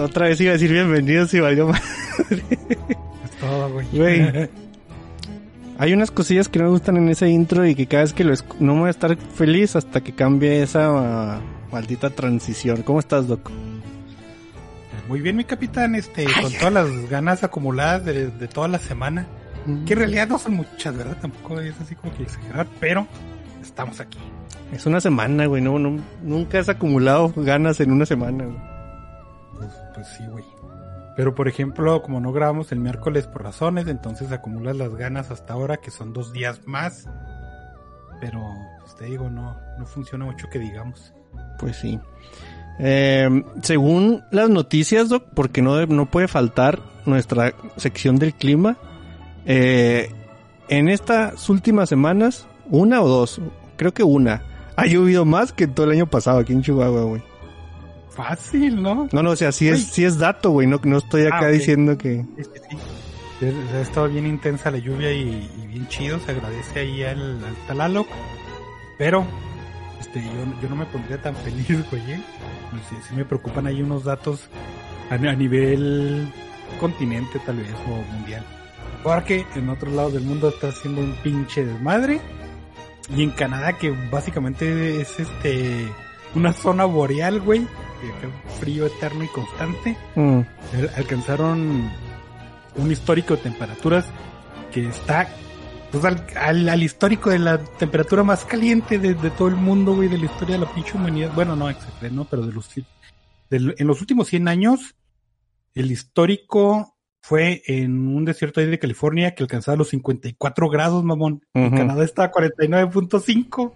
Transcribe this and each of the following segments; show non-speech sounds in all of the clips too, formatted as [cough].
Otra vez iba a decir bienvenidos y valió madre. Es todo, güey. Güey. [laughs] Hay unas cosillas que no me gustan en ese intro y que cada vez que lo esc- no voy a estar feliz hasta que cambie esa ah, maldita transición. ¿Cómo estás, Doc? Muy bien, mi capitán, este, con todas las ganas acumuladas de, de toda la semana. Que en realidad no son muchas, ¿verdad? Tampoco es así como que exagerar, pero estamos aquí. Es una semana, güey. No, no, nunca has acumulado ganas en una semana, güey. Sí, güey. Pero por ejemplo, como no grabamos el miércoles por razones, entonces acumulas las ganas hasta ahora, que son dos días más. Pero, pues te digo, no, no funciona mucho que digamos. Pues sí. Eh, según las noticias, Doc, porque no, no puede faltar nuestra sección del clima, eh, en estas últimas semanas, una o dos, creo que una, ha llovido más que todo el año pasado aquí en Chihuahua, güey. Fácil, ¿no? No, no, o sea, sí es, sí es dato, güey, no, no estoy acá Ah, diciendo que... Sí, sí, sí. Ha estado bien intensa la lluvia y, y bien chido, se agradece ahí al, al Talaloc. Pero, este, yo, yo no me pondría tan [laughs] feliz, güey. ¿eh? Sí, sí me preocupan ahí unos datos a, a nivel continente, tal vez, o mundial. Porque en otros lados del mundo está haciendo un pinche desmadre. Y en Canadá, que básicamente es este una zona boreal, güey. Que Frío eterno y constante Mm, al- alcanzaron un histórico de temperaturas que está pues, al, al- al histórico de la temperatura más caliente de, de todo el mundo, güey, de la historia de la pinche humanidad. Bueno, no, exacto, no, pero de los, del- en los últimos 100 años, el histórico fue en un desierto ahí de California que alcanzaba los 54 grados, mamón. En Ujú. Canadá está a 49.5.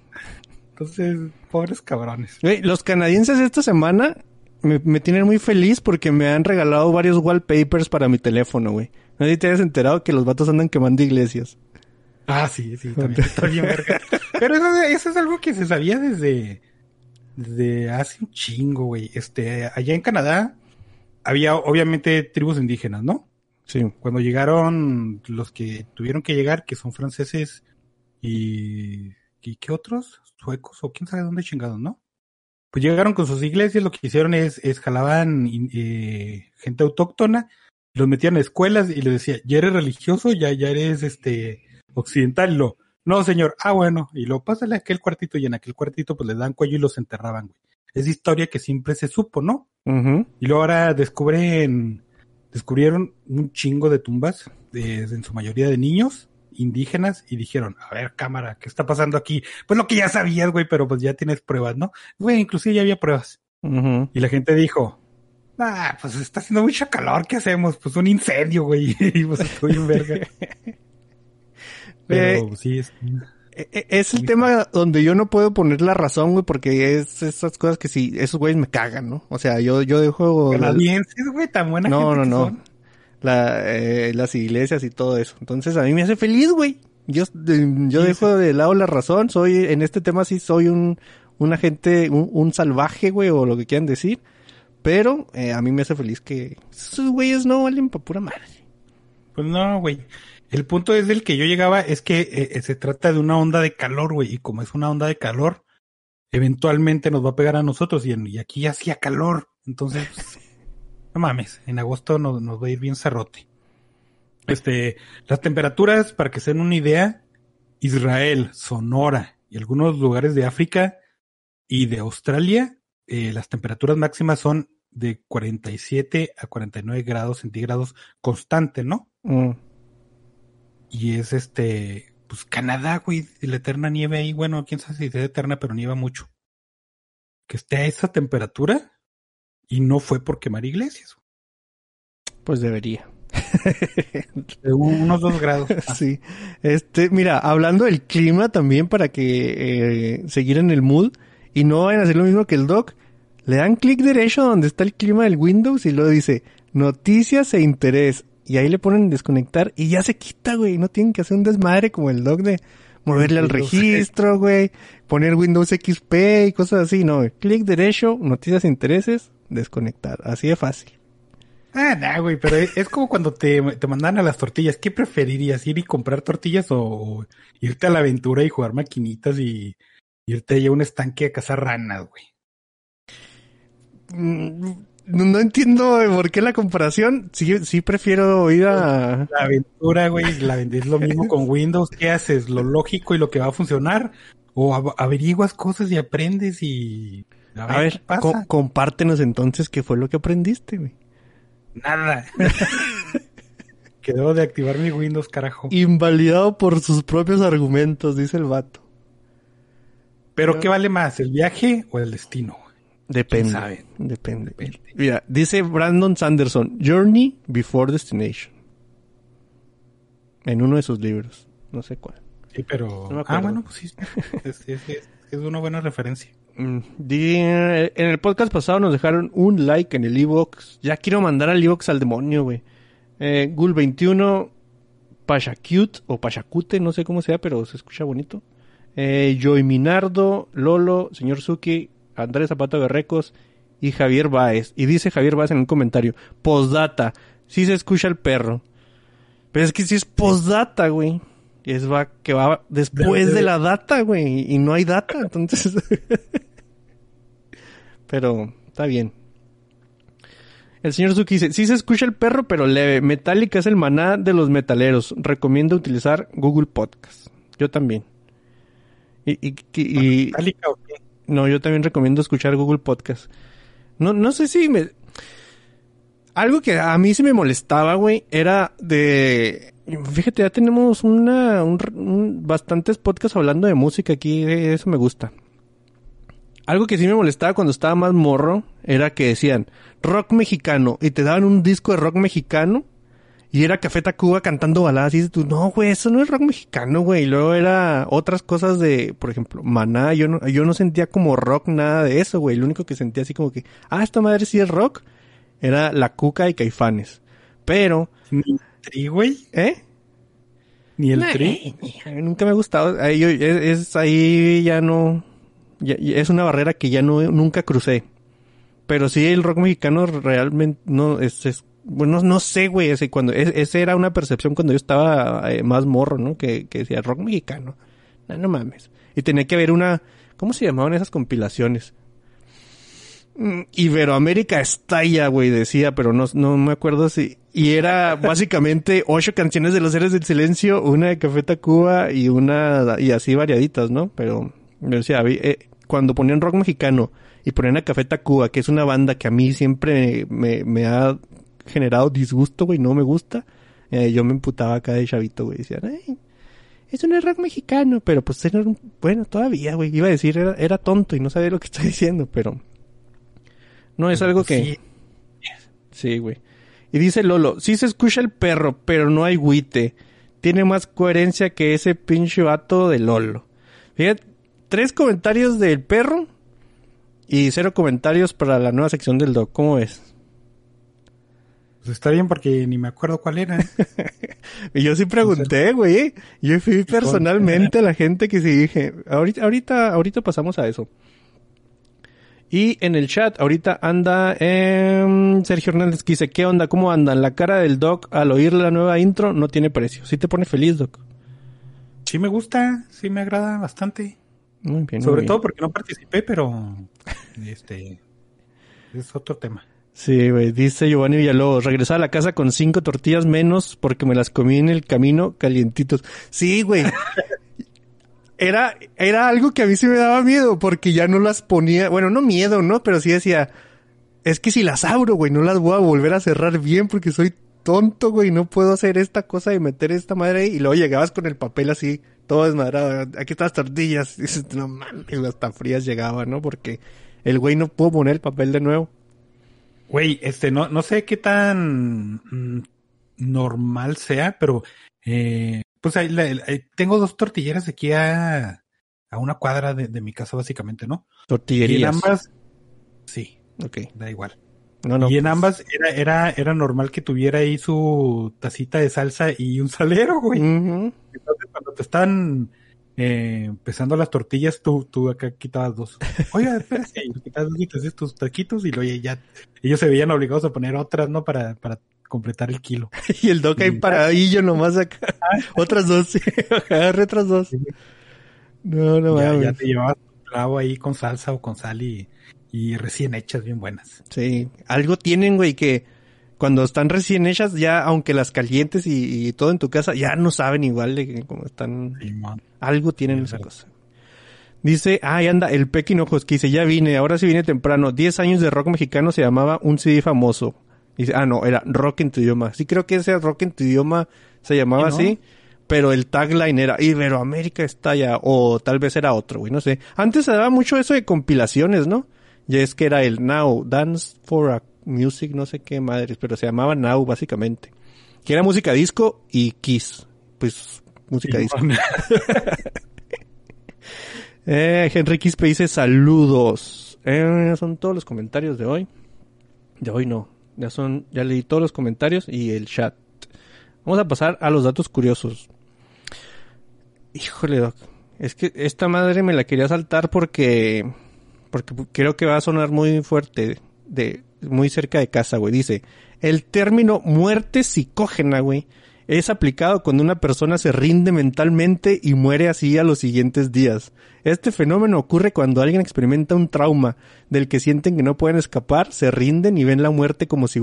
Entonces, pobres cabrones. Güey, los canadienses esta semana me, me tienen muy feliz porque me han regalado varios wallpapers para mi teléfono, güey. Si te hayas enterado que los vatos andan quemando iglesias. Ah, sí, sí, también está bien verga. Pero eso, eso es algo que se sabía desde, desde hace un chingo, güey. Este, allá en Canadá había obviamente tribus indígenas, ¿no? Sí. Cuando llegaron los que tuvieron que llegar, que son franceses y, ¿y qué otros? Suecos o quién sabe dónde chingados, ¿no? Pues llegaron con sus iglesias, lo que hicieron es, es jalaban eh, gente autóctona, los metían a escuelas y les decía, ya eres religioso, ya, ya eres este occidental, y lo, no señor, ah bueno, y lo pásale a aquel cuartito y en aquel cuartito pues les dan cuello y los enterraban, güey. Es historia que siempre se supo, ¿no? Ujú. Y luego ahora descubren, descubrieron un chingo de tumbas, de- en su mayoría de niños indígenas, y dijeron, a ver, cámara, ¿qué está pasando aquí? Pues lo que ya sabías, güey, pero pues ya tienes pruebas, ¿no? Güey, inclusive ya había pruebas. Y la gente dijo, ah, pues está haciendo mucho calor, ¿qué hacemos? Pues un incendio, güey. [laughs] y pues estoy en verga. [laughs] Pero Eh, sí, es... E- e- Es el tema donde yo no puedo poner la razón, güey, porque es esas cosas que sí, esos güeyes me cagan, ¿no? O sea, yo, yo dejo... Canadienses, güey, tan buena no, no, gente que no. son. La, eh, las iglesias y todo eso. Entonces a mí me hace feliz, güey. Yo, yo dejo de lado la razón. Soy, en este tema sí soy un, un agente, un, un salvaje, güey, o lo que quieran decir. Pero eh, a mí me hace feliz que esos güeyes no valen pa' pura madre. Pues no, güey. El punto es del que yo llegaba es que eh, se trata de una onda de calor, güey. Y como es una onda de calor, eventualmente nos va a pegar a nosotros. Y, en- y aquí ya hacía calor. Entonces, no mames. En agosto nos, nos va a ir bien cerrote. Este, las temperaturas, para que se den una idea, Israel, Sonora y algunos lugares de África y de Australia, eh, las temperaturas máximas son de 47 a 49 grados centígrados constante, ¿no? Mm. Y es este, pues Canadá, güey, la eterna nieve ahí, bueno, quién sabe si es eterna, pero nieva mucho. Que esté a esa temperatura y no fue por quemar iglesias. Pues debería. [laughs] De unos dos grados. [laughs] Sí. Este, mira, hablando del clima también para que eh, seguir en el mood y no vayan a hacer lo mismo que el doc. Le dan clic derecho donde está el clima del Windows y luego dice noticias e interés. Y ahí le ponen desconectar y ya se quita, güey. No tienen que hacer un desmadre como el doc de moverle al registro, güey. Poner Windows XP y cosas así. No. Clic derecho, noticias e intereses, desconectar. Así de fácil. Ah, nah, güey, pero es, es como cuando te, te mandan a las tortillas. ¿Qué preferirías? ¿Ir y comprar tortillas o, o irte a la aventura y jugar maquinitas y irte a un estanque a cazar ranas, güey? Mm, No, entiendo por qué la comparación. Sí, sí prefiero ir a... La aventura, güey, la es lo mismo con [laughs] Windows. ¿Qué haces? ¿Lo lógico y lo que va a funcionar? ¿O av- averiguas cosas y aprendes y... A ver, compártenos entonces qué fue lo que aprendiste, güey. Nada. [laughs] que debo de activar mi Windows, carajo. Invalidado por sus propios argumentos, dice el vato. Pero ¿qué vale más, el viaje o el destino? Depende. Depende. Depende. Mira, dice Brandon Sanderson, Journey Before Destination. En uno de sus libros. No sé cuál. Sí, pero... No ah, bueno, pues sí. Es, es- es- es una buena referencia. En el podcast pasado nos dejaron un like en el Evox. Ya quiero mandar al Evox al demonio, güey. Eh, Gul21, Pachacute o Pachacute, no sé cómo sea, pero se escucha bonito. Eh, Joy Minardo, Lolo, Señor Suki, Andrés Zapata Berrecos y Javier Baez. Y dice Javier Baez en un comentario, postdata, sí se escucha el perro. Pero es que sí es postdata, güey. Es va, que va después de la data, güey. Y no hay data, entonces... [laughs] pero está bien. El señor Suki dice, sí se escucha el perro, pero leve. Metallica es el maná de los metaleros. Recomiendo utilizar Google Podcast. Yo también. Y, y- y- y- ¿Metallica o qué? no, yo también recomiendo escuchar Google Podcast. No, no sé si me... Algo que a mí sí me molestaba, güey, era de... Fíjate, ya tenemos una, un, un- bastantes podcasts hablando de música aquí, eh, eso me gusta. Algo que sí me molestaba cuando estaba más morro era que decían rock mexicano y te daban un disco de rock mexicano y era Café Tacuba cantando baladas y dices tú, no, güey, eso no es rock mexicano, güey. Y luego era otras cosas de, por ejemplo, Maná, yo no, yo no sentía como rock nada de eso, güey. Lo único que sentía así como que, ah, esta madre sí es rock, era La Cuca y Caifanes. Pero, Ni el tri, güey. ¿eh? Ni el Nah, tri. a mí nunca me ha gustado. Ahí, es- ahí ya no. Ya- ya es una barrera que ya no nunca crucé. Pero sí, el rock mexicano realmente no es. es- bueno, no sé, güey. Ese, cuando, es- ese era una percepción cuando yo estaba eh, más morro, ¿no? Que, que decía rock mexicano. No, no mames. Y tenía que haber una. ¿Cómo se llamaban esas compilaciones? Mm, Iberoamérica estalla, güey, decía, pero no, no me acuerdo si... Y era [laughs] básicamente ocho canciones de los Héroes del Silencio, una de Café Tacuba y una... y así variaditas, ¿no? Pero, yo decía, eh, cuando ponían rock mexicano y ponían a Café Tacuba, que es una banda que a mí siempre me, me ha generado disgusto, güey, no me gusta, eh, yo me emputaba acá de chavito, güey, decían, ay, eso no es rock mexicano, pero pues era un- bueno, todavía, güey, iba a decir, era, era tonto y no sabía lo que estoy [laughs] diciendo, pero no es algo que... Sí. Güey. Y dice Lolo, sí se escucha el perro, pero no hay güite. Tiene más coherencia que ese pinche vato de Lolo. Fíjate, tres comentarios del perro y cero comentarios para la nueva sección del doc. ¿Cómo ves? Pues está bien porque ni me acuerdo cuál era. [laughs] Y yo sí pregunté, güey. Yo fui personalmente a la gente que sí dije, ahorita, ahorita, ahorita pasamos a eso. Y en el chat, ahorita anda em, Sergio Hernández que dice, ¿qué onda? ¿Cómo andan? La cara del Doc al oír la nueva intro no tiene precio. Sí te pone feliz, Doc. Sí me gusta, sí me agrada bastante. Muy bien. muy Sobre bien. todo porque no participé, pero [laughs] este es otro tema. Sí, güey. Dice Giovanni Villalobos, regresar a la casa con cinco tortillas menos porque me las comí en el camino calientitos. Sí, güey. [laughs] Era, era algo que a mí sí me daba miedo porque ya no las ponía, bueno, no miedo, ¿no? Pero sí decía, es que si las abro, güey, no las voy a volver a cerrar bien porque soy tonto, güey, no puedo hacer esta cosa y meter esta madre ahí. Y luego llegabas con el papel así, todo desmadrado. Aquí están las tortillas. Dices, no mames, hasta frías llegaban, ¿no? Porque el güey no pudo poner el papel de nuevo. Güey, este, no, no sé qué tan mm, normal sea, pero eh, pues la- ahí tengo dos tortilleras aquí a, a una cuadra de, de mi casa básicamente, ¿no? Y en Tortillerías. ambas, sí, Ok. da igual. No, no. y en ambas era, era, era normal que tuviera ahí su tacita de salsa y un salero, güey. Están eh, empezando las tortillas, tú, tú acá quitabas dos. Oiga, espérate, y [laughs] quitabas dos y te hacías tus taquitos y luego ya, ellos se veían obligados a poner otras, ¿no? Para, para completar el kilo. [laughs] Y el doc ahí paradillo nomás acá. [laughs] otras dos, sí. Agarre otras dos. No, no ya, ya te llevabas tu clavo ahí con salsa o con sal y, y recién hechas, bien buenas. Sí. Algo tienen, güey, que cuando están recién hechas, ya, aunque las calientes y, y todo en tu casa, ya no saben igual de que como están. Algo tienen Sí, esa es cosa. Dice, ah, ahí anda, el Pequinojos, que dice, ya vine, ahora sí vine temprano. 10 años de rock mexicano se llamaba un CD famoso. Dice, ah, no, era rock en tu idioma. Sí creo que ese rock en tu idioma se llamaba así, pero el tagline era Iberoamérica está ya, o tal vez era otro, güey, no sé. Antes se daba mucho eso de compilaciones, ¿no? Ya es que era el Now, Dance for a Music, no sé qué madres, pero se llamaba Now, básicamente. Que era música disco y Kiss. Pues, música disco. [laughs] Eh, Henry Quispe dice saludos. Eh, son todos los comentarios de hoy. De hoy no. Ya son, ya leí todos los comentarios y el chat. Vamos a pasar a los datos curiosos. Híjole, Doc. Es que esta madre me la quería saltar porque, porque creo que va a sonar muy fuerte, de, muy cerca de casa, güey. Dice, el término muerte psicógena, güey, es aplicado cuando una persona se rinde mentalmente y muere así a los siguientes días. Este fenómeno ocurre cuando alguien experimenta un trauma del que sienten que no pueden escapar, se rinden y ven la muerte como si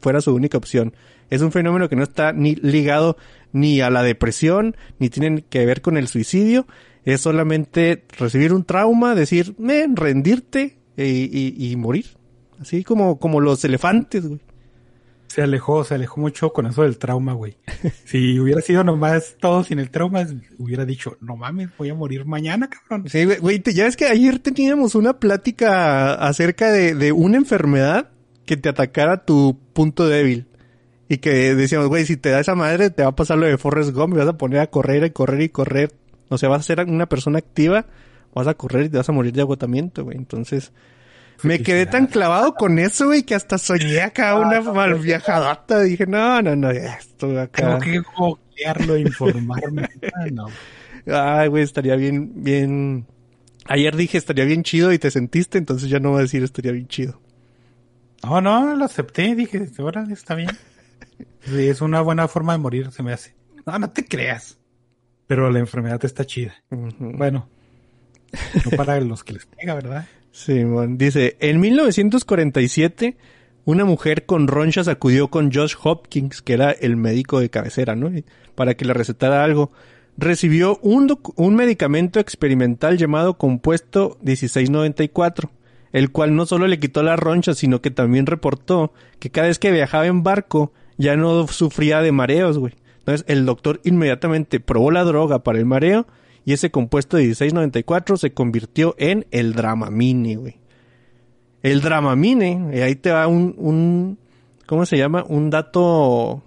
fuera su única opción. Es un fenómeno que no está ni ligado ni a la depresión, ni tiene que ver con el suicidio. Es solamente recibir un trauma, decir, men, rendirte y, y- y morir. Así como, como los elefantes, güey. Se alejó, se alejó mucho con eso del trauma, güey. Si hubiera sido nomás todo sin el trauma, hubiera dicho, no mames, voy a morir mañana, cabrón. Sí, güey, ya es que ayer teníamos una plática acerca de, de una enfermedad que te atacara tu punto débil. Y que decíamos, güey, si te da esa madre, te va a pasar lo de Forrest Gump y vas a poner a correr y correr y correr. O sea, vas a ser una persona activa, vas a correr y te vas a morir de agotamiento, güey. Entonces, me quedé tan clavado con eso, güey, que hasta soñé acá una mal viajadota. Dije, no, no, no, ya esto acá. Tengo que googlearlo e informarme. Ah, no. Ay, güey, estaría bien, bien. Ayer dije estaría bien chido y te sentiste, entonces ya no voy a decir estaría bien chido. No, no, lo acepté, dije, ahora está bien. Sí, es una buena forma de morir, se me hace. No, no te creas. Pero la enfermedad está chida. Bueno, no para los que les pega, ¿verdad? Simón, dice, en 1947, una mujer con ronchas acudió con Josh Hopkins, que era el médico de cabecera, ¿no? Para que le recetara algo. Recibió un, un medicamento experimental llamado compuesto 1694, el cual no solo le quitó las ronchas, sino que también reportó que cada vez que viajaba en barco ya no sufría de mareos, güey. Entonces el doctor inmediatamente probó la droga para el mareo y ese compuesto de 1694 se convirtió en el Dramamine, güey. El Dramamine, y ahí te va un, un, ¿cómo se llama? Un dato,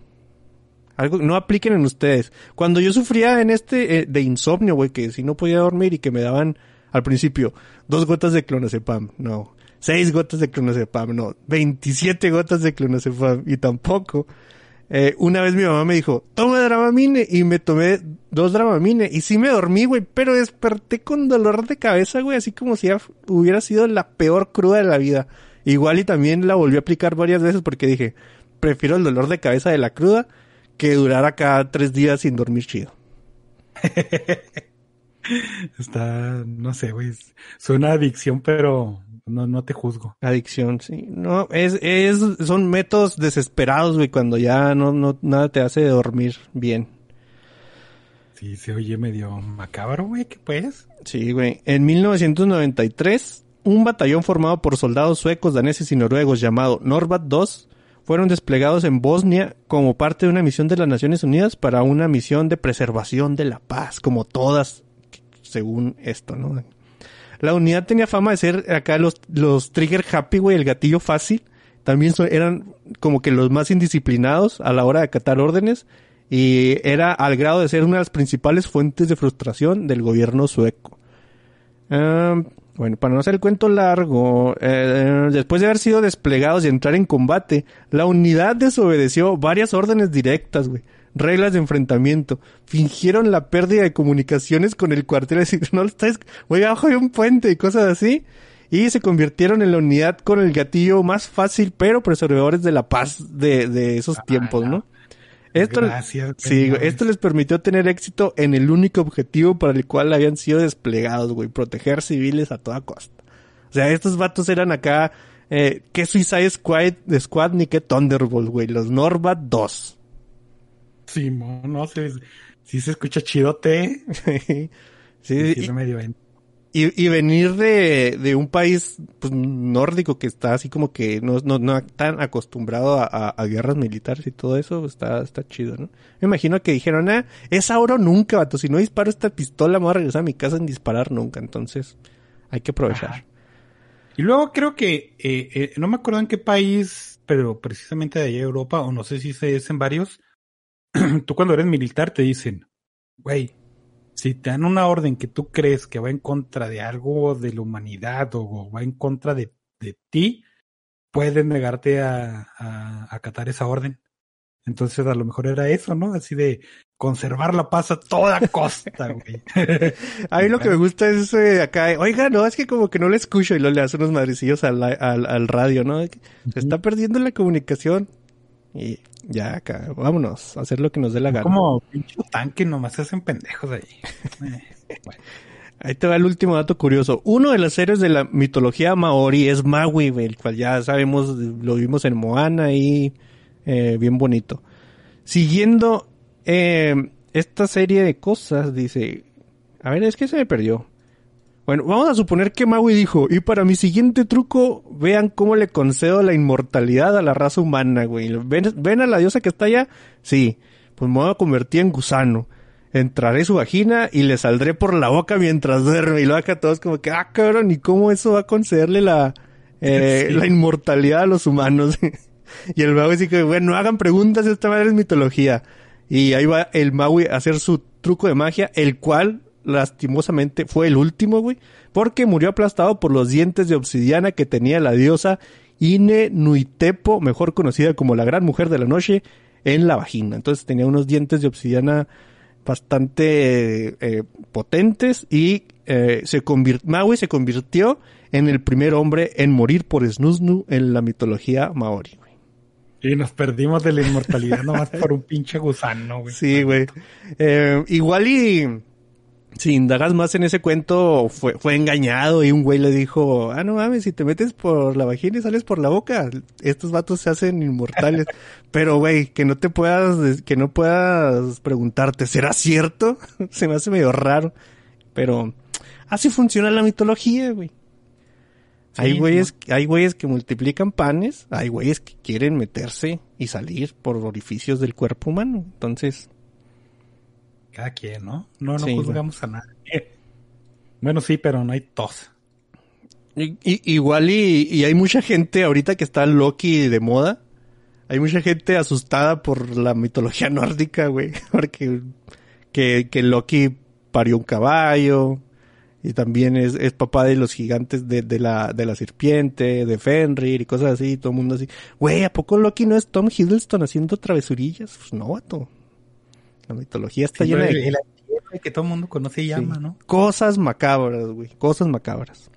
algo, no apliquen en ustedes. Cuando yo sufría en este, eh, de insomnio, güey, que si no podía dormir y que me daban al principio dos gotas de clonazepam, no. Seis gotas de clonazepam, no. 27 gotas de clonazepam y tampoco. Eh, una vez mi mamá me dijo, toma Dramamine y me tomé dos Dramamine y sí me dormí, güey, pero desperté con dolor de cabeza, güey, así como si ya hubiera sido la peor cruda de la vida. Igual y también la volví a aplicar varias veces porque dije, prefiero el dolor de cabeza de la cruda que durar acá tres días sin dormir chido. [laughs] Está, no sé, güey. es- Suena adicción, pero no, no te juzgo. Adicción, sí. No, es, es, son métodos desesperados, güey, cuando ya no, no, nada te hace dormir bien. Sí, se oye medio macabro, güey, ¿qué pues? Sí, güey. En 1993, un batallón formado por soldados suecos, daneses y noruegos llamado Norbat II fueron desplegados en Bosnia como parte de una misión de las Naciones Unidas para una misión de preservación de la paz, como todas, según esto, ¿no? La unidad tenía fama de ser acá los, los trigger happy, güey, el gatillo fácil. También eran como que los más indisciplinados a la hora de acatar órdenes y era al grado de ser una de las principales fuentes de frustración del gobierno sueco. Ah, bueno, para no hacer el cuento largo, eh, después de haber sido desplegados y entrar en combate, la unidad desobedeció varias órdenes directas, güey. Reglas de enfrentamiento. Fingieron la pérdida de comunicaciones con el cuartel. Es [laughs] decir, no estás, güey, abajo hay un puente y cosas así. Y se convirtieron en la unidad con el gatillo más fácil, pero preservadores de la paz de, de esos Ah, tiempos, no. ¿no? Esto, Gracias. sí, güey, esto les permitió tener éxito en el único objetivo para el cual habían sido desplegados, güey, proteger civiles a toda costa. O sea, estos vatos eran acá, eh, ¿qué Suicide Squad, Squad ni qué Thunderbolt, güey? Los Norbat 2. Sí, mo, no sé. Sí se escucha chidote. sí, [laughs] Sí, y, medio y, y venir de, de un país pues, nórdico que está así como que no, no, no tan acostumbrado a, a- a guerras militares y todo eso, está, está chido, ¿no? Me imagino que dijeron, ah, es oro nunca, vato. Si no disparo esta pistola, me voy a regresar a mi casa sin disparar nunca. Entonces, hay que aprovechar. Y luego creo que, eh, eh, no me acuerdo en qué país, pero precisamente de allá de Europa, o no sé si se es en varios, [clears throat] tú cuando eres militar te dicen, güey, si te dan una orden que tú crees que va en contra de algo de la humanidad o va en contra de, de ti, puedes negarte a, a acatar esa orden. Entonces a lo mejor era eso, ¿no? Así de conservar la paz a toda costa, [laughs] güey. A mí lo que me gusta es ese acá, oiga, no, es que como que no le escucho y luego le hace unos madrecillos al, al, al radio, ¿no? Se está perdiendo la comunicación. Y ya acá, vámonos a hacer lo que nos dé la gana. Como pinche tanque, nomás se hacen pendejos ahí. Eh, [laughs] bueno. Ahí te va el último dato curioso. Uno de los héroes de la mitología maori es Maui, el cual ya sabemos, lo vimos en Moana y eh, bien bonito. Siguiendo eh, esta serie de cosas, dice... A ver, es que se me perdió. Bueno, vamos a suponer que Maui dijo, y para mi siguiente truco, vean cómo le concedo la inmortalidad a la raza humana, güey. ¿Ven, ven a la diosa que está allá? Sí. Pues me voy a convertir en gusano. Entraré su vagina y le saldré por la boca mientras duerme. Y lo acá todos como que, ah, cabrón, ¿y cómo eso va a concederle la, eh, [laughs] Sí. la inmortalidad a los humanos? [laughs] y el Maui dice que, bueno, no hagan preguntas, esta madre es mitología. Y ahí va el Maui a hacer su truco de magia, el cual lastimosamente fue el último, güey, porque murió aplastado por los dientes de obsidiana que tenía la diosa Ine Nuitepo, mejor conocida como la gran mujer de la noche, en la vagina. Entonces tenía unos dientes de obsidiana bastante eh, eh, potentes y eh, se Maui se convirtió en el primer hombre en morir por Snusnu en la mitología maori. güey. Y nos perdimos de la inmortalidad nomás por un pinche gusano, güey. Sí, güey. Igual y si indagas más en ese cuento, fue, fue engañado y un güey le dijo, ah, no mames, si te metes por la vagina y sales por la boca, estos vatos se hacen inmortales. [laughs] Pero, güey, que no te puedas, que no puedas preguntarte, ¿será cierto? [laughs] se me hace medio raro. Pero así funciona la mitología, güey. Sí, hay güeyes, ¿no? hay güeyes que multiplican panes, hay güeyes que quieren meterse y salir por orificios del cuerpo humano. Entonces, Cada quien, ¿no? No, no Sí, juzgamos a nadie. [laughs] Bueno, sí, pero no hay tos. I- igual y, y hay mucha gente ahorita que está Loki de moda. Hay mucha gente asustada por la mitología [laughs] nórdica, güey. [laughs] Porque que, que Loki parió un caballo. Y también es, es papá de los gigantes de, de la, de la serpiente, de Fenrir y cosas así. Todo el mundo así. Güey, ¿a poco Loki no es Tom Hiddleston haciendo travesurillas? Pues no, vato. La mitología está Sí, llena el, de el antihéroe que todo el mundo conoce y llama, ¿no? Cosas macabras, güey. Cosas macabras.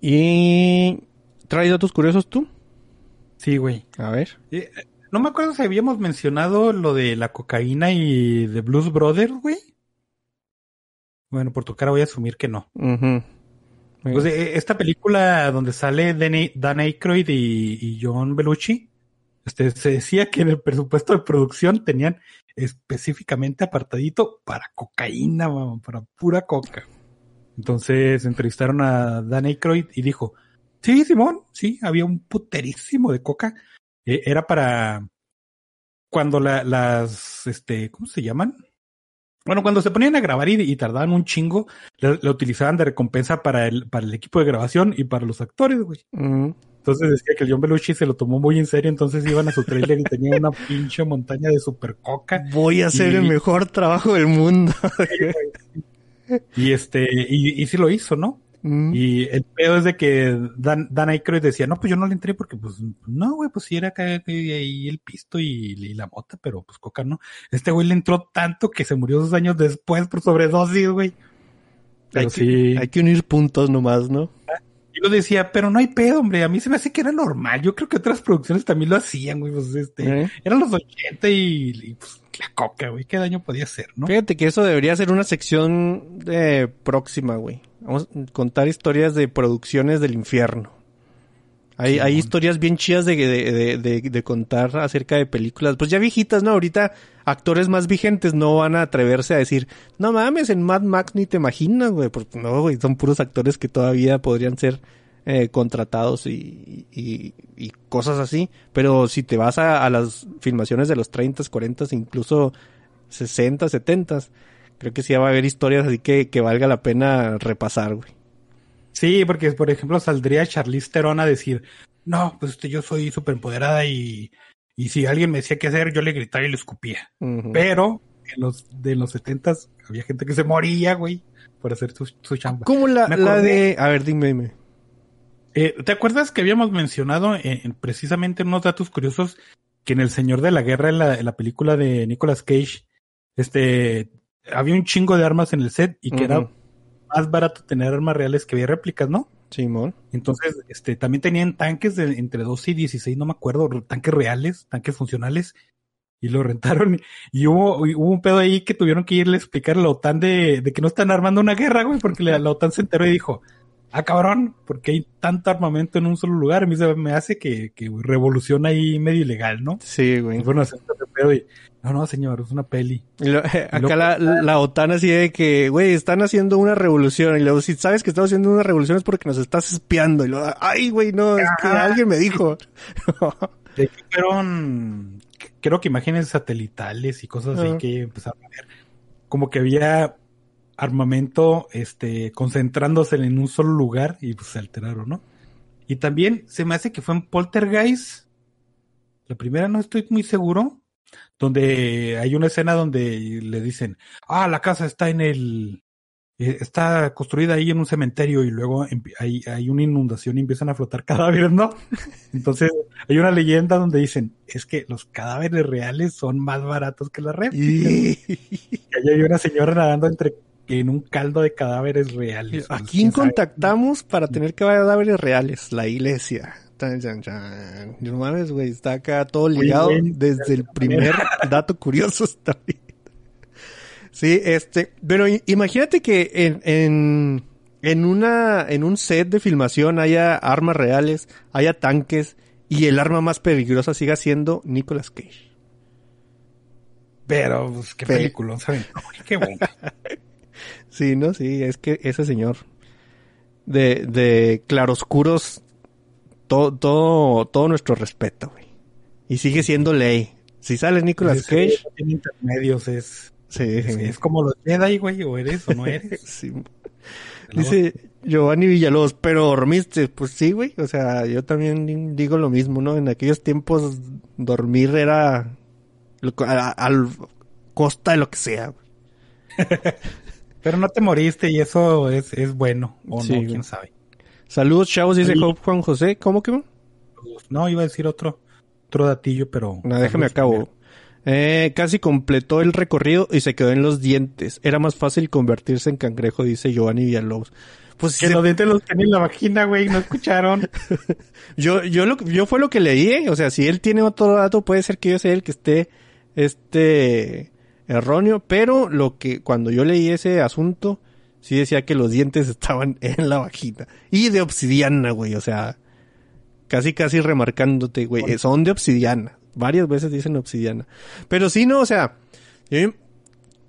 Y... ¿Traes datos curiosos tú? Sí, güey. A ver. Eh, no me acuerdo si habíamos mencionado lo de la cocaína y de Blues Brothers, güey. Bueno, por tu cara voy a asumir que no. Pues, eh, esta película donde sale Dan, Dan Aykroyd y, y John Belushi, este, se decía que en el presupuesto de producción tenían específicamente apartadito para cocaína, mamá, para pura coca. Entonces entrevistaron a Dan Aykroyd y dijo, sí, Simón, sí, había un puterísimo de coca. Eh, era para cuando la- las, este, ¿cómo se llaman? Bueno, cuando se ponían a grabar y, tardaban un chingo, la, utilizaban de recompensa para el, para el equipo de grabación y para los actores, güey. Entonces decía que el John Belushi se lo tomó muy en serio, entonces iban a su trailer y tenía una pinche montaña de super coca. Voy a hacer Y- el mejor trabajo del mundo. [laughs] Y este, y, y sí lo hizo, ¿no? Mm. Y el pedo es de que Dan, Dan Aykroyd decía, no, pues yo no le entré porque, pues, no, güey, pues sí era acá que ahí el pisto y, y la mota, pero pues coca no. Este güey le entró tanto que se murió dos años después por sobredosis, güey. Pero hay, que, sí. hay que unir puntos nomás, ¿no? Yo decía, pero no hay pedo, hombre. A mí se me hace que era normal. Yo creo que otras producciones también lo hacían, güey. Pues este, ¿Eh? eran los 80 y, y, pues la coca, güey. ¿Qué daño podía hacer, no? Fíjate que eso debería ser una sección de próxima, güey. Vamos a contar historias de producciones del infierno. Hay, Sí, hay historias bien chidas de, de, de, de- de contar acerca de películas. Pues ya viejitas, ¿no? Ahorita actores más vigentes no van a atreverse a decir, no mames, en Mad Max ni te imaginas, güey. Porque no, güey, son puros actores que todavía podrían ser eh, contratados y, y, y cosas así. Pero si te vas a, a las filmaciones de los 30, 40, incluso 60, 70, creo que sí va a haber historias así que, que valga la pena repasar, güey. Sí, porque por ejemplo saldría Charlize Theron a decir, no, pues este, yo soy súper empoderada y, y si alguien me decía qué hacer, yo le gritaba y le escupía. Pero en los de los setentas había gente que se moría, güey, por hacer su, su chamba. Como la, la de... A ver, dime, dime. Eh, ¿Te acuerdas que habíamos mencionado en, en precisamente unos datos curiosos que en El Señor de la Guerra, en la, en la película de Nicolas Cage, este, había un chingo de armas en el set y que era. Más barato tener armas reales que había réplicas, ¿no? Simón. Entonces, este, también tenían tanques de entre 12 y 16, no me acuerdo, tanques reales, tanques funcionales, y lo [laughs] rentaron. Y hubo, hubo un pedo ahí que tuvieron que irle a explicar a la OTAN de, de que no están armando una guerra, güey, porque la, la OTAN se enteró y dijo, ah, cabrón, porque hay tanto armamento en un solo lugar, a mí se me hace que, que revoluciona ahí medio ilegal, ¿no? Sí, güey. Hacer ese pedo y, no, no, señor, es una peli. Y lo- [laughs] acá la, la OTAN así de que, güey, están haciendo una revolución. Y luego, si sabes que estamos haciendo una revolución es porque nos estás espiando. Y luego, ay, güey, no, es que alguien me dijo. [laughs] De hecho, fueron, creo que imágenes satelitales y cosas así que empezaron a ver. Como que había armamento, este, concentrándose en un solo lugar y pues se alteraron, ¿no? Y también se me hace que fue en Poltergeist. La primera no estoy muy seguro. Donde hay una escena donde le dicen, ah, la casa está en el, eh, está construida ahí en un cementerio y luego hay, hay una inundación y empiezan a flotar [laughs] cadáveres, ¿no? Entonces, hay una leyenda donde dicen, es que los cadáveres reales son más baratos que las réplicas. Y- hay una señora nadando entre en un caldo de cadáveres reales. ¿A quién contactamos para tener cadáveres reales? La iglesia. Tan, chan, chan. No mames, güey, está acá todo ligado desde el primer [laughs] dato curioso está bien. Sí, este, pero imagínate que en, en, en una, en un set de filmación haya armas reales, haya tanques y el arma más peligrosa siga siendo Nicolas Cage. Pero, pues, qué Pe- película, ¿saben? [laughs] Qué bueno. Sí, ¿no? Sí, es que ese señor de, de claroscuros, todo, todo, todo nuestro respeto, güey. Y sigue siendo ley. Si sale Nicolas Cage, no tiene intermedios, es, sí, es, es como los Jedi, güey, o eres o no eres. [laughs] sí. Dice Giovanni Villalobos, pero dormiste, pues sí, güey. O sea, yo también digo lo mismo, ¿no? En aquellos tiempos dormir era al costa de lo que sea. [laughs] Pero no te moriste y eso es, es bueno, o Sí, no, quién sabe. Saludos, chavos, dice Juan José. ¿Cómo que? No, iba a decir otro, otro datillo, pero... No, déjame acabo. Eh, casi completó el recorrido y se quedó en los dientes. Era más fácil convertirse en cangrejo, dice Giovanni Villalobos. Pues Que se- los dientes los tenía en la vagina, güey, no escucharon. [laughs] yo, yo lo, yo fue lo que leí, ¿eh? o sea, si él tiene otro dato, puede ser que yo sea el que esté, este, erróneo, pero lo que, cuando yo leí ese asunto, sí decía que los dientes estaban [laughs] en la vagina. Y de obsidiana, güey, o sea, casi casi remarcándote, güey, eh, son de obsidiana. Varias veces dicen obsidiana. Pero sí, no, o sea, yo-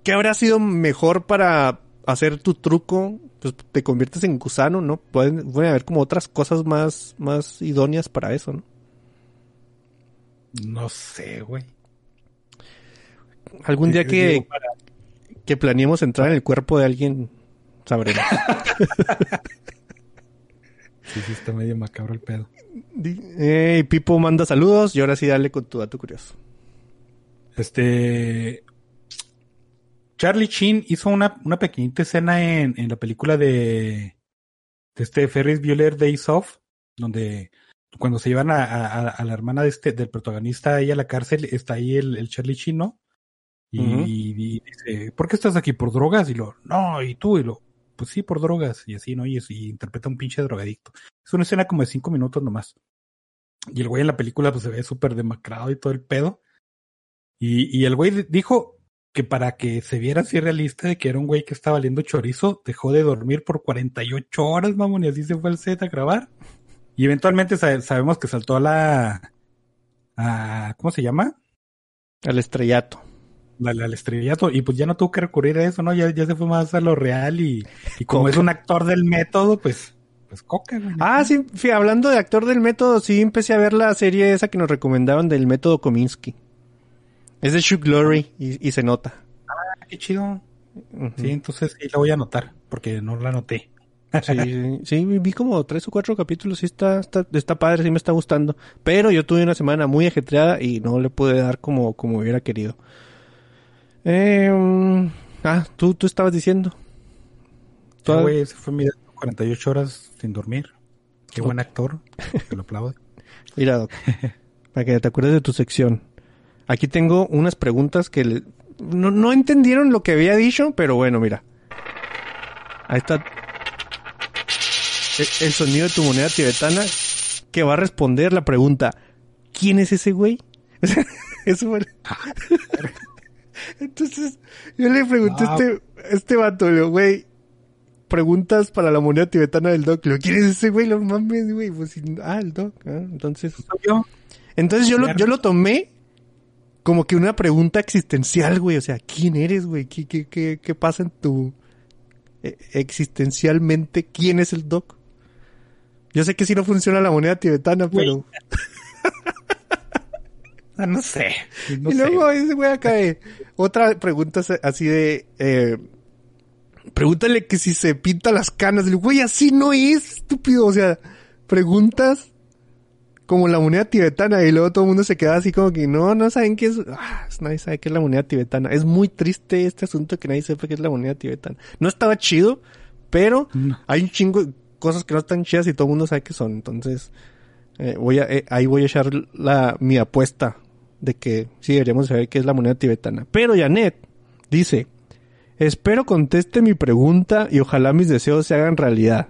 ¿qué habrá sido mejor para hacer tu truco? Pues te conviertes en gusano, ¿no? Pueden, pueden haber como otras cosas más, más idóneas para eso, ¿no? No sé, güey. Algún día que, para- que planeemos entrar en el cuerpo de alguien, sabremos. [laughs] Sí, sí, está medio macabro el pedo. Eh, Pipo manda saludos y ahora sí dale con tu dato curioso. Este. Charlie Sheen hizo una, una pequeñita escena en, en la película de, de este Ferris Bueller Days Off, donde cuando se llevan a, a, a la hermana de este, del protagonista ahí a la cárcel, está ahí el, el Charlie Sheen, ¿no? Y, Ujú. y dice, ¿por qué estás aquí? ¿Por drogas? Y lo, no, y tú, y lo, pues sí, por drogas, y así, ¿no? Y, y interpreta un pinche drogadicto. Es una escena como de cinco minutos nomás. Y el güey en la película pues se ve súper demacrado y todo el pedo. Y, y el güey dijo que para que se viera así realista de que era un güey que estaba valiendo chorizo, dejó de dormir por 48 horas, mamón, y así se fue al set a grabar. Y eventualmente sa- sabemos que saltó a la... A, ¿Cómo se llama? Al estrellato. Al, al estrellato. Y pues ya no tuvo que recurrir a eso, ¿no? Ya, ya se fue más a lo real y, y como Coca. es un actor del método, pues... Pues coca, güey. Ah, sí, fí- hablando de actor del método, sí empecé a ver la serie esa que nos recomendaban del método Kominsky. Es de Chuck Lorre y, y se nota. Qué chido. Sí, entonces sí la voy a anotar, porque no la anoté. Sí, [laughs] sí, sí, vi como tres o cuatro capítulos, sí está, está, está padre, sí me está gustando. Pero yo tuve una semana muy ajetreada y no le pude dar como, como hubiera querido. Eh, mm, ah, tú, tú estabas diciendo. Ah, Toda- güey, ese fue mi 48 horas sin dormir. Qué buen actor. Te lo aplaudo. [laughs] Mira, Doc, para que te acuerdes de tu sección. Aquí tengo unas preguntas que le- no, no entendieron lo que había dicho, pero bueno, mira. Ahí está E- el sonido de tu moneda tibetana que va a responder la pregunta ¿Quién es ese güey? [laughs] Eso fue- Entonces, yo le pregunté a Ah. este, a este vato, le digo, güey, preguntas para la moneda tibetana del Doc. Le digo, ¿quién es ese güey? Lo mames, güey. Pues, ah, el Doc. ah, entonces, yo. entonces yo lo, yo lo tomé como que una pregunta existencial, güey. O sea, ¿quién eres, güey? ¿Qué, qué, qué, qué pasa en tu... eh, existencialmente, ¿quién es el Doc? Yo sé que sí no funciona la moneda tibetana, pero... [laughs] Ah, [laughs] no sé. No y luego ese güey acá de... Otra pregunta así de... Eh, pregúntale que si se pinta las canas. Le digo, güey, así no es, estúpido. O sea, preguntas como la moneda tibetana y luego todo el mundo se queda así como que no, no saben qué es. Ah, nadie sabe qué es la moneda tibetana. Es muy triste este asunto que nadie sepa qué es la moneda tibetana. No estaba chido, pero No. hay un chingo de cosas que no están chidas y todo el mundo sabe qué son. Entonces, eh, voy a, eh, ahí voy a echar la, mi apuesta de que sí deberíamos saber qué es la moneda tibetana. Pero Janet dice, espero conteste mi pregunta y ojalá mis deseos se hagan realidad.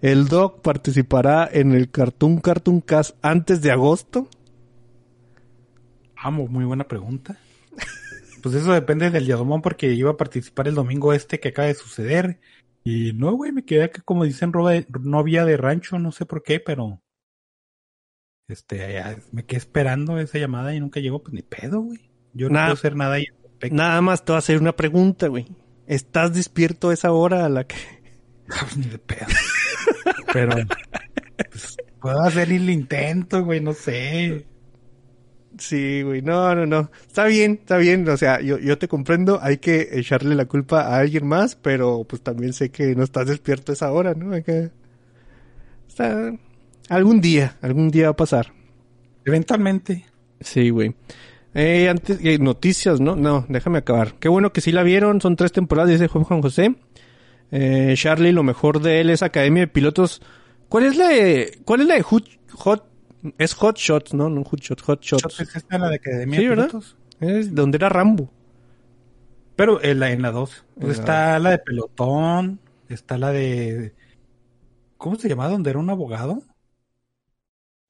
¿El Doc participará en el Cartoon Cartoon Cast antes de agosto? Amo, muy buena pregunta. [laughs] Pues eso depende del Yadomón porque iba a participar el domingo este que acaba de suceder. Y no, güey, me quedé acá como dicen novia de rancho, no sé por qué, pero este me quedé esperando esa llamada y nunca llegó, pues ni pedo, güey. Yo no puedo hacer nada ahí. Nada más te voy a hacer una pregunta, güey. ¿Estás despierto a esa hora a la que... [laughs] Pues, ni de pedo. Pero pues, puedo hacer el intento, güey, no sé. Sí, güey, no, no, no. Está bien, está bien. O sea, yo, yo te comprendo. Hay que echarle la culpa a alguien más, pero pues también sé que no estás despierto a esa hora, ¿no? Que... Está... Algún día, algún día va a pasar. Eventualmente. Sí, güey. Eh, antes, eh, noticias, ¿no? No, déjame acabar. Qué bueno que sí la vieron. Son tres temporadas, dice Juan José. Eh, Charlie, lo mejor de él es Academia de Pilotos. ¿Cuál es la de, cuál es la de Hot, Hot, es Hot Shots, ¿no? No Hot Shots, Hot Shots. Shots es esta la de Academia Sí, de ¿verdad? Pilotos. Es donde era Rambo. Pero en la, en la 2. En la está la de pelotón. Está la de. ¿Cómo se llama? ¿Donde era un abogado?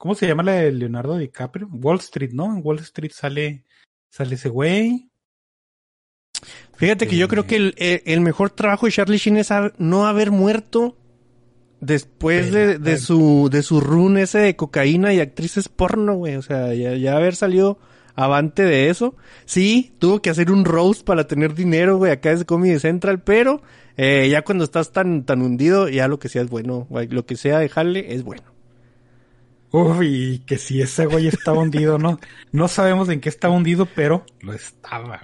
¿Cómo se llama la de Leonardo DiCaprio? Wall Street, ¿no? En Wall Street sale, sale ese güey. Fíjate que yo Eh. creo que el, el- el mejor trabajo de Charlie Sheen es no haber muerto después de, de su de su run ese de cocaína y actrices porno, güey. O sea, ya, ya haber salido avante de eso. Sí, tuvo que hacer un roast para tener dinero, güey, acá es Comedy Central, pero eh, ya cuando estás tan tan hundido, ya lo que sea es bueno, güey. Lo que sea dejarle es bueno. Uy, que si ese güey estaba hundido, ¿no? No sabemos en qué estaba hundido, pero lo estaba.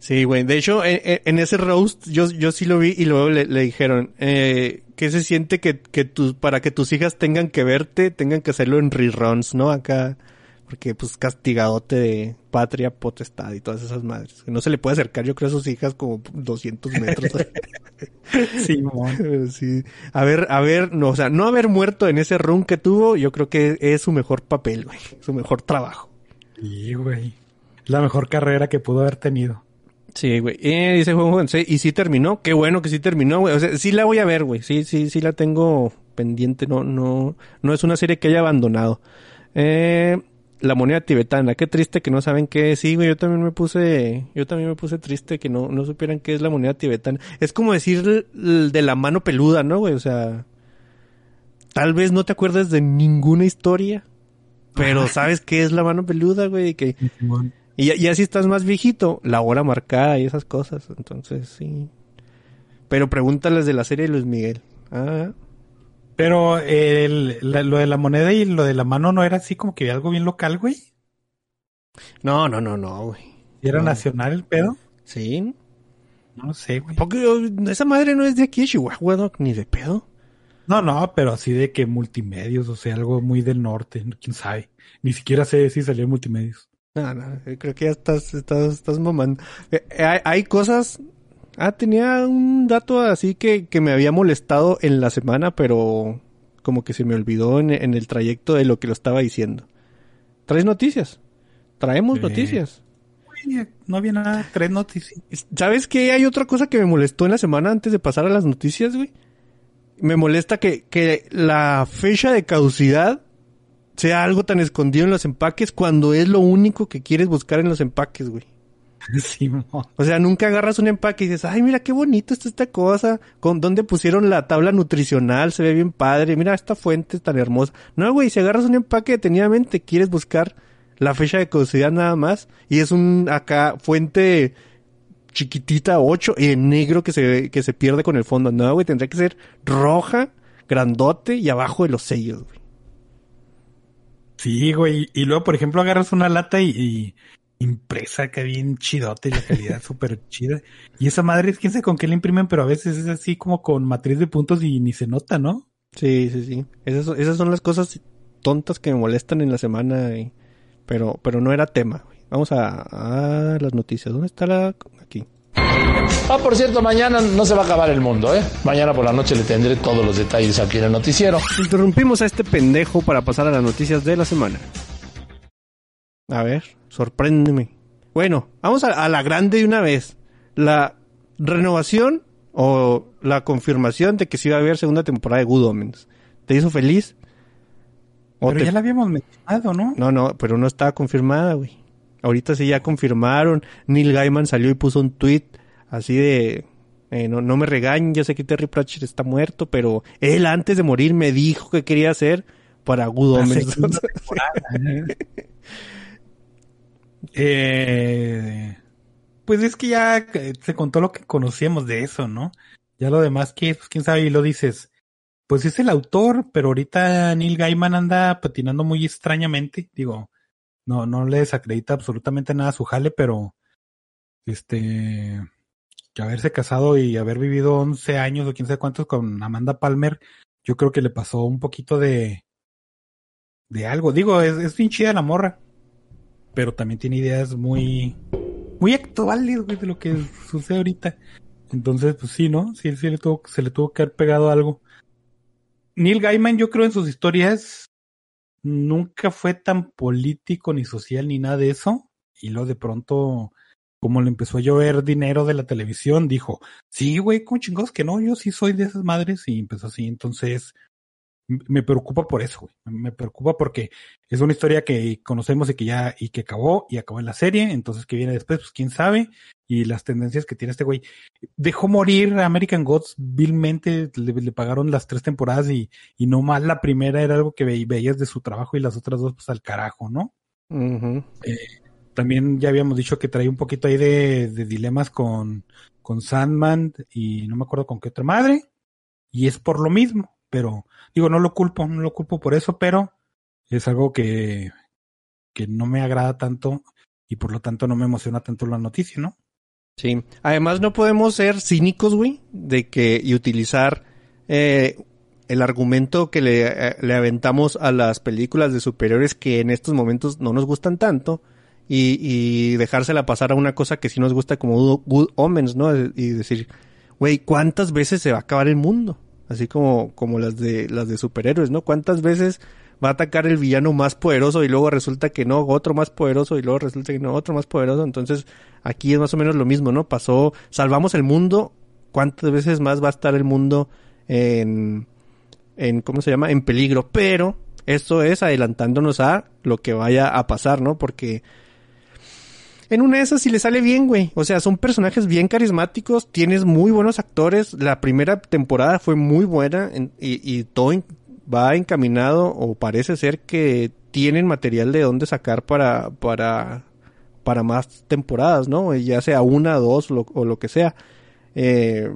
Sí, güey. De hecho, en, ese roast yo, yo sí lo vi y luego le, dijeron, eh, ¿qué se siente que, que tus, para que tus hijas tengan que verte, tengan que hacerlo en reruns, ¿no? Acá Porque pues castigadote de patria, potestad y todas esas madres. No se le puede acercar, yo creo, a sus hijas como 200 metros. [laughs] Sí, [laughs] sí. A ver, a ver, no, o sea, no haber muerto en ese run que tuvo, yo creo que es su mejor papel, güey. Su mejor trabajo. Sí, güey. La mejor carrera que pudo haber tenido. Sí, güey. Eh, dice Juan Juan, sí, y sí terminó. Qué bueno que sí terminó, güey. O sea, sí la voy a ver, güey. Sí, sí, sí la tengo pendiente. No, no, no es una serie que haya abandonado. Eh, la moneda tibetana. Qué triste que no saben qué es. Sí, güey. Yo también me puse, yo también me puse triste que no, no supieran qué es la moneda tibetana. Es como decir de la mano peluda, ¿no, güey? O sea, tal vez no te acuerdas de ninguna historia. Pero sabes qué es la mano peluda, güey, y que y ya, ya si estás más viejito, la hora marcada y esas cosas. Entonces, sí. Pero pregúntales de la serie de Luis Miguel. Ah, Pero el, la- lo de la moneda y lo de la mano no era así como que algo bien local, güey. no, no, no, no, güey. ¿Y era No. nacional el pedo? Sí. No sé, güey. Porque esa madre no es de aquí de Chihuahua, Doc, ni de pedo. No, no, pero así de que multimedios, o sea, algo muy del norte, quién sabe. Ni siquiera sé si salió en multimedios. No, no, creo que ya estás, estás, estás mamando. Eh, eh, hay, hay cosas. Ah, tenía un dato así que, que me había molestado en la semana, pero como que se me olvidó en, en el trayecto de lo que lo estaba diciendo. ¿Traes noticias? Traemos Sí. noticias. No había nada, tres noticias. ¿Sabes qué? Hay otra cosa que me molestó en la semana antes de pasar a las noticias, güey. Me molesta que, que la fecha de caducidad sea algo tan escondido en los empaques cuando es lo único que quieres buscar en los empaques, güey. [laughs] O sea, nunca agarras un empaque y dices, ay, mira qué bonito está esta cosa. ¿Con dónde pusieron la tabla nutricional? Se ve bien padre. Mira esta fuente tan hermosa. No, güey, si agarras un empaque detenidamente, quieres buscar la fecha de caducidad nada más. Y es un acá fuente chiquitita 8 y en negro que se, que se pierde con el fondo. No, güey, tendría que ser roja, grandote y abajo de los sellos, güey. Sí, güey. Y luego, por ejemplo, agarras una lata y impresa que bien chidote y la calidad [laughs] súper chida. Y esa madre es quién sabe con qué la imprimen, pero a veces es así como con matriz de puntos y ni se nota, ¿no? Sí, sí, sí. Esas, son- esas son las cosas tontas que me molestan en la semana. y- pero, pero no era tema. Vamos a, a las noticias. ¿Dónde está la...? Aquí. Ah, por cierto, mañana no se va a acabar el mundo, ¿eh? Mañana por la noche le tendré todos los detalles aquí en el noticiero. Interrumpimos a este pendejo para pasar a las noticias de la semana. A ver, sorpréndeme. Bueno, vamos a, a la grande de una vez. La renovación o la confirmación de que sí va a haber segunda temporada de Good Omens. ¿Te hizo feliz? ¿O Pero te- ya la habíamos mencionado, ¿no? No, no, pero no estaba confirmada, güey. Ahorita sí ya confirmaron. Neil Gaiman salió y puso un tweet así de... eh, no, no me regañen, yo sé que Terry Pratchett está muerto, pero él antes de morir me dijo que quería hacer para Good Omens. [laughs] Eh, pues es que ya eh, se contó lo que conocíamos de eso, ¿no? Ya lo demás que, pues quién sabe, y lo dices. Pues es el autor, pero ahorita Neil Gaiman anda patinando muy extrañamente. Digo, no, no le desacredita absolutamente nada a su jale, pero este, que haberse casado y haber vivido 11 años o quién sabe cuántos con Amanda Palmer, yo creo que le pasó un poquito de, de algo. Digo, es, es bien chida la morra, pero también tiene ideas muy, muy actuales, güey, de lo que [laughs] sucede ahorita. Entonces, pues sí, ¿no? Sí, sí le tuvo, se le tuvo que haber pegado algo. Neil Gaiman, yo creo en sus historias, nunca fue tan político ni social ni nada de eso. Y luego de pronto, como le empezó a llover dinero de la televisión, dijo, sí, güey, ¿cómo chingados que no? Yo sí soy de esas madres. Y empezó así. Entonces, me preocupa por eso, güey. Me preocupa porque es una historia que conocemos y que ya, y que acabó, y acabó en la serie. Entonces, que viene después, pues quién sabe. Y las tendencias que tiene este güey. Dejó morir a American Gods vilmente, le, le pagaron las tres temporadas y, y no más la primera era algo que ve- veías de su trabajo y las otras dos, pues al carajo, ¿no? Ujú. También ya habíamos dicho que traía un poquito ahí de, de dilemas con, con Sandman y no me acuerdo con qué otra madre. Y es por lo mismo, pero digo, no lo culpo, no lo culpo por eso, pero es algo que, que no me agrada tanto y por lo tanto no me emociona tanto la noticia, ¿no? Sí. Además no podemos ser cínicos, güey, de que y utilizar eh, el argumento que le, eh, le aventamos a las películas de superiores que en estos momentos no nos gustan tanto y, y dejársela pasar a una cosa que sí nos gusta como Good- Omens, ¿no? Y decir, güey, ¿cuántas veces se va a acabar el mundo? Así como, como las de, las de superhéroes, ¿no? ¿Cuántas veces va a atacar el villano más poderoso y luego resulta que no, otro más poderoso y luego resulta que no, otro más poderoso? Entonces, aquí es más o menos lo mismo, ¿no? Pasó, salvamos el mundo, ¿cuántas veces más va a estar el mundo en, en, ¿cómo se llama? En peligro, pero esto es adelantándonos a lo que vaya a pasar, ¿no? Porque en una de esas sí le sale bien, güey. O sea, son personajes bien carismáticos, tienes muy buenos actores. La primera temporada fue muy buena en- y, todo va encaminado o parece ser que tienen material de dónde sacar para, para, para más temporadas, ¿no? Ya sea una, dos lo- o lo que sea. Eh,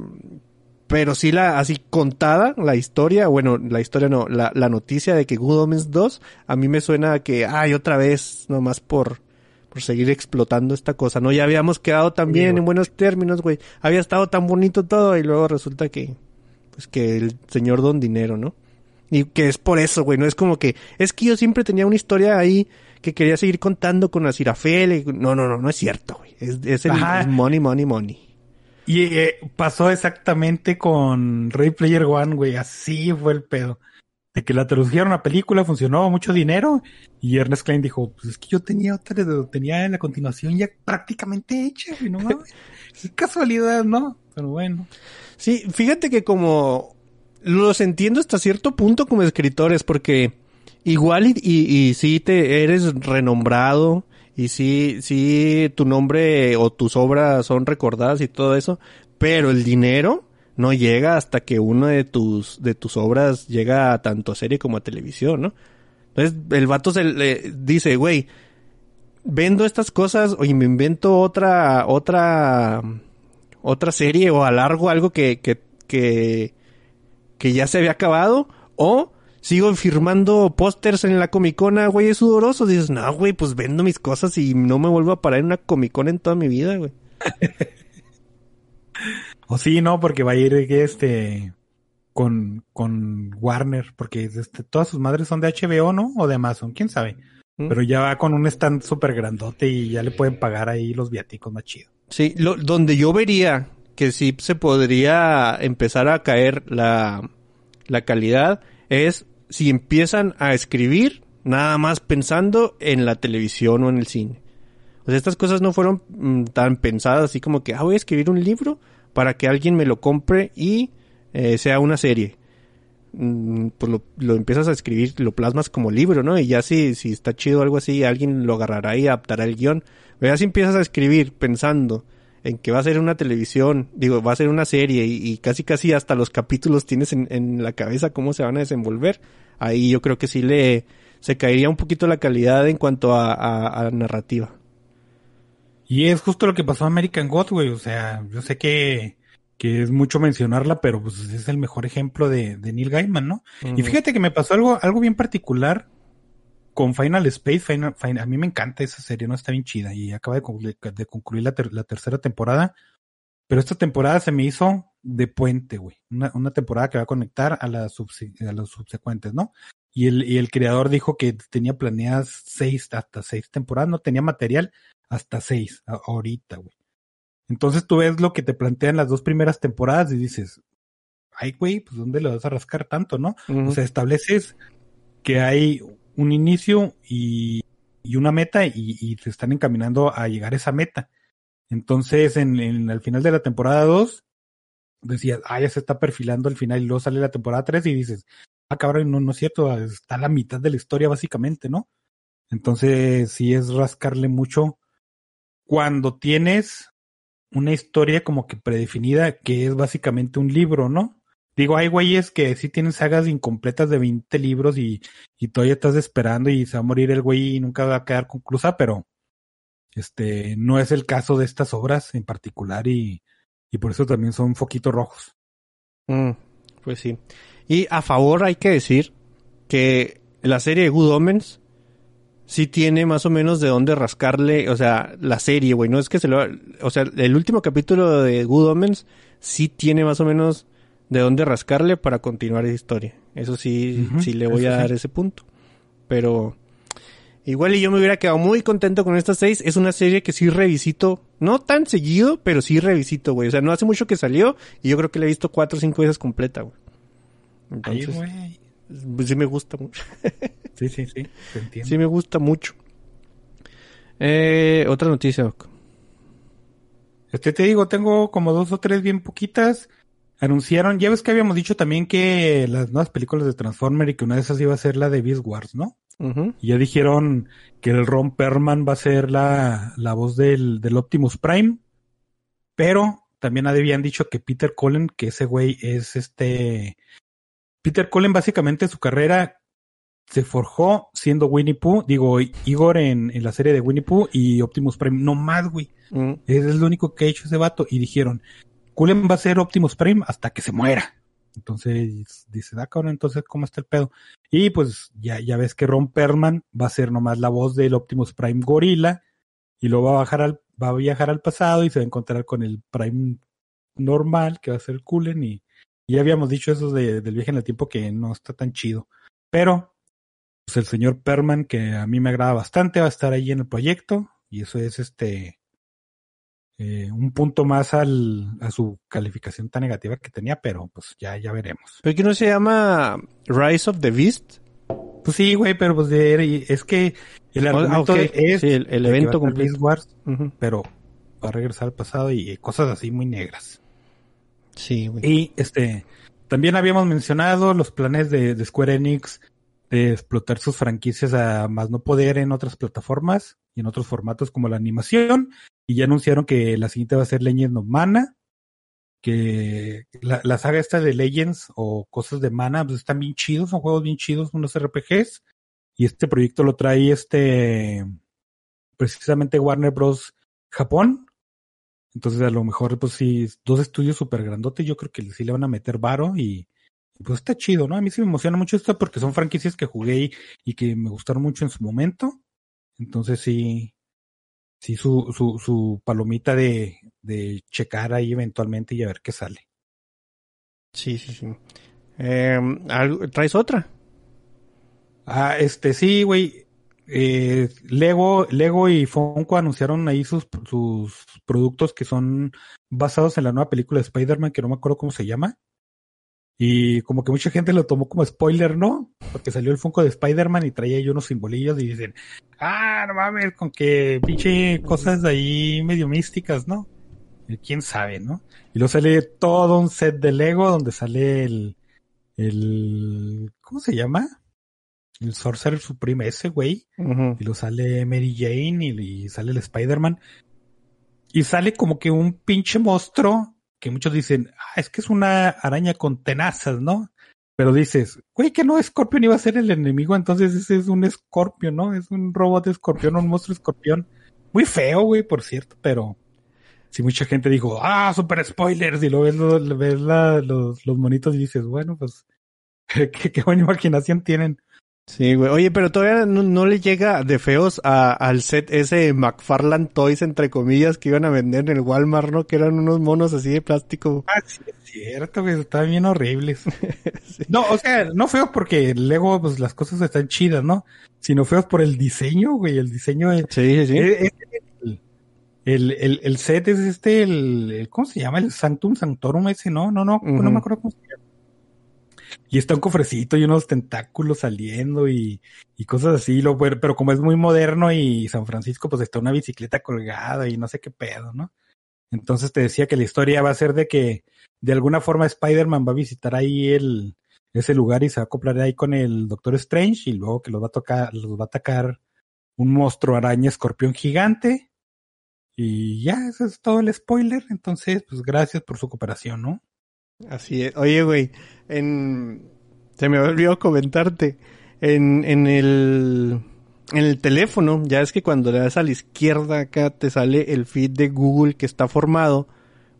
pero sí la, así contada, la historia, bueno, la historia no, la, noticia de que Good Omens 2, a mí me suena que, ay, otra vez, nomás por, por seguir explotando esta cosa, ¿no? Ya habíamos quedado tan bien en buenos términos, güey. Había estado tan bonito todo y luego resulta que, pues que el señor don dinero, ¿no? Y que es por eso, güey, no es como que, es que yo siempre tenía una historia ahí que quería seguir contando con Azirafel. No, no, no, no es cierto, güey. Es, es el es money, money, money. Y eh, pasó exactamente con Ray Player One, güey. Así fue el pedo. De que la tradujeron a una película, funcionó, mucho dinero. Y Ernest Klein dijo, pues es que yo tenía otra, tenía la continuación ya prácticamente hecha, güey, no mames. [laughs] Qué casualidad, ¿no? Pero bueno. Sí, fíjate que como los entiendo hasta cierto punto como escritores, porque igual y, y, y sí te eres renombrado y sí, sí tu nombre o tus obras son recordadas y todo eso, pero el dinero no llega hasta que una de tus, de tus obras llega a tanto a serie como a televisión, ¿no? Entonces el vato se le dice, güey, vendo estas cosas y me invento otra, otra, otra serie o alargo algo que, que, que, que ya se había acabado o sigo firmando pósters en la comicona, güey, es sudoroso. Dices, no, güey, pues vendo mis cosas y no me vuelvo a parar en una comicona en toda mi vida, güey. [laughs] O sí, no, porque va a ir este con, con Warner, porque este, todas sus madres son de HBO, ¿no? O de Amazon, quién sabe. ¿Mm? Pero ya va con un stand súper grandote y ya le pueden pagar ahí los viáticos más chido. Sí, lo, donde yo vería que sí se podría empezar a caer la, la calidad es si empiezan a escribir nada más pensando en la televisión o en el cine. O sea, estas cosas no fueron mm, tan pensadas así como que, ah, voy a escribir un libro para que alguien me lo compre y eh, sea una serie. Mm, pues lo, lo empiezas a escribir, lo plasmas como libro, ¿no? Y ya si, si está chido algo así, alguien lo agarrará y adaptará el guion. Pero ya si empiezas a escribir pensando en que va a ser una televisión, digo, va a ser una serie y, y casi casi hasta los capítulos tienes en, en la cabeza cómo se van a desenvolver, ahí yo creo que sí le se caería un poquito la calidad en cuanto a, a- a narrativa. Y es justo lo que pasó a American God, güey. O sea, yo sé que, que es mucho mencionarla, pero pues es el mejor ejemplo de, de Neil Gaiman, ¿no? Y fíjate que me pasó algo, algo bien particular con Final Space. Final, Final- a mí me encanta esa serie, ¿no? Está bien chida. Y acaba de, concluir- de concluir la, ter- la tercera temporada. Pero esta temporada se me hizo de puente, güey. Una, una temporada que va a conectar a subse- a las subsecuentes, ¿no? Y el, y el creador dijo que tenía planeadas seis, hasta seis temporadas, no tenía material hasta seis ahorita, güey. Entonces tú ves lo que te plantean las dos primeras temporadas y dices, ay, güey, pues ¿dónde le vas a rascar tanto, no? O sea, estableces que hay un inicio y, y una meta y, y se están encaminando a llegar a esa meta. Entonces, en, en al final de la temporada 2, decías, ah, ya se está perfilando el final y luego sale la temporada 3 y dices, ah, cabrón, no, no es cierto, está a la mitad de la historia básicamente, ¿no? Entonces, sí es rascarle mucho cuando tienes una historia como que predefinida que es básicamente un libro, ¿no? Digo, hay güeyes que sí tienen sagas incompletas de 20 libros y, y todavía estás esperando y se va a morir el güey y nunca va a quedar conclusa, pero este no es el caso de estas obras en particular y, y por eso también son foquitos rojos. Mm, pues sí. Y a favor hay que decir que la serie de Good Omens sí tiene más o menos de dónde rascarle, o sea, la serie, güey, no es que se lo... O sea, el último capítulo de Good Omens sí tiene más o menos de dónde rascarle para continuar esa historia. Eso sí, sí le voy a dar sí. ese punto. Pero igual y yo me hubiera quedado muy contento con esta seis. Es una serie que sí revisito, no tan seguido, pero sí revisito, güey. O sea, no hace mucho que salió y yo creo que la he visto cuatro o cinco veces completa, güey. Ay, Entonces, güey. Pues sí me gusta mucho. [laughs] Sí, sí, sí. Te entiendo. Sí me gusta mucho. Eh, otra noticia, Doc. Este te digo, tengo como dos o tres bien poquitas. Anunciaron, ya ves que habíamos dicho también que las nuevas películas de Transformer y que una de esas iba a ser la de Beast Wars, ¿no? Y ya dijeron que el Ron Perlman va a ser la, la voz del, del Optimus Prime. Pero también habían dicho que Peter Cullen, que ese güey es este... Peter Cullen básicamente su carrera se forjó siendo Winnie Pooh, digo, Igor en, en la serie de Winnie Pooh y Optimus Prime, no más, güey. Mm, Es lo único que ha hecho ese vato. Y dijeron, Cullen va a ser Optimus Prime hasta que se muera. Entonces, dice, ah, cabrón, entonces, ¿cómo está el pedo? Y pues, ya, ya ves que Ron Perlman va a ser nomás la voz del Optimus Prime Gorila. Y luego va a bajar al, va a viajar al pasado y se va a encontrar con el Prime normal, que va a ser Cullen. Y ya habíamos dicho eso de- del viaje en el tiempo que no está tan chido. Pero, pues el señor Perman, que a mí me agrada bastante, va a estar ahí en el proyecto. Y eso es este eh, un punto más al, a su calificación tan negativa que tenía, pero pues ya, ya veremos. ¿Pero que no se llama Rise of the Beast? Pues sí, güey, pero pues de- es que el Ah, argumento es Sí, el, evento. Beast Wars, Ujú. pero va a regresar al pasado y cosas así muy negras. Sí. Y este, también habíamos mencionado los planes de, de Square Enix de explotar sus franquicias a más no poder en otras plataformas y en otros formatos como la animación. Y ya anunciaron que la siguiente va a ser Legends of Mana. Que la, la saga esta de Legends o cosas de Mana, pues están bien chidos, son juegos bien chidos, unos RPGs. Y este proyecto lo trae este, precisamente Warner Bros. Japón. Entonces a lo mejor, pues sí, dos estudios súper grandotes, yo creo que sí le van a meter varo y, pues está chido, ¿no? A mí sí me emociona mucho esto porque son franquicias que jugué y, y que me gustaron mucho en su momento. Entonces sí, sí su, su, su palomita de, de checar ahí eventualmente y a ver qué sale. Sí, sí, sí. Eh, ¿algo- ¿Traes otra? Ah, este sí, güey. Eh, Lego, Lego y Funko anunciaron ahí sus, sus productos que son basados en la nueva película de Spider-Man, que no me acuerdo cómo se llama. Y como que mucha gente lo tomó como spoiler, ¿no? Porque salió el Funko de Spider-Man y traía ahí unos simbolillos y dicen, ah, no mames, con que pinche cosas ahí medio místicas, ¿no? Quién sabe, ¿no? Y luego sale todo un set de Lego donde sale el, el, ¿cómo se llama? El Sorcerer Supreme ese, güey. Y lo sale Mary Jane y, y sale el Spider-Man. Y sale como que un pinche monstruo que muchos dicen, ah, es que es una araña con tenazas, ¿no? Pero dices, güey, que no, Scorpion iba a ser el enemigo, entonces ese es un Scorpion, ¿no? Es un robot de escorpión, un monstruo escorpión. Muy feo, güey, por cierto, pero si mucha gente dijo, ah, super spoilers, y luego ves, lo- ves la- los, los monitos y dices, bueno, pues, [laughs] qué, qué buena imaginación tienen. Sí, güey. Oye, pero todavía no, no le llega de feos a- al set ese McFarland Toys, entre comillas, que iban a vender en el Walmart, ¿no? Que eran unos monos así de plástico. Ah, sí, es cierto, güey, estaban bien horribles. [laughs] No, o sea, no feos porque luego pues las cosas están chidas, ¿no? Sino feos por el diseño, güey, el diseño es, Sí, sí, sí. es- el, el, el, el set es este, el, ¿cómo se llama? El Sanctum Sanctorum ese, ¿no? No, no, no me acuerdo cómo se llama. Y está un cofrecito y unos tentáculos saliendo y, y cosas así, lo, pero, como es muy moderno y San Francisco, pues está una bicicleta colgada y no sé qué pedo, ¿no? Entonces te decía que la historia va a ser de que de alguna forma Spider-Man va a visitar ahí el, ese lugar y se va a acoplar ahí con el Doctor Strange y luego que los va a tocar, los va a atacar un monstruo araña escorpión gigante. Y ya, eso es todo el spoiler. Entonces, pues gracias por su cooperación, ¿no? Así es. Oye, güey, en... se me olvidó comentarte. En, en el... En el teléfono, ya es que cuando le das a la izquierda acá te sale el feed de Google que está formado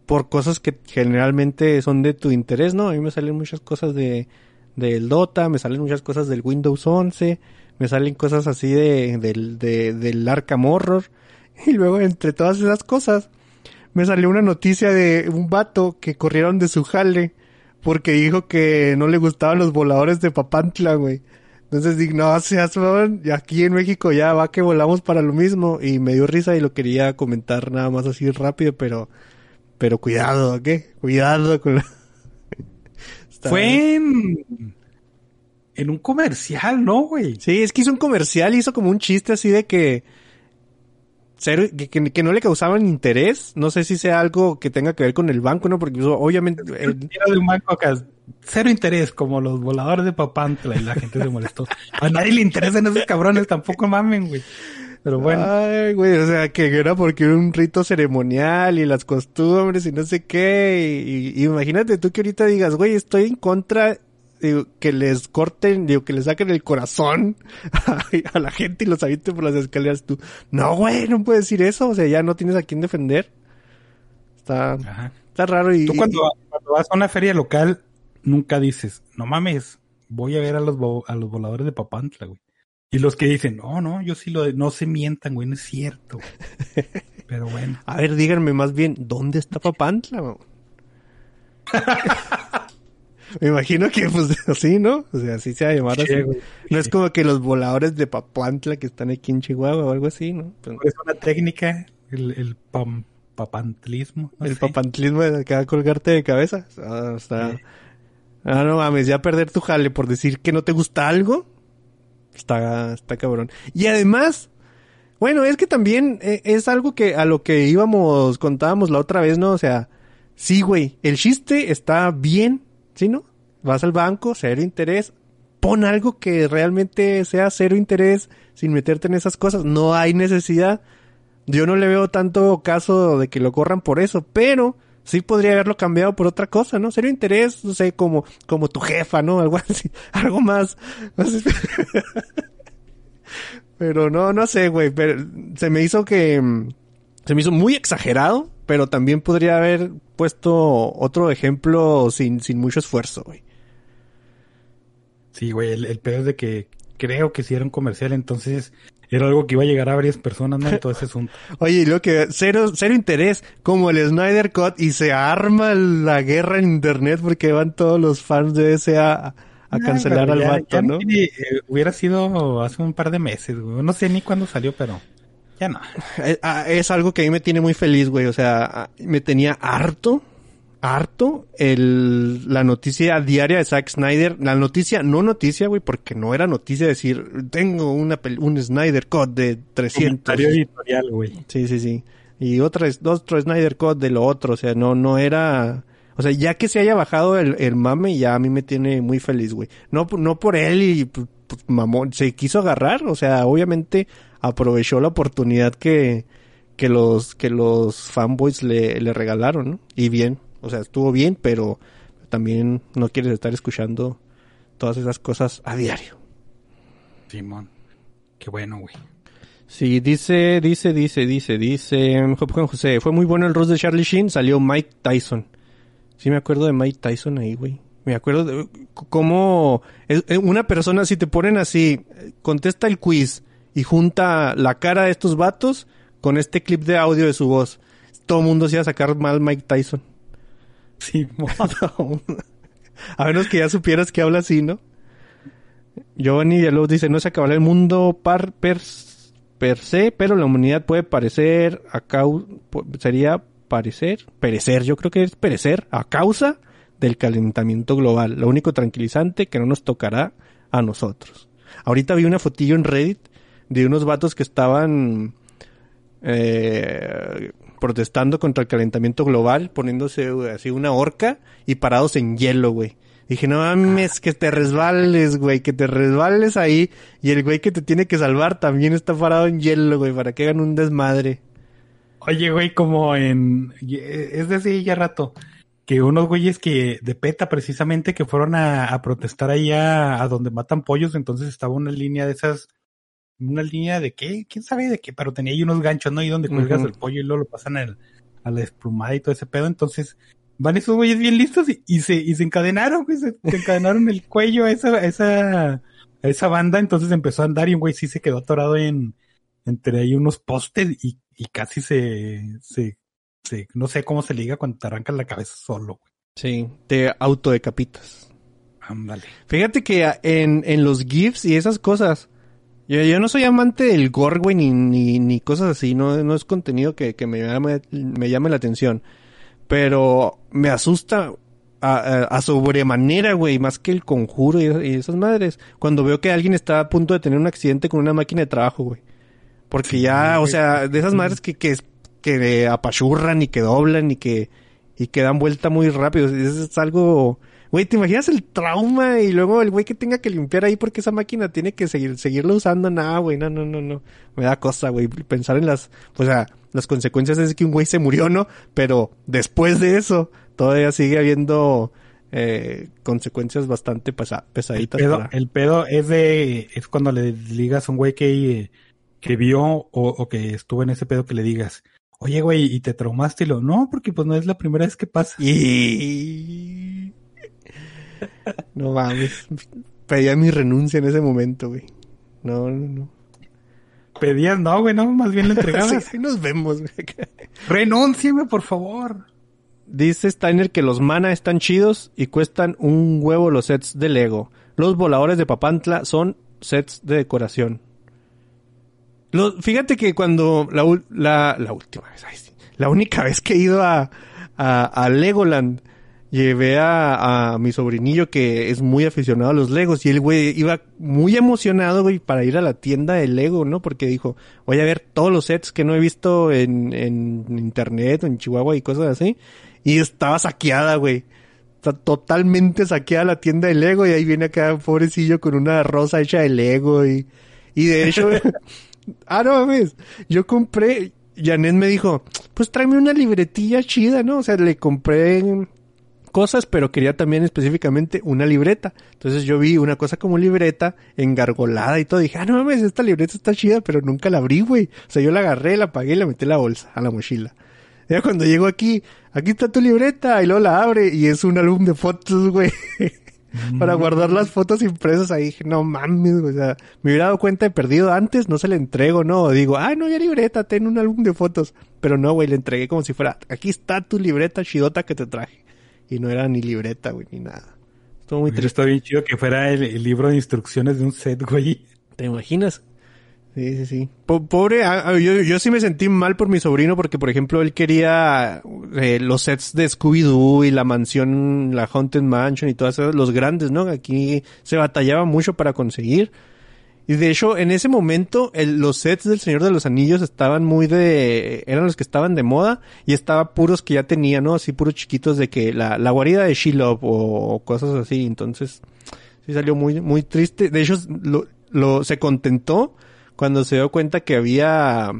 por cosas que generalmente son de tu interés, ¿no? A mí me salen muchas cosas de del Dota, me salen muchas cosas del Windows 11, me salen cosas así de, del, de, del Arkham Horror. [laughs] Y luego entre todas esas cosas me salió una noticia de un vato que corrieron de su jale porque dijo que no le gustaban los voladores de Papantla, güey. Entonces dije, no seas weón, y aquí en México ya va que volamos para lo mismo. Y me dio risa y lo quería comentar nada más así rápido, pero, pero cuidado, ¿qué? Cuidado con la... [laughs] Fue en, en un comercial, ¿no, güey? Sí, es que hizo un comercial, hizo como un chiste así de que cero, que, que- no le causaban interés. No sé si sea algo que tenga que ver con el banco, ¿no? Porque obviamente el- Era de un banco acá. Cero interés, como los voladores de Papantla, y la gente se molestó. A nadie le interesan esos cabrones, tampoco mamen, güey. Pero bueno, Ay, güey, o sea, que era porque era un rito ceremonial y las costumbres y no sé qué. Y, y imagínate tú que ahorita digas, güey, estoy en contra, digo, que les corten, digo, que les saquen el corazón a, [laughs] a la gente y los avienten por las escaleras. Tú, no, güey, no puedes decir eso. O sea, ya no tienes a quién defender. Está, ajá. está raro y... Tú cuando, cuando vas a una feria local, nunca dices, no mames, voy a ver a los, a los voladores de Papantla, güey. Y los que dicen, no, no, yo sí lo, no se mientan, güey, no es cierto. güey". [laughs] Pero bueno. A ver, díganme más bien, ¿dónde está Papantla? [laughs] [laughs] Me imagino que, pues, [laughs] así, ¿no? O sea, así se va a llamar así. No es como que los voladores de Papantla que están aquí en Chihuahua o algo así, ¿no? Pues, Es una técnica, el, el pam- papantlismo. no el sé. papantlismo de acá colgarte de cabeza. Ah, está... Sí. Ah, no mames, ya perder tu jale por decir que no te gusta algo. Está, está cabrón. Y además, bueno, es que también eh, es algo que a lo que íbamos, contábamos la otra vez, ¿no? O sea, sí, güey, el chiste está bien, ¿sí, no? Vas al banco, cero interés, pon algo que realmente sea cero interés sin meterte en esas cosas. No hay necesidad. Yo no le veo tanto caso de que lo corran por eso, pero sí podría haberlo cambiado por otra cosa, ¿no? Serio interés, no sé, como, como tu jefa, ¿no? [laughs] Algo así, algo más. más- [laughs] pero no, no sé, güey, pero se me hizo que, mm, se me hizo muy exagerado, pero también podría haber puesto otro ejemplo sin, sin mucho esfuerzo, güey. Sí, güey, el, el peor es de que creo que si era un comercial, entonces era algo que iba a llegar a varias personas, ¿no? En todo ese asunto. [laughs] Oye, y lo que cero, cero interés, como el Snyder Cut, y se arma la guerra en internet porque van todos los fans de ese a, a cancelar al vato, ya ¿no? eh, hubiera sido hace un par de meses, güey. No sé ni cuándo salió, pero ya no. Eh, ah, Es algo que a mí me tiene muy feliz, güey. O sea, ah, me tenía harto, harto el, la noticia diaria de Zack Snyder. La noticia, no noticia, güey, porque no era noticia decir, tengo una un Snyder Cut de 300. Comentario editorial, güey. Sí, sí, sí. Y otra, es- otro Snyder Cut de lo otro. O sea, no, no era... O sea, ya que se haya bajado el, el mame, ya a mí me tiene muy feliz, güey. No, no por él y pues, pues, mamón, se quiso agarrar. O sea, obviamente aprovechó la oportunidad que, que los, que los fanboys le, le regalaron, ¿no? Y bien. O sea, estuvo bien, pero también no quieres estar escuchando todas esas cosas a diario. Simón. Qué bueno, güey. Sí, dice, dice, dice, dice, dice, Juan José, fue muy bueno el roast de Charlie Sheen, salió Mike Tyson. Sí me acuerdo de Mike Tyson ahí, güey. Me acuerdo de cómo eh, una persona, si te ponen así, contesta el quiz y junta la cara de estos vatos con este clip de audio de su voz. Todo el mundo se iba a sacar mal Mike Tyson. Simón. [laughs] a menos que ya supieras que habla así, ¿no? Giovanni Villalobos dice, no se acabará el mundo par, per, per se, pero la humanidad puede parecer a cau- pu- sería parecer, perecer, yo creo que es perecer a causa del calentamiento global. Lo único tranquilizante que no nos tocará a nosotros. Ahorita vi una fotillo en Reddit de unos vatos que estaban eh, protestando contra el calentamiento global, poniéndose así una horca y parados en hielo, güey. Dije, no mames, que te resbales, güey, que te resbales ahí. Y el güey que te tiene que salvar también está parado en hielo, güey, para que hagan un desmadre. Oye, güey, como en... Es decir, ya rato. Que unos güeyes que de PETA precisamente que fueron a, a protestar ahí a, a donde matan pollos, entonces estaba una línea de esas... Una línea de qué, quién sabe de qué, pero tenía ahí unos ganchos, ¿no? Y donde cuelgas el pollo y luego lo pasan al- a la desplumada y todo ese pedo. Entonces van esos güeyes bien listos y, y se, y se encadenaron, güey, se, se encadenaron el cuello a esa, a esa, a esa banda. Entonces empezó a andar y un güey sí se quedó atorado en, entre ahí unos postes y, y casi se, se, se, no sé cómo se liga cuando te arrancan la cabeza solo, güey. Sí, te autodecapitas. Ándale. Fíjate que a- en, en los GIFs y esas cosas, yo, yo no soy amante del gore, güey, ni, ni, ni cosas así, no, no es contenido que, que me, llame, me llame la atención. Pero me asusta a, a, a sobremanera, güey, más que el conjuro y, y esas madres, cuando veo que alguien está a punto de tener un accidente con una máquina de trabajo, güey. Porque ya, o sea, de esas madres que, que, que apachurran y que doblan y que, y que dan vuelta muy rápido. Eso es algo... Güey, ¿te imaginas el trauma y luego el güey que tenga que limpiar ahí porque esa máquina tiene que seguir, seguirlo usando? Nada, güey, no, no, no, no. Me da cosa, güey, pensar en las, o sea, las consecuencias es que un güey se murió, ¿no? Pero después de eso, todavía sigue habiendo eh, consecuencias bastante pesa- El pesaditas. pedo, para- el pedo es de, es cuando le digas a un güey que, que vio o, o que estuvo en ese pedo que le digas, oye güey, y te traumaste y lo, no, porque pues no es la primera vez que pasa. Y... No mames. Pedía mi renuncia en ese momento, güey. No, no, no. Pedías, no, güey, no, más bien le [laughs] Sí, entregabas. sí nos vemos, güey. Renúncieme, por favor. Dice Steiner que los mana están chidos y cuestan un huevo los sets de Lego. Los voladores de Papantla son sets de decoración. Fíjate que cuando la, ul- la, la última vez, ay, sí, la única vez que he ido a, a, a Legoland, llevé a, a mi sobrinillo que es muy aficionado a los Legos y el güey iba muy emocionado, güey, para ir a la tienda de Lego, ¿no? Porque dijo, voy a ver todos los sets que no he visto en, en internet en Chihuahua y cosas así. Y estaba saqueada, güey. Está totalmente saqueada la tienda de Lego y ahí viene acá un pobrecillo con una rosa hecha de Lego y, y de hecho, [laughs] ah, no mames, yo compré, Janet me dijo, pues tráeme una libretilla chida, ¿no? O sea, le compré cosas, pero quería también específicamente una libreta. Entonces yo vi una cosa como libreta engargolada y todo. Dije, ah, no mames, esta libreta está chida, pero nunca la abrí, güey. O sea, yo la agarré, la pagué y la metí en la bolsa, a la mochila. Ya cuando llego aquí, aquí está tu libreta, y luego la abre y es un álbum de fotos, güey. [laughs] Para guardar las fotos impresas ahí dije, no mames, güey, o sea, me hubiera dado cuenta de perdido antes, no se le entrego, no, O digo, ah, no, ya libreta, ten un álbum de fotos. Pero no, güey, le entregué como si fuera, aquí está tu libreta chidota que te traje. Y no era ni libreta, güey, ni nada. Estuvo muy Hubiera triste. estado bien chido que fuera el, el libro de instrucciones de un set, güey. ¿Te imaginas? Sí, sí, sí. Po- pobre, yo, yo sí me sentí mal por mi sobrino porque, por ejemplo, él quería eh, los sets de Scooby-Doo y la mansión, la Haunted Mansion y todos esos, los grandes, ¿no? Aquí se batallaba mucho para conseguir. Y de hecho, en ese momento, los sets del Señor de los Anillos estaban muy de... Eran los que estaban de moda y estaba puros que ya tenía, ¿no? Así puros chiquitos de que la, la guarida de Shelob o, cosas así. Entonces, sí salió muy, muy triste. De hecho, lo, lo, se contentó cuando se dio cuenta que había...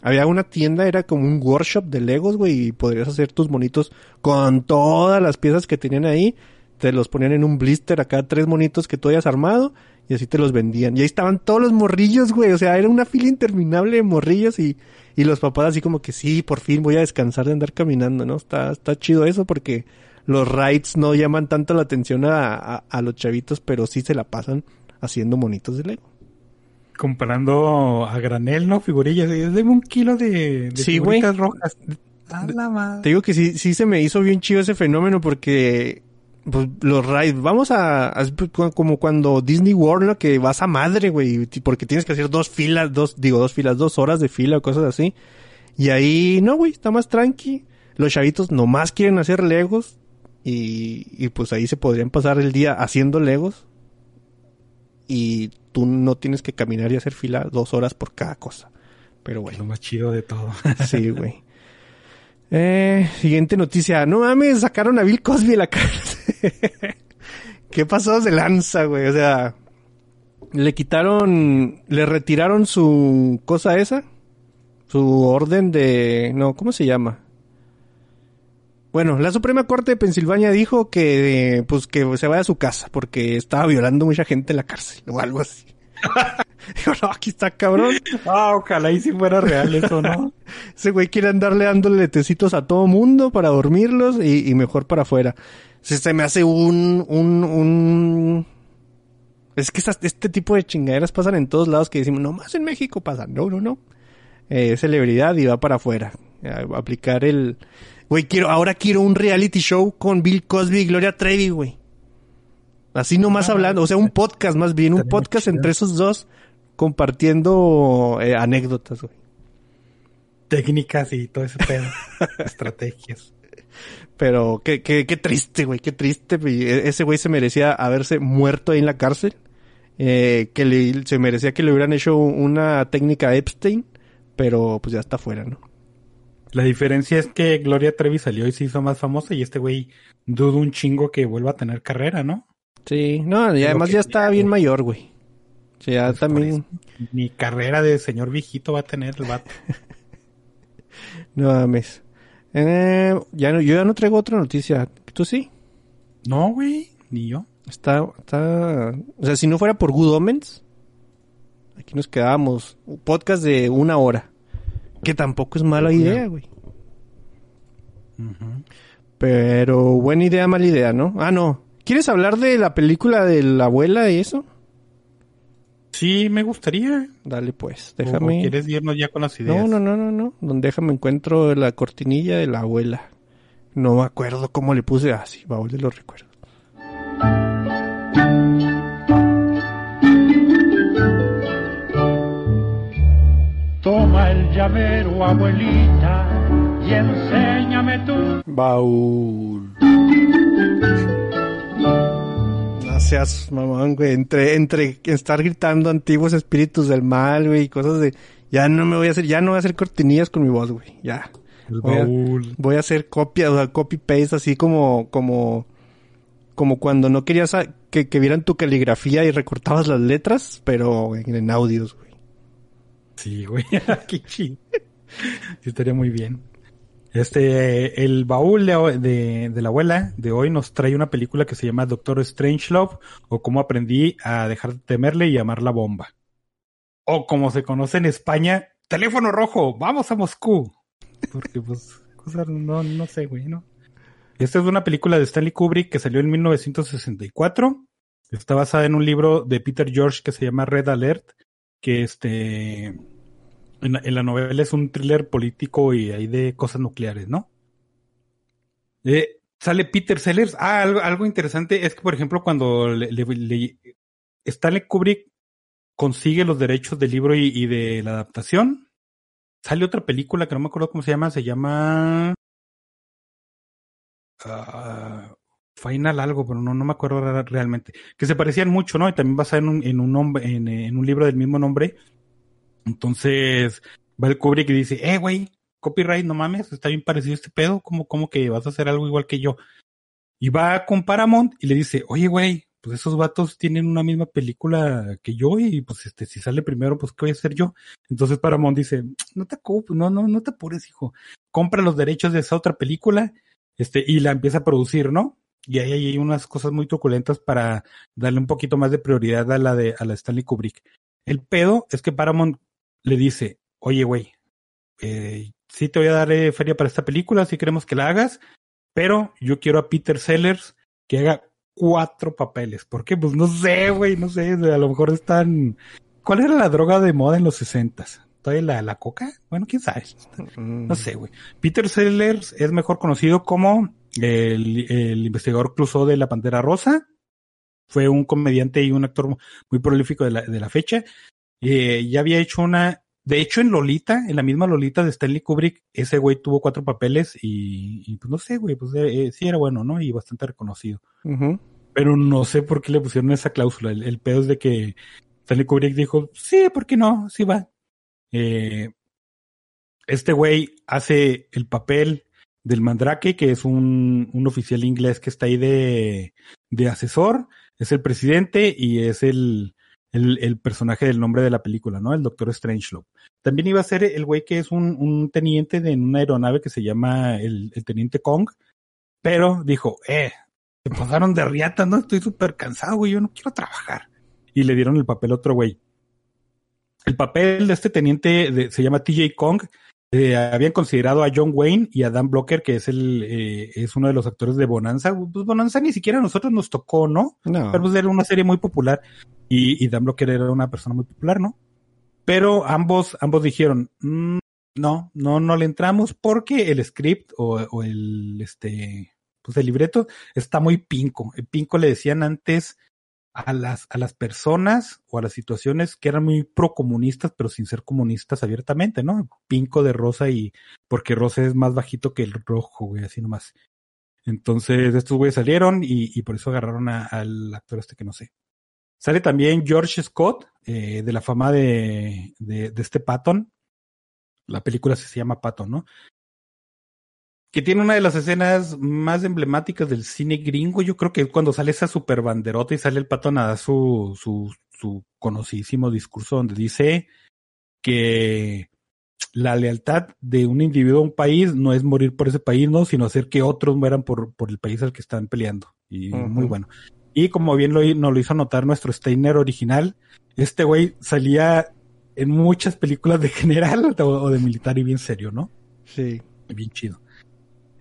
Había una tienda, era como un workshop de Legos, güey, y podrías hacer tus monitos con todas las piezas que tenían ahí. Te los ponían en un blister acá, tres monitos que tú hayas armado, y así te los vendían. Y ahí estaban todos los morrillos, güey. O sea, era una fila interminable de morrillos y, y los papás así como que sí, por fin voy a descansar de andar caminando, ¿no? Está, está chido eso porque los rides no llaman tanto la atención a, a, a los chavitos, pero sí se la pasan haciendo monitos de Lego. Comprando a granel, ¿no? Figurillas. Es de un kilo de, de Sí, rojas. A la madre. Te digo que sí, sí se me hizo bien chido ese fenómeno porque pues, los rides, vamos a, a- como cuando Disney World, ¿no? Que vas a madre, güey, porque tienes que hacer dos filas, dos, digo, dos filas, dos horas de fila o cosas así. Y ahí, no, güey, está más tranqui. Los chavitos nomás quieren hacer legos y, y pues ahí se podrían pasar el día haciendo legos y tú no tienes que caminar y hacer fila dos horas por cada cosa. Pero bueno. Lo más chido de todo. Sí, güey. Eh, siguiente noticia. No mames, sacaron a Bill Cosby de la cárcel. [laughs] ¿Qué pasó de lanza, güey? O sea, le quitaron, le retiraron su cosa esa, su orden de, no, ¿cómo se llama? Bueno, la Suprema Corte de Pensilvania dijo que, pues, que se vaya a su casa porque estaba violando mucha gente en la cárcel o algo así. [laughs] [laughs] Digo, no, aquí está cabrón. Ah, ojalá y si fuera real eso, ¿no? [laughs] Ese güey quiere andarle dándole tecitos a todo mundo para dormirlos y, y mejor para afuera. Se, se me hace un, un, un... Es que estas- este tipo de chingaderas pasan en todos lados que decimos, no más en México pasan. No, no, no. Eh, celebridad y va para afuera. A- a aplicar el, Güey, quiero, ahora quiero un reality show con Bill Cosby y Gloria Trevi, güey. Así nomás hablando, o sea, un podcast más bien, un podcast entre esos dos compartiendo eh, anécdotas, güey. Técnicas y todo ese pedo. [laughs] Estrategias. Pero qué, qué, qué triste, güey, qué triste. E- Ese güey se merecía haberse muerto ahí en la cárcel. Eh, que le, se merecía que le hubieran hecho una técnica Epstein, pero pues ya está fuera, ¿no? La diferencia es que Gloria Trevi salió y se hizo más famosa y este güey dudo un chingo que vuelva a tener carrera, ¿no? Sí, no, y además que ya está bien mayor, güey. Sea, ya Pues también, Ni carrera de señor viejito va a tener el vato. [laughs] no mames. Eh, ya no, yo ya no traigo otra noticia. ¿Tú sí? No, güey, ni yo. Está, está, o sea, si no fuera por Good Omens, aquí nos quedábamos. Un podcast de una hora. Que tampoco es mala idea, güey. Pero buena idea, mala idea, ¿no? Ah, no. ¿Quieres hablar de la película de la abuela y eso? Sí, me gustaría. Dale pues, ¿O déjame. ¿Quieres irnos ya con las ideas? No, no, no, no, no. Donde déjame encuentro la cortinilla de la abuela. No me acuerdo cómo le puse. Ah, sí, baúl de los recuerdos. Toma el llavero, abuelita, y enséñame tú. Baúl. Seas mamón, güey. Entre, entre estar gritando antiguos espíritus del mal, güey, y cosas de. Ya no me voy a hacer, ya no voy a hacer cortinillas con mi voz, güey. Ya. Voy a- baúl. Voy a hacer copia, o sea, copy paste, así como, como, como cuando no querías a- que, que vieran tu caligrafía y recortabas las letras, pero en, en audios, güey. Sí, güey. [laughs] Qué chido. Sí, estaría muy bien. Este, el baúl de, de, la abuela de hoy nos trae una película que se llama Doctor Strangelove o cómo aprendí a dejar de temerle y amar la bomba. O como se conoce en España, teléfono rojo, vamos a Moscú. Porque pues, cosas, no, no sé, güey, ¿no? Esta es una película de Stanley Kubrick que salió en 1964. Está basada en un libro de Peter George que se llama Red Alert, que este en la, novela es un thriller político y hay de cosas nucleares, ¿no? Eh, sale Peter Sellers. Ah, algo, interesante es que, por ejemplo, cuando le, le- le- Stanley Kubrick consigue los derechos del libro y, de la adaptación, sale otra película que no me acuerdo cómo se llama, se llama ah, Final algo, pero no, no me acuerdo re- realmente. Que se parecían mucho, ¿no? Y también basada en un, en un nombre, en un libro del mismo nombre. Entonces, va el Kubrick y dice, eh, güey, copyright, no mames, está bien parecido este pedo, ¿cómo, cómo que vas a hacer algo igual que yo? Y va con Paramount y le dice, oye, güey, pues esos vatos tienen una misma película que yo y pues este, si sale primero, pues ¿qué voy a hacer yo? Entonces Paramount dice, no te ocupes, no, no, no te apures, hijo. Compra los derechos de esa otra película, este, y la empieza a producir, ¿no? Y ahí hay unas cosas muy truculentas para darle un poquito más de prioridad a la de, a la Stanley Kubrick. El pedo es que Paramount le dice, oye, güey, eh, sí te voy a dar eh, feria para esta película, si queremos que la hagas, pero yo quiero a Peter Sellers que haga cuatro papeles. ¿Por qué? Pues no sé, güey, no sé, a lo mejor están... ¿Cuál era la droga de moda en los sesentas? ¿Todavía la, la coca? Bueno, quién sabe. Mm. No sé, güey. Peter Sellers es mejor conocido como el, el investigador Clouseau de la Pantera Rosa. Fue un comediante y un actor muy prolífico de la, de la fecha. Eh, ya había hecho una, de hecho en Lolita, en la misma Lolita de Stanley Kubrick, ese güey tuvo cuatro papeles y, y pues no sé, güey, pues eh, sí era bueno, ¿no? Y bastante reconocido. Pero no sé por qué le pusieron esa cláusula. El, el pedo es de que Stanley Kubrick dijo, sí, ¿por qué no? Sí va. Eh, este güey hace el papel del Mandrake, que es un, un oficial inglés que está ahí de, de asesor, es el presidente y es el, el, el personaje del nombre de la película, ¿no? El Doctor Strangelove. También iba a ser el güey que es un, un teniente de una aeronave que se llama el, el Teniente Kong, pero dijo, eh, se pasaron de riata, ¿no? Estoy súper cansado, güey, yo no quiero trabajar. Y le dieron el papel a otro güey. El papel de este teniente se llama TJ Kong. Eh, habían considerado a John Wayne y a Dan Blocker, que es el eh, es uno de los actores de Bonanza. Pues Bonanza ni siquiera a nosotros nos tocó, ¿no? No. Pero pues era una serie muy popular y, y Dan Blocker era una persona muy popular, ¿no? Pero ambos, ambos dijeron, "Mm, No, no, no le entramos porque el script o, o el, este, pues el libreto está muy pinco. El pinco le decían antes a las, a las personas o a las situaciones que eran muy procomunistas, pero sin ser comunistas abiertamente, ¿no? Pinco de rosa y, porque rosa es más bajito que el rojo, güey, así nomás. Entonces, estos güeyes salieron y, y por eso agarraron a- al actor este que no sé. Sale también George Scott, eh, de la fama de, de, de este Patton. La película se llama Patton, ¿no? Que tiene una de las escenas más emblemáticas del cine gringo. Yo creo que es cuando sale esa super banderota y sale el Patton a dar su, su, su conocidísimo discurso donde dice que la lealtad de un individuo a un país no es morir por ese país, no, sino hacer que otros mueran por, por el país al que están peleando. Y muy bueno. Y como bien lo, nos lo hizo notar nuestro Steiner original, este güey salía en muchas películas de general [laughs] o, o de militar y bien serio, ¿no? Sí. Bien chido.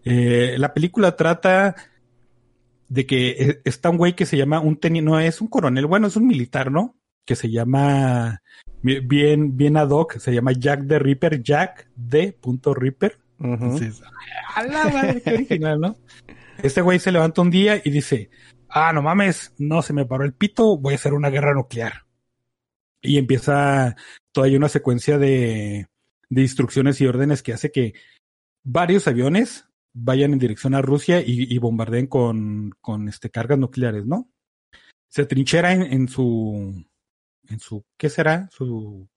Eh, la película trata de que eh, está un güey que se llama un teniente, no es un coronel, bueno, es un militar, ¿no? Que se llama bien, bien ad hoc, se llama Jack the Ripper, Jack the punto Ripper. Entonces, a la madre, qué original, ¿no? Este güey se levanta un día y dice, ah, no mames, no se me paró el pito, voy a hacer una guerra nuclear. Y empieza todavía una secuencia de, de instrucciones y órdenes que hace que varios aviones vayan en dirección a Rusia y, y bombardeen con, con este, cargas nucleares, ¿no? Se trinchera en, en su, en su, ¿qué será? Su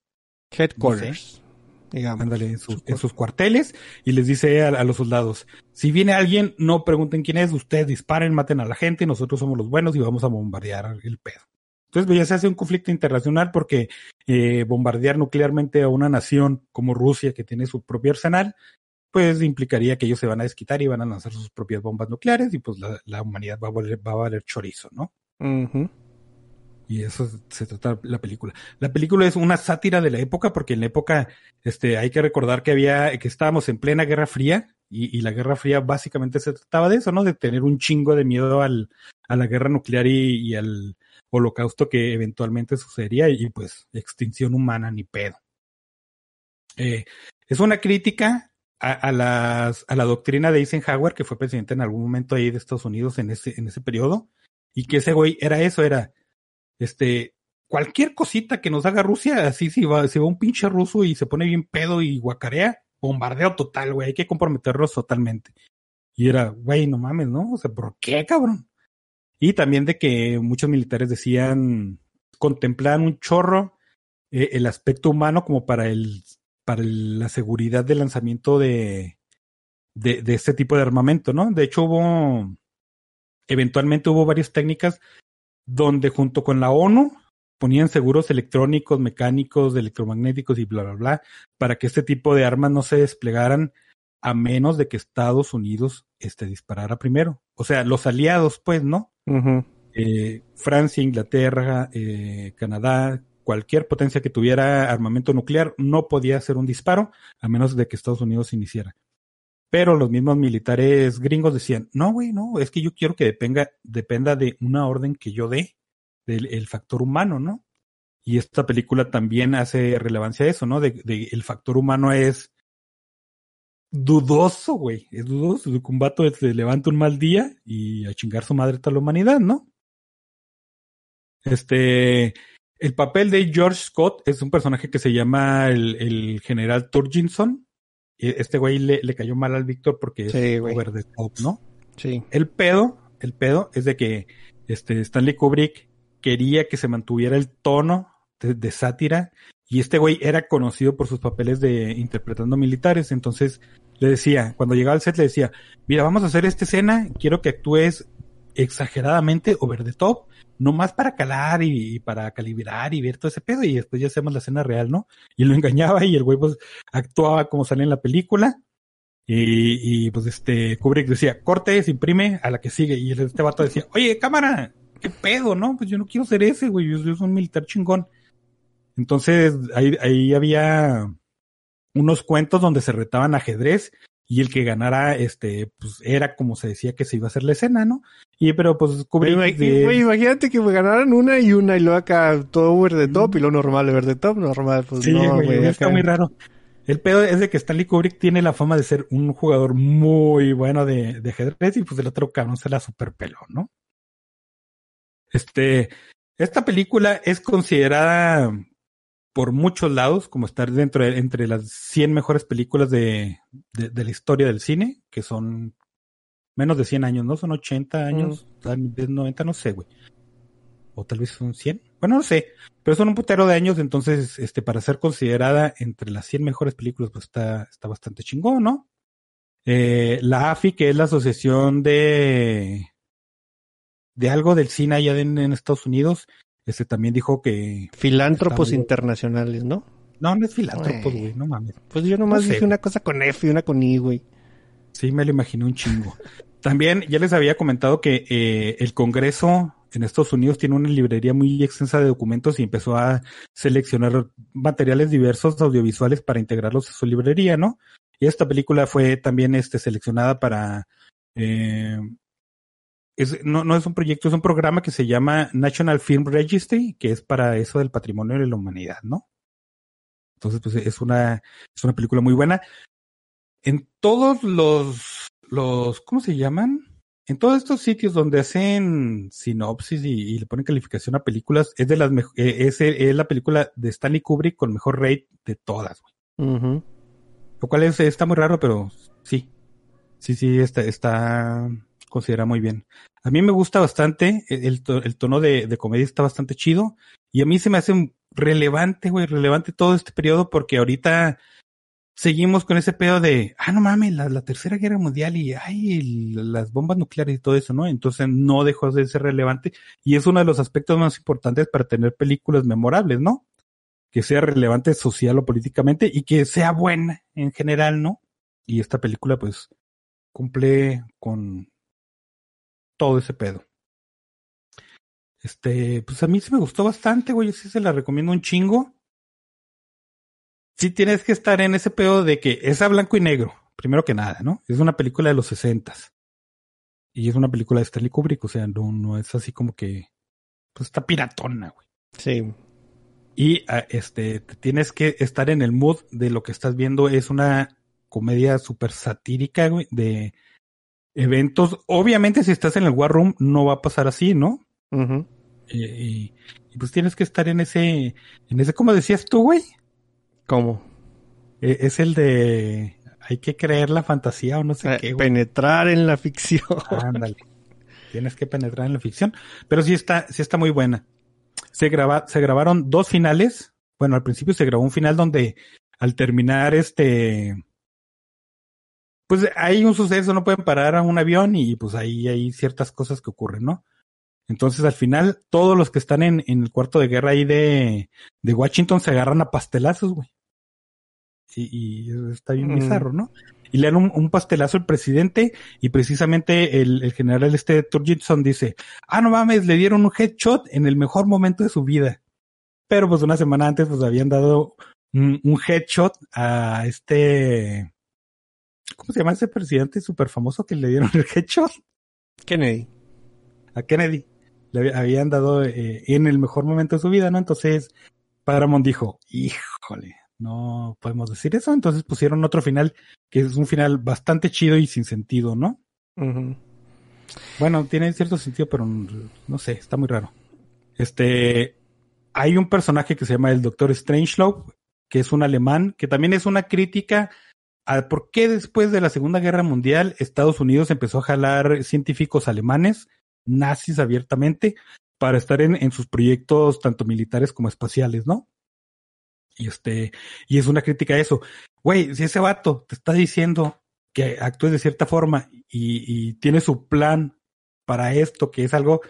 Headquarters. Digamos. Ándale, en, sus- en sus cuarteles y les dice a, a los soldados, si viene alguien, no pregunten quién es, ustedes disparen, maten a la gente nosotros somos los buenos y vamos a bombardear el pedo. Entonces pues, ya se hace un conflicto internacional porque eh, bombardear nuclearmente a una nación como Rusia que tiene su propio arsenal, pues implicaría que ellos se van a desquitar y van a lanzar sus propias bombas nucleares y pues la, la humanidad va a, valer, va a valer chorizo, ¿no? Y eso se trata la película. La película es una sátira de la época, porque en la época, este, hay que recordar que había, que estábamos en plena Guerra Fría, y, y la Guerra Fría básicamente se trataba de eso, ¿no? De tener un chingo de miedo al, a la guerra nuclear y, y al holocausto que eventualmente sucedería, y pues extinción humana ni pedo. Eh, es una crítica a, la doctrina de Eisenhower, que fue presidente en algún momento ahí de Estados Unidos en ese, en ese periodo, y que ese güey era eso, era, este, cualquier cosita que nos haga Rusia, así si va, si va un pinche ruso y se pone bien pedo y guacarea, bombardeo total, güey, hay que comprometerlos totalmente. Y era, güey, no mames, ¿no? O sea, ¿por qué, cabrón? Y también de que muchos militares decían, contemplaban un chorro eh, el aspecto humano como para el, para el- la seguridad del lanzamiento de, de, de este tipo de armamento, ¿no? De hecho hubo, eventualmente hubo varias técnicas donde junto con la ONU ponían seguros electrónicos, mecánicos, electromagnéticos y bla, bla, bla, para que este tipo de armas no se desplegaran a menos de que Estados Unidos este, disparara primero. O sea, los aliados, pues, ¿no? Eh, Francia, Inglaterra, eh, Canadá, cualquier potencia que tuviera armamento nuclear no podía hacer un disparo a menos de que Estados Unidos iniciara. Pero los mismos militares gringos decían, no, güey, no, es que yo quiero que dependa, de una orden que yo dé, del el factor humano, ¿no? Y esta película también hace relevancia a eso, ¿no? De, el factor humano es dudoso, güey. Es dudoso. Un vato se levanta un mal día y a chingar su madre toda la humanidad, ¿no? Este, el papel de George Scott es un personaje que se llama el, el general Turginson. Este güey le, le cayó mal al Víctor porque Sí, es over the top, ¿no? Sí. El pedo, el pedo es de que este Stanley Kubrick quería que se mantuviera el tono de, de sátira y este güey era conocido por sus papeles de interpretando militares, entonces le decía, cuando llegaba al set le decía, mira, vamos a hacer esta escena, quiero que actúes exageradamente over the top, no más para calar y, para calibrar y ver todo ese pedo y después ya hacemos la escena real, ¿no? Y lo [laughs] engañaba y el güey pues actuaba como sale en la película y, pues este Kubrick decía, corte, imprime a la que sigue. Y este vato decía, oye, cámara, qué pedo, ¿no? Pues yo no quiero ser ese, güey, yo, yo soy un militar chingón. Entonces, ahí, ahí había unos cuentos donde se retaban ajedrez y el que ganara, este, pues era como se decía que se iba a hacer la escena, ¿no? Y pero pues Kubrick de- imagínate que ganaran una y una y luego acá todo over the top y lo normal over the top, normal, pues Sí, no, güey, está muy raro. El pedo es de que Stanley Kubrick tiene la fama de ser un jugador muy bueno de, de ajedrez y pues el otro cabrón se la superpeló, ¿no? Este, esta película es considerada por muchos lados como estar dentro de, entre las 100 mejores películas de, de, de la historia del cine, que son menos de 100 años, ¿no? Son 80 años, tal vez 90, no sé, güey. O tal vez son 100. Bueno, no sé. Pero son un putero de años, entonces, este, para ser considerada entre las 100 mejores películas, pues está, está bastante chingón, ¿no? Eh, la AFI, que es la asociación de, de algo del cine allá en, en Estados Unidos, este también dijo que, Filántropos internacionales, ¿no? no, no es filántropo, Güey. no mames. Pues yo nomás No sé. dije una cosa con F y una con I, güey. Sí, me lo imaginé un chingo. [laughs] También ya les había comentado que eh, el Congreso en Estados Unidos tiene una librería muy extensa de documentos y empezó a seleccionar materiales diversos audiovisuales para integrarlos a su librería, ¿no? Y esta película fue también este, seleccionada para... eh, es, no, no es un proyecto, es un programa que se llama National Film Registry, que es para eso del patrimonio de la humanidad, ¿no? Entonces, pues es una, es una película muy buena. En todos los, los, ¿cómo se llaman? En todos estos sitios donde hacen sinopsis y, y le ponen calificación a películas, es de las eh, es, es la película de Stanley Kubrick con mejor rate de todas, güey. Lo cual es, está muy raro, pero sí. Sí, sí, está, está considerada muy bien. A mí me gusta bastante, el, el el tono de, de comedia está bastante chido. Y a mí se me hace relevante, güey, relevante todo este periodo porque ahorita seguimos con ese pedo de, ah, no mames, la, tercera guerra mundial y, ay, las bombas nucleares y todo eso, ¿no? Entonces no dejó de ser relevante y es uno de los aspectos más importantes para tener películas memorables, ¿no? Que sea relevante social o políticamente y que sea buena en general, ¿no? Y esta película, pues, cumple con todo ese pedo. Este, pues a mí sí me gustó bastante, güey, sí se la recomiendo un chingo. Sí tienes que estar en ese pedo de que es a blanco y negro, primero que nada, ¿no? Es una película de los sesentas. Y es una película de Stanley Kubrick, o sea, no, no es así como que, pues está piratona, güey. Sí. Y ah, este, te tienes que estar en el mood de lo que estás viendo. Es una comedia súper satírica, güey, de eventos. Obviamente, si estás en el War Room, no va a pasar así, ¿no? Ujú. Y, y- y, pues tienes que estar en ese, en ese, como decías tú, güey. ¿Cómo? Eh, Es el de, hay que creer la fantasía o no sé Eh, qué, güey. penetrar en la ficción. [laughs] Ándale. Tienes que penetrar en la ficción. Pero sí está, sí está muy buena. Se graba, se grabaron dos finales. Bueno, al principio se grabó un final donde al terminar este, pues hay un suceso, no pueden parar a un avión y pues ahí hay ciertas cosas que ocurren, ¿no? Entonces al final todos los que están en, en el cuarto de guerra ahí de, de Washington se agarran a pastelazos, güey. Y, y está bien Mm. bizarro, ¿no? Y le dan un, un pastelazo al presidente y precisamente el, el general este Turgidson dice, ah, no mames, le dieron un headshot en el mejor momento de su vida. Pero pues una semana antes pues habían dado un, un headshot a este, ¿cómo se llama ese presidente súper famoso que le dieron [laughs] el headshot? Kennedy. A Kennedy. Le había- habían dado eh, en el mejor momento de su vida, ¿no? Entonces Paramount dijo, híjole, no podemos decir eso. Entonces pusieron otro final que es un final bastante chido y sin sentido, ¿no? Bueno, tiene cierto sentido, pero no sé, está muy raro. Este, hay un personaje que se llama el Doctor Strangelove, que es un alemán, que también es una crítica por qué después de la Segunda Guerra Mundial Estados Unidos empezó a jalar científicos alemanes, nazis abiertamente, para estar en, sus proyectos tanto militares como espaciales, ¿no? Y este, y es una crítica a eso. Güey, si ese vato te está diciendo que actúes de cierta forma y, y tiene su plan para esto, que es algo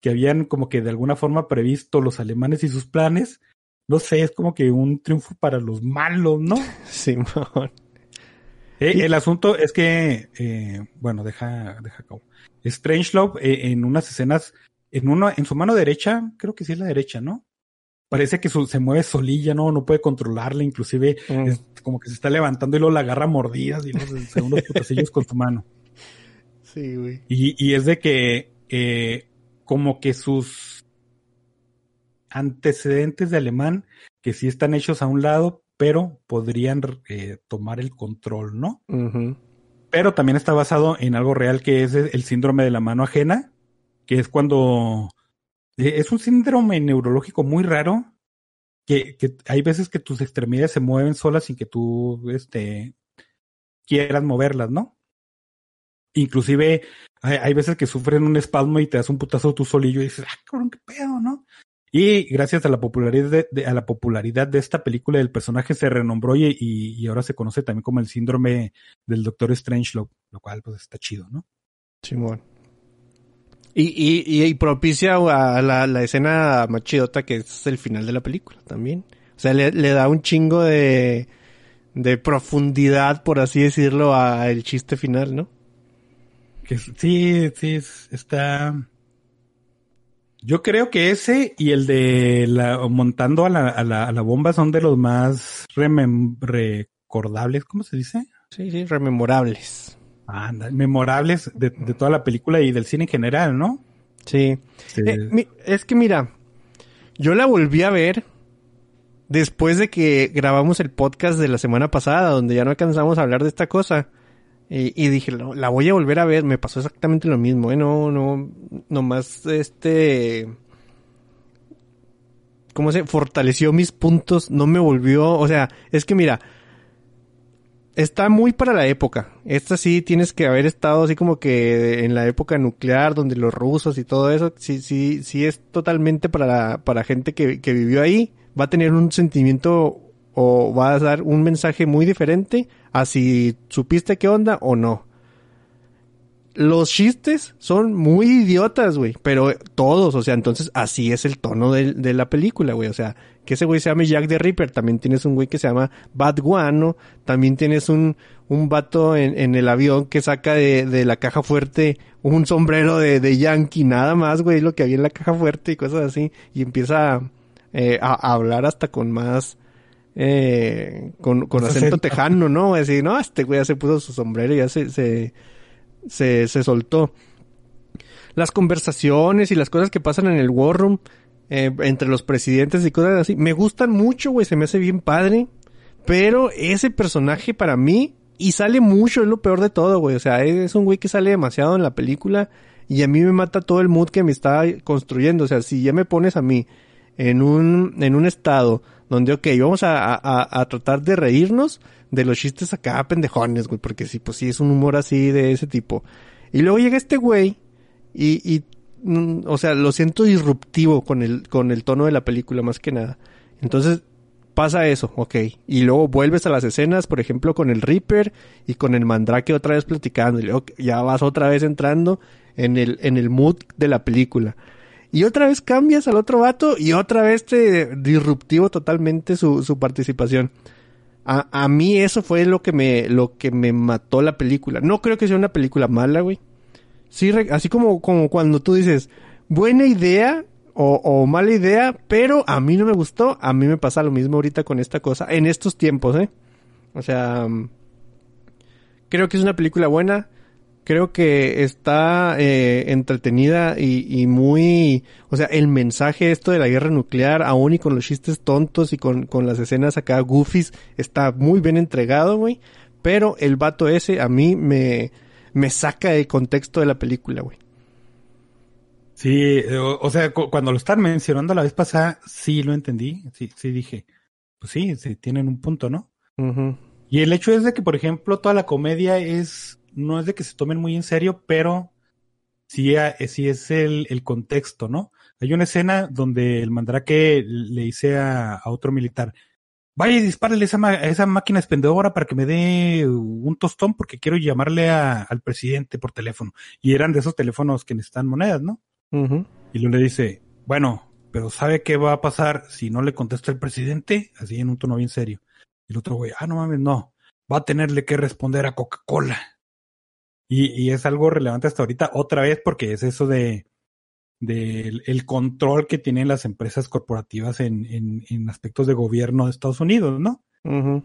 que habían como que de alguna forma previsto los alemanes y sus planes, no sé, es como que un triunfo para los malos, ¿no? [laughs] Simón. Eh, El asunto es que, eh, bueno, deja, deja acabo. Strangelove eh, en unas escenas, en una, en su mano derecha, creo que sí es la derecha, ¿no? Parece que su- se mueve solilla, ¿no? No puede controlarla, inclusive Mm. es como que se está levantando y luego la agarra mordidas y luego se da unos putacillos con su mano. Sí, güey. Y, y es de que eh, como que sus antecedentes de alemán, que sí están hechos a un lado, pero podrían eh, tomar el control, ¿no? Pero también está basado en algo real que es el síndrome de la mano ajena, que es cuando eh, es un síndrome neurológico muy raro, que, que hay veces que tus extremidades se mueven solas sin que tú este, quieras moverlas, ¿no? Inclusive hay, hay veces que sufren un espasmo y te das un putazo tú solillo y dices, ah, cabrón, qué pedo, ¿no? Y gracias a la popularidad de, de- a la popularidad de esta película, el personaje se renombró y, y, y ahora se conoce también como el síndrome del Doctor Strange, lo, lo cual pues está chido, ¿no? Simón. Y, y, y, propicia a la, la escena más chidota que es el final de la película también. O sea, le, le da un chingo de, de profundidad, por así decirlo, al chiste final, ¿no? Que sí, sí, es- está. Yo creo que ese y el de la montando a la, a la, a la bomba son de los más recordables, ¿cómo se dice? Sí, sí, rememorables. Anda, memorables de, de toda la película y del cine en general, ¿no? Sí. Sí. Eh, mi- es que mira, yo la volví a ver después de que grabamos el podcast de la semana pasada, donde ya no alcanzamos a hablar de esta cosa. Y, dije, "No, la voy a volver a ver. Me pasó exactamente lo mismo, ¿eh? No, no, nomás este... ¿Cómo se? Fortaleció mis puntos, no me volvió... O sea, es que mira, está muy para la época. Esta sí tienes que haber estado así como que en la época nuclear, donde los rusos y todo eso, sí, sí, sí es totalmente para, la- para gente que, que vivió ahí. Va a tener un sentimiento o va a dar un mensaje muy diferente a si supiste qué onda o no. Los chistes son muy idiotas, güey, pero todos, o sea, entonces así es el tono de, de la película, güey, o sea, que ese güey se llame Jack the Ripper, también tienes un güey que se llama Bad Guano, también tienes un, un vato en, el avión que saca de, de la caja fuerte un sombrero de, de yankee, nada más, güey, lo que había en la caja fuerte y cosas así, y empieza eh, a hablar hasta con más, eh, con, con acento acento. tejano, ¿no? Así, no, este güey ya se puso su sombrero y ya se, se, se, se soltó. Las conversaciones y las cosas que pasan en el War Room eh, entre los presidentes y cosas así, me gustan mucho, güey, se me hace bien padre. Pero ese personaje para mí, y sale mucho, es lo peor de todo, güey. O sea, es un güey que sale demasiado en la película y a mí me mata todo el mood que me está construyendo. O sea, si ya me pones a mí en un, en un estado donde, ok, vamos a, a, a tratar de reírnos de los chistes acá pendejones, güey, porque sí, pues sí, es un humor así de ese tipo. Y luego llega este güey y, y mm, o sea, lo siento disruptivo con el, con el tono de la película más que nada. Entonces, pasa eso, ok. Y luego vuelves a las escenas, por ejemplo, con el Reaper y con el Mandrake otra vez platicando. Y luego ya vas otra vez entrando en el, en el mood de la película. Y otra vez cambias al otro vato y otra vez te disruptivo totalmente su, su participación. A, a mí eso fue lo que me, lo que me mató la película. No creo que sea una película mala, güey. Sí, así como, como cuando tú dices, buena idea o, o mala idea, pero a mí no me gustó. A mí me pasa lo mismo ahorita con esta cosa, en estos tiempos, ¿eh? O sea, mm, creo que es una película buena. Creo que está eh, entretenida y, y muy... O sea, el mensaje esto de la guerra nuclear, aún y con los chistes tontos y con, con las escenas acá goofies, está muy bien entregado, güey. Pero el vato ese a mí me, me saca de contexto de la película, güey. Sí, eh, o, o sea, cu- cuando lo están mencionando la vez pasada, sí lo entendí. Sí, sí dije, pues sí, sí, tienen un punto, ¿no? Y el hecho es de que, por ejemplo, toda la comedia es, no es de que se tomen muy en serio, pero sí, eh, sí es el, el contexto, ¿no? Hay una escena donde el mandrake le dice a, a otro militar, vaya y dispárale esa, ma- esa máquina expendedora para que me dé un tostón porque quiero llamarle a- al presidente por teléfono. Y eran de esos teléfonos que necesitan monedas, ¿no? Y luego le dice, bueno, pero ¿sabe qué va a pasar si no le contesta el presidente? Así en un tono bien serio. Y el otro güey, ah, no mames, no. Va a tenerle que responder a Coca-Cola. Y, y es algo relevante hasta ahorita, otra vez, porque es eso de del el control que tienen las empresas corporativas en, en, en aspectos de gobierno de Estados Unidos, ¿no?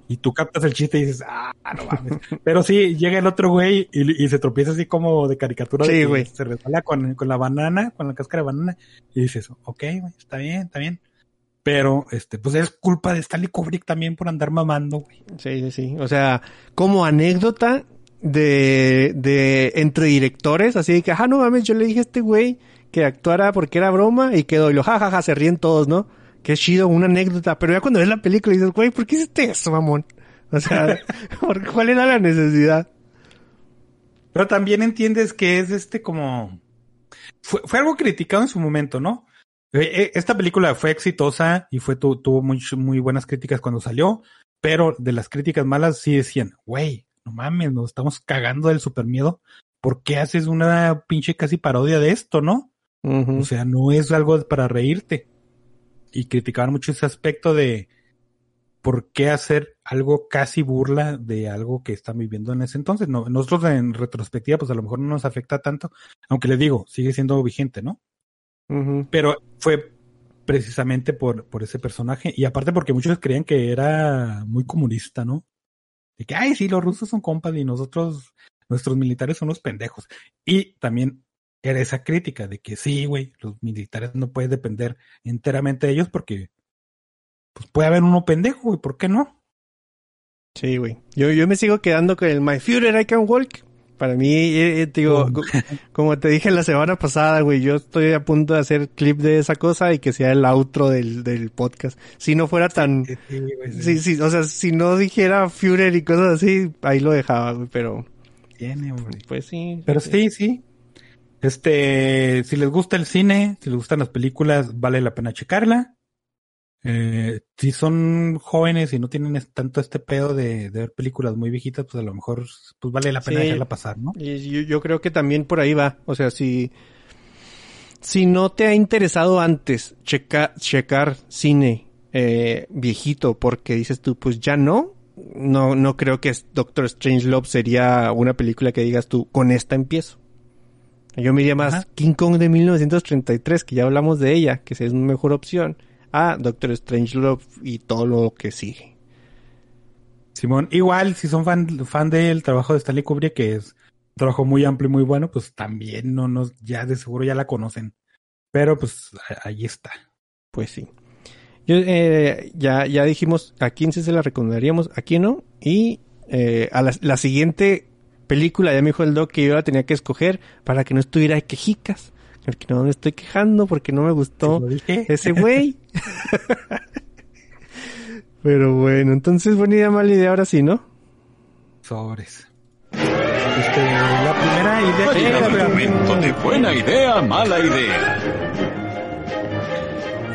Y tú captas el chiste y dices, ah, no mames. Pero sí, llega el otro güey y, y se tropieza así como de caricatura. de Sí, güey. Se resbala con, con la banana, con la cáscara de banana. Y dices, ok, güey, está bien, está bien. Pero, este, pues es culpa de Stanley Kubrick también por andar mamando, güey. Sí, sí, sí. O sea, como anécdota de, de entre directores, así de que, ah, no mames, yo le dije a este güey que actuara porque era broma y quedó, y lo jajaja, se ríen todos, ¿no? Qué chido, una anécdota. Pero ya cuando ves la película dices, güey, ¿por qué hiciste eso, mamón? O sea, [laughs] ¿por- ¿cuál era la necesidad? Pero también entiendes que es este como... Fue, algo criticado en su momento, ¿no? Eh, eh, Esta película fue exitosa y fue tu- tuvo muy, muy buenas críticas cuando salió, pero de las críticas malas sí decían, güey, no mames, nos estamos cagando del super miedo. ¿Por qué haces una pinche casi parodia de esto, no? O sea, no es algo para reírte. Y criticaban mucho ese aspecto de por qué hacer algo casi burla de algo que están viviendo en ese entonces. No, nosotros en retrospectiva, pues a lo mejor no nos afecta tanto, aunque les digo, sigue siendo vigente, ¿no? Pero fue precisamente por, por ese personaje y aparte porque muchos creían que era muy comunista, ¿no? De que, ay, sí, los rusos son compas y nosotros, nuestros militares son los pendejos. Y también era esa crítica de que sí, güey, los militares no puedes depender enteramente de ellos porque pues puede haber uno pendejo, güey, ¿por qué no? Sí, güey. Yo, yo me sigo quedando con el My Führer I Can Walk. Para mí, eh, eh, digo, Oh. co- como te dije la semana pasada, güey, yo estoy a punto de hacer clip de esa cosa y que sea el outro del, del podcast. Si no fuera tan... Sí, güey, sí, Sí, sí, o sea, si no dijera Führer y cosas así, ahí lo dejaba, güey, pero... tiene, güey. Pues sí. Pero sí, sí. Este, si les gusta el cine, si les gustan las películas, vale la pena checarla. Eh, si son jóvenes y no tienen tanto este pedo de, de ver películas muy viejitas, pues a lo mejor pues vale la pena Sí. dejarla pasar, ¿no? Y yo, yo creo que también por ahí va. O sea, si, si no te ha interesado antes checa, checar cine eh, viejito porque dices tú, pues ya no, no, no creo que Doctor Strangelove sería una película que digas tú, con esta empiezo. Yo me iría más Ajá. King Kong de 1933, que ya hablamos de ella, que es una mejor opción, a Doctor Strangelove y todo lo que sigue. Simón, igual, si son fan, fan del trabajo de Stanley Kubrick, que es un trabajo muy amplio y muy bueno, pues también no nos, ya de seguro ya la conocen. Pero pues ahí está. Pues sí. Yo, eh, ya, ya dijimos a quién sí se la recomendaríamos, a quién no. Y eh, a la, la siguiente película, ya me dijo el doc que yo la tenía que escoger para que no estuviera de quejicas. Porque no me estoy quejando, porque no me gustó ese güey. [laughs] [laughs] Pero bueno, entonces buena idea, mala idea, ahora sí, ¿no? Sobres. Este, la primera idea que llegado el era- momento de buena idea, mala idea.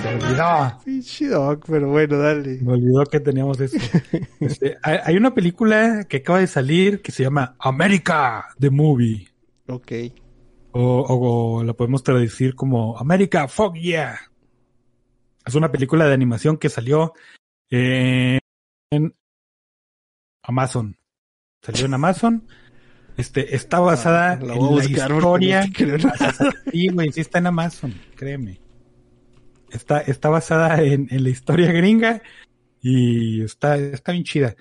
Se me olvidó. Pinche doc, pero bueno, dale. Me olvidó que teníamos eso. [laughs] Este, hay, hay una película que acaba de salir que se llama America, the Movie. Ok. O, o- o la podemos traducir como America, fuck yeah. Es una película de animación que salió eh, en Amazon. Salió en Amazon. Este, está basada Ah, la en la historia. [laughs] Sí, güey, sí está en Amazon, créeme. Está, está basada en, en la historia gringa y está, está bien chida.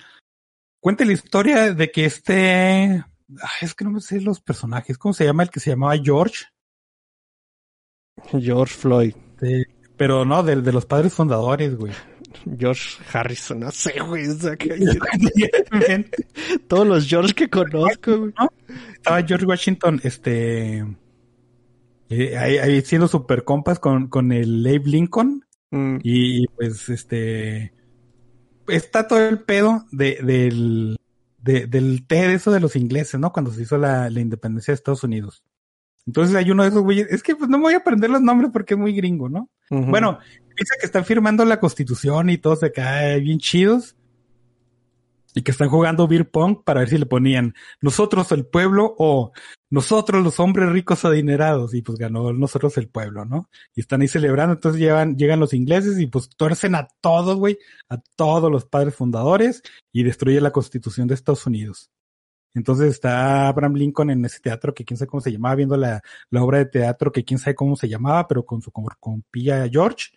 Cuenta la historia de que este, ay, es que no me sé los personajes, ¿cómo se llama el que se llamaba George? George Floyd. De- pero no, de, de los padres fundadores, güey. George Harrison, no sé, güey. o sea, que- [laughs] todos los George que conozco, güey. Estaba George Washington, este, eh, ahí, ahí siendo super compas con, con el Abe Lincoln. Mm. Y, y, pues este está todo el pedo de, del, de- del té de eso de los ingleses, ¿no? Cuando se hizo la, la independencia de Estados Unidos. Entonces hay uno de esos güeyes, es que pues no me voy a aprender los nombres porque es muy gringo, ¿no? Bueno, dice que están firmando la constitución y todos acá bien chidos. Y que están jugando beer pong para ver si le ponían nosotros el pueblo o nosotros los hombres ricos adinerados. Y pues ganó nosotros el pueblo, ¿no? Y están ahí celebrando. Entonces llegan, llegan los ingleses y pues tuercen a todos, güey, a todos los padres fundadores y destruye la constitución de Estados Unidos. Entonces está Abraham Lincoln en ese teatro que quién sabe cómo se llamaba, viendo la, la obra de teatro que quién sabe cómo se llamaba, pero con su compilla George.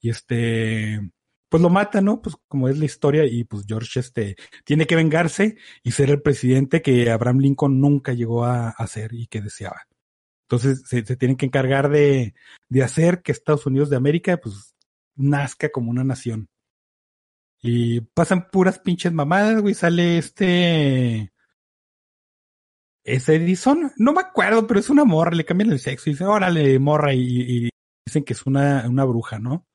Y este, pues lo mata, ¿no? Pues como es la historia y pues George este tiene que vengarse y ser el presidente que Abraham Lincoln nunca llegó a, a ser y que deseaba. Entonces se, se tienen que encargar de, de hacer que Estados Unidos de América pues nazca como una nación. Y pasan puras pinches mamadas, güey. Sale este. Es Edison. No me acuerdo, pero es una morra. Le cambian el sexo y dice, órale, morra. Y, dicen que es una, una bruja, ¿no?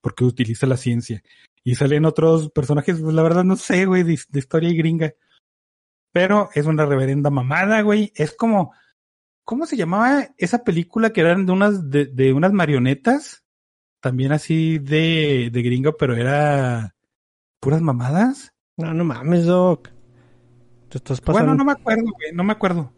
Porque utiliza la ciencia. Y salen otros personajes, pues la verdad no sé, güey, de, de historia y gringa. Pero es una reverenda mamada, güey. Es como. ¿Cómo se llamaba esa película que eran de unas, de, de unas marionetas? También así de, de gringo, pero era puras mamadas. No, no mames, Doc. Te estás pasando. Bueno, no me acuerdo, güey, no me acuerdo.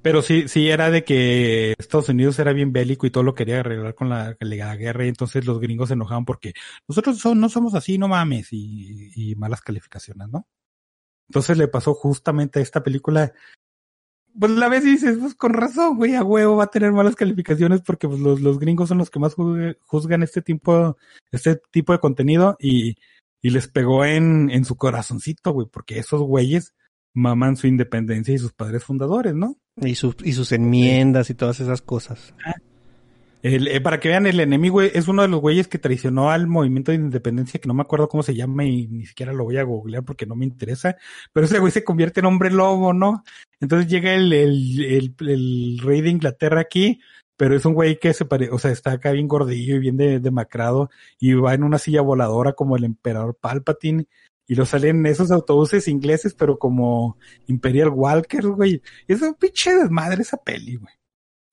Pero sí, sí era de que Estados Unidos era bien bélico y todo lo quería arreglar con la, la guerra y entonces los gringos se enojaban porque nosotros son, no somos así, no mames, y, y malas calificaciones, ¿no? Entonces le pasó justamente a esta película. Pues la vez dices, pues con razón, güey, a huevo va a tener malas calificaciones porque pues, los, los gringos son los que más juzgan este tipo, este tipo de contenido y, y les pegó en, en su corazoncito, güey, porque esos güeyes maman su independencia y sus padres fundadores, ¿no? Y, sus y sus enmiendas y todas esas cosas. El, eh, para que vean, el enemigo es uno de los güeyes que traicionó al movimiento de independencia, que no me acuerdo cómo se llama y ni siquiera lo voy a googlear porque no me interesa, pero ese güey se convierte en hombre lobo, ¿no? Entonces llega el, el, el, el rey de Inglaterra aquí, pero es un güey que se parece, o sea, está acá bien gordillo y bien de- demacrado y va en una silla voladora como el emperador Palpatine y lo salen esos autobuses ingleses, pero como Imperial Walker, güey. Es un pinche desmadre esa peli, güey.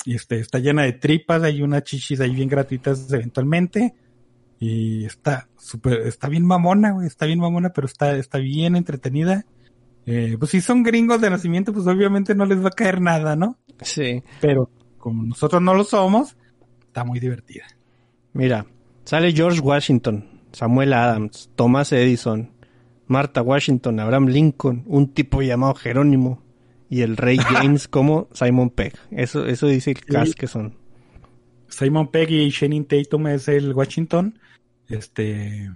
Y este, está llena de tripas, hay unas chichis ahí bien gratuitas eventualmente. Y está súper, está bien mamona, güey, está bien mamona, pero está, está bien entretenida. Eh, pues si son gringos de nacimiento, pues obviamente no les va a caer nada, ¿no? Sí. Pero como nosotros no lo somos, está muy divertida. Mira, sale George Washington, Samuel Adams, Thomas Edison, Martha Washington, Abraham Lincoln, un tipo llamado Jerónimo y el rey [laughs] James como Simon Pegg. Eso, eso dice el cast que son. Simon Pegg y Shannon Tatum es el Washington. Este,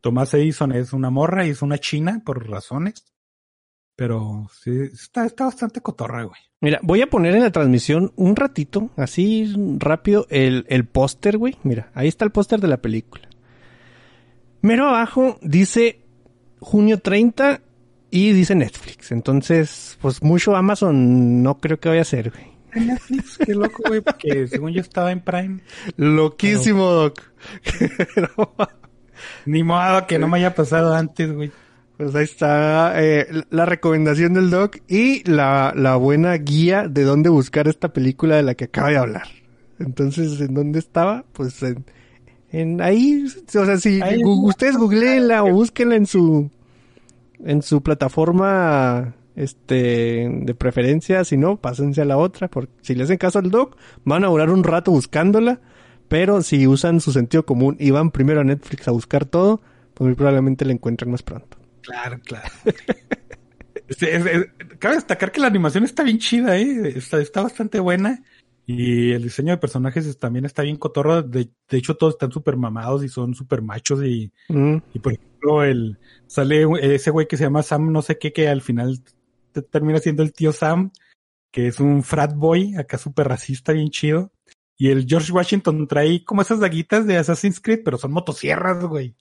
Thomas Edison es una morra y es una china por razones. Pero sí, está, está bastante cotorra, güey. Mira, voy a poner en la transmisión un ratito, así rápido, el, el póster, güey. Mira, ahí está el póster de la película. Mero abajo dice junio 30 y dice Netflix. Entonces, pues mucho Amazon no creo que vaya a ser, güey. Netflix, qué loco, güey, porque [laughs] según yo estaba en Prime. Loquísimo, Doc. [laughs] Ni modo que no me haya pasado antes, güey. pues ahí está eh, la recomendación del Doc y la, la buena guía de dónde buscar esta película de la que acaba de hablar. Entonces, ¿en dónde estaba? Pues en, en ahí, o sea, si Ahí. gu- ustedes googleenla o búsquenla en su en su plataforma este de preferencia, si no, pásense a la otra, porque si le hacen caso al Doc, van a durar un rato buscándola, pero si usan su sentido común y van primero a Netflix a buscar todo, pues muy probablemente la encuentren más pronto. Claro, claro. [laughs] Este, es- es- cabe destacar que la animación está bien chida, ¿eh? Está, está bastante buena. Y el diseño de personajes es- también está bien cotorro. De, de hecho, todos están súper mamados y son súper machos. Y, Mm. y por ejemplo, el, sale ese güey que se llama Sam, no sé qué, que al final te- termina siendo el tío Sam, que es un frat boy, acá súper racista, bien chido. Y el George Washington trae como esas daguitas de Assassin's Creed, pero son motosierras, güey.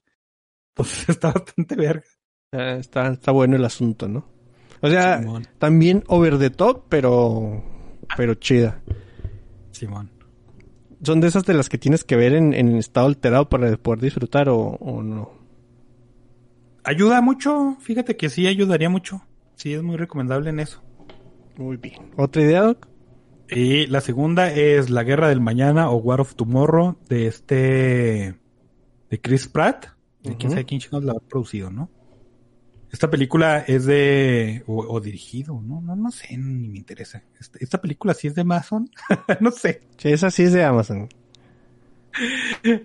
Entonces [laughs] está bastante verga. Ah, Está, está bueno el asunto, ¿no? O sea, Simón. también over the top, pero, pero chida. Simón. ¿Son de esas de las que tienes que ver en, en estado alterado para poder disfrutar o, o no? Ayuda mucho, fíjate que sí ayudaría mucho. Sí, es muy recomendable en eso. Muy bien. ¿Otra idea, Doc? Y la segunda es La Guerra del Mañana o War of Tomorrow de este de Chris Pratt, de quién Ujú. sabe quién chingados la ha producido, ¿no? Esta película es de o, o dirigido, no, no, no sé, ni me interesa. Esta, esta película sí es de Amazon, [laughs] no sé. Sí, esa sí es de Amazon.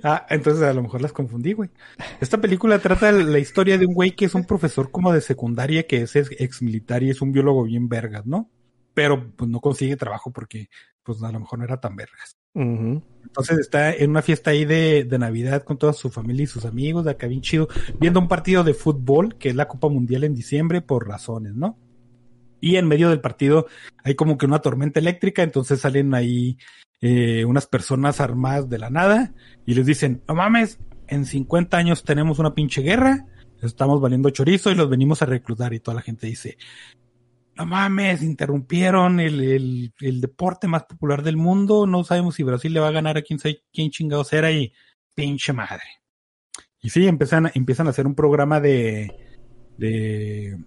Ah, entonces a lo mejor las confundí, güey. Esta película trata la historia de un güey que es un profesor como de secundaria que es ex militar y es un biólogo bien vergas, ¿no? Pero pues no consigue trabajo porque pues a lo mejor no era tan vergas. Entonces está en una fiesta ahí de, de Navidad con toda su familia y sus amigos, de acá bien chido, viendo un partido de fútbol, que es la Copa Mundial en diciembre, por razones, ¿no? Y en medio del partido hay como que una tormenta eléctrica, entonces salen ahí eh, unas personas armadas de la nada y les dicen, no mames, en 50 años tenemos una pinche guerra, estamos valiendo chorizo y los venimos a reclutar y toda la gente dice, no mames, interrumpieron el, el, el deporte más popular del mundo, no sabemos si Brasil le va a ganar a quién quién chingados era y pinche madre. Y sí, empiezan, empiezan a hacer un programa de, de,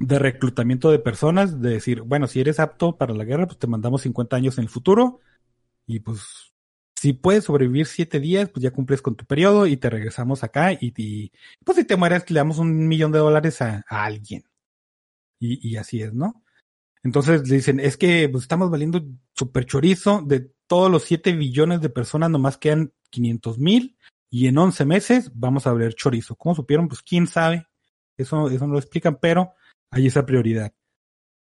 de reclutamiento de personas, de decir, bueno, si eres apto para la guerra, pues te mandamos 50 años en el futuro y pues si puedes sobrevivir siete días, pues ya cumples con tu periodo y te regresamos acá y, pues si te mueres le damos un millón de dólares a alguien. Y, y, así es, ¿no? Entonces le dicen, es que pues, estamos valiendo super chorizo, de todos los 7 billones de personas nomás quedan 500 mil y en 11 meses vamos a ver chorizo. ¿Cómo supieron? Pues quién sabe, eso, eso no lo explican, pero hay esa prioridad.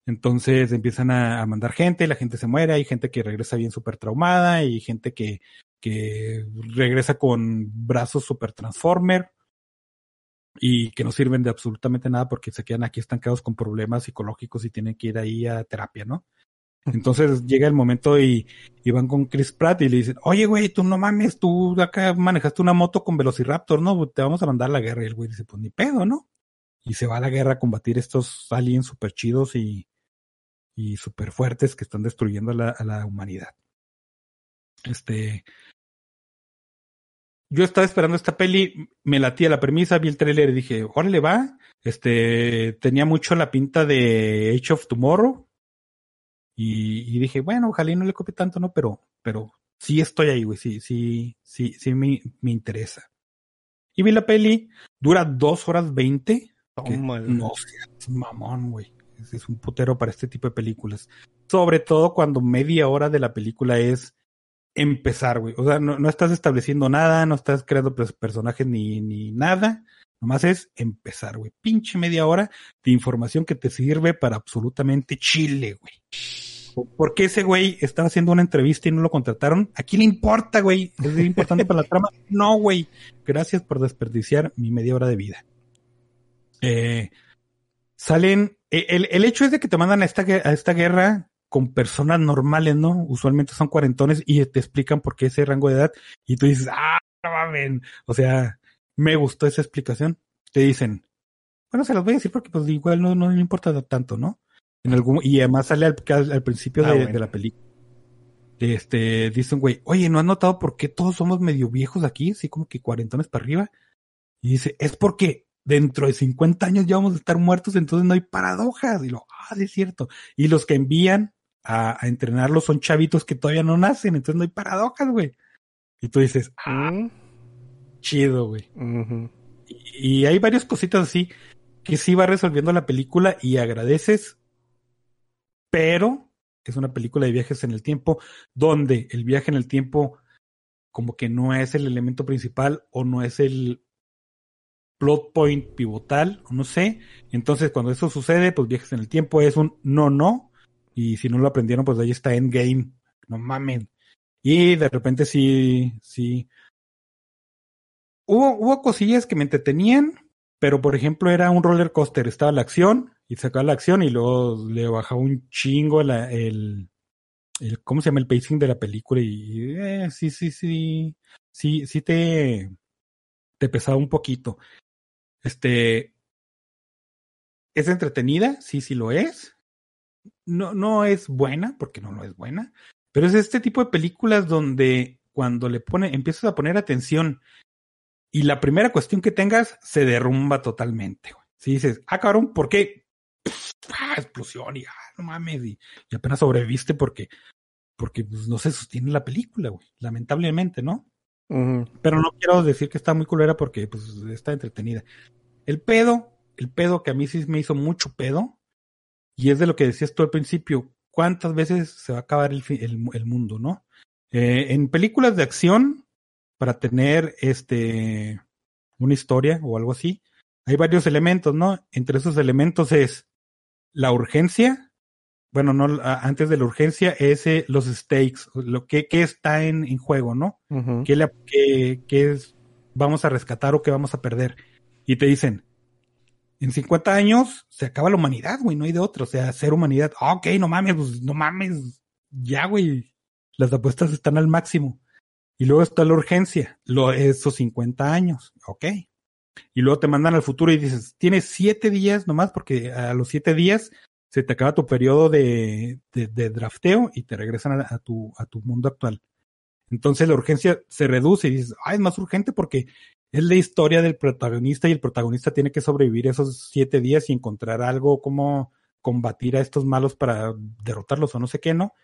Entonces empiezan a, a, mandar gente, la gente se muere, hay gente que regresa bien súper traumada y gente que, que regresa con brazos super transformer y que no sirven de absolutamente nada porque se quedan aquí estancados con problemas psicológicos y tienen que ir ahí a terapia, ¿no? Entonces llega el momento y, y van con Chris Pratt y le dicen, oye, güey, tú no mames, tú acá manejaste una moto con Velociraptor, ¿no? Te vamos a mandar a la guerra. Y el güey dice, pues ni pedo, ¿no? Y se va a la guerra a combatir estos aliens super chidos y, y super fuertes que están destruyendo a la, a la humanidad. Este, yo estaba esperando esta peli, me latía la premisa, vi el trailer y dije, órale va, este, tenía mucho la pinta de Age of Tomorrow. Y, y dije, bueno, ojalá no le copie tanto, ¿no? Pero, pero sí estoy ahí, güey, sí, sí, sí, sí me, me interesa. Y vi la peli, dura dos horas veinte. No seas mamón, güey. Es, es un putero para este tipo de películas. Sobre todo cuando media hora de la película es empezar, güey. O sea, no, no, estás estableciendo nada, no estás creando personajes ni, ni nada. Nomás es empezar, güey. Pinche media hora de información que te sirve para absolutamente chile, güey. ¿Por qué ese güey estaba haciendo una entrevista y no lo contrataron? ¿A quién le importa, güey? ¿Es importante para la trama? [laughs] No, güey. Gracias por desperdiciar mi media hora de vida. Eh, salen, el, el hecho es de que te mandan a esta, a esta guerra con personas normales, ¿no? Usualmente son cuarentones y te explican por qué ese rango de edad y tú dices, ah, no mames. O sea, me gustó esa explicación. Te dicen, bueno, se los voy a decir porque pues igual no, no le importa tanto, ¿no? En algún, y además sale al, al principio ah, de, bueno. de, la película. Este, dicen, güey, oye, ¿no has notado por qué todos somos medio viejos aquí? Así como que cuarentones para arriba. Y dice, es porque dentro de 50 años ya vamos a estar muertos, entonces no hay paradojas. Y lo, ah, es cierto. Y los que envían a, a, entrenarlos son chavitos que todavía no nacen, entonces no hay paradojas, güey. Y tú dices, ah, mm. chido, güey. Uh -huh. y, y, hay varias cositas así que sí va resolviendo la película y agradeces, pero es una película de viajes en el tiempo donde el viaje en el tiempo como que no es el elemento principal o no es el plot point pivotal, o no sé. Entonces cuando eso sucede, pues viajes en el tiempo es un no, no, y si no lo aprendieron, pues ahí está Endgame. No mamen. Y de repente sí, sí. Hubo, hubo cosillas que me entretenían, pero por ejemplo era un roller coaster. Estaba la acción y sacaba la acción y luego le bajaba un chingo el, el, ¿cómo se llama? El pacing de la película y eh, sí, sí, sí, sí, sí te, te pesaba un poquito. Este, es entretenida, sí, sí lo es no, no es buena, porque no lo es buena, pero es este tipo de películas donde cuando le pone, empiezas a poner atención y la primera cuestión que tengas se derrumba totalmente. Si dices, ah, cabrón, ¿por qué? [sniffs] ah, explosión y ah, no mames, y, y, apenas sobreviviste porque, porque pues, no se sostiene la película, güey, lamentablemente, ¿no? Uh -huh. Pero no quiero decir que está muy culera porque pues está entretenida. El pedo, el pedo que a mí sí me hizo mucho pedo, y es de lo que decías tú al principio, ¿cuántas veces se va a acabar el, el, el mundo, no? Eh, en películas de acción, para tener este una historia o algo así, hay varios elementos, ¿no? Entre esos elementos es la urgencia, bueno, no antes de la urgencia, es eh, los stakes, lo que, que está en, en, juego, ¿no? Uh -huh. ¿Qué, le, qué, qué es, vamos a rescatar o qué vamos a perder? Y te dicen, en 50 años se acaba la humanidad, güey, no hay de otro, o sea, ser humanidad, oh, ok, no mames, pues no mames, ya, güey, las apuestas están al máximo. Y luego está la urgencia, lo, esos 50 años, ok. Y luego te mandan al futuro y dices, tienes siete días nomás porque a los siete días se te acaba tu periodo de, de, de drafteo y te regresan a, a, tu, a tu mundo actual. Entonces la urgencia se reduce y dices, ah, es más urgente porque es la historia del protagonista y el protagonista tiene que sobrevivir esos siete días y encontrar algo como combatir a estos malos para derrotarlos o no sé qué, ¿no?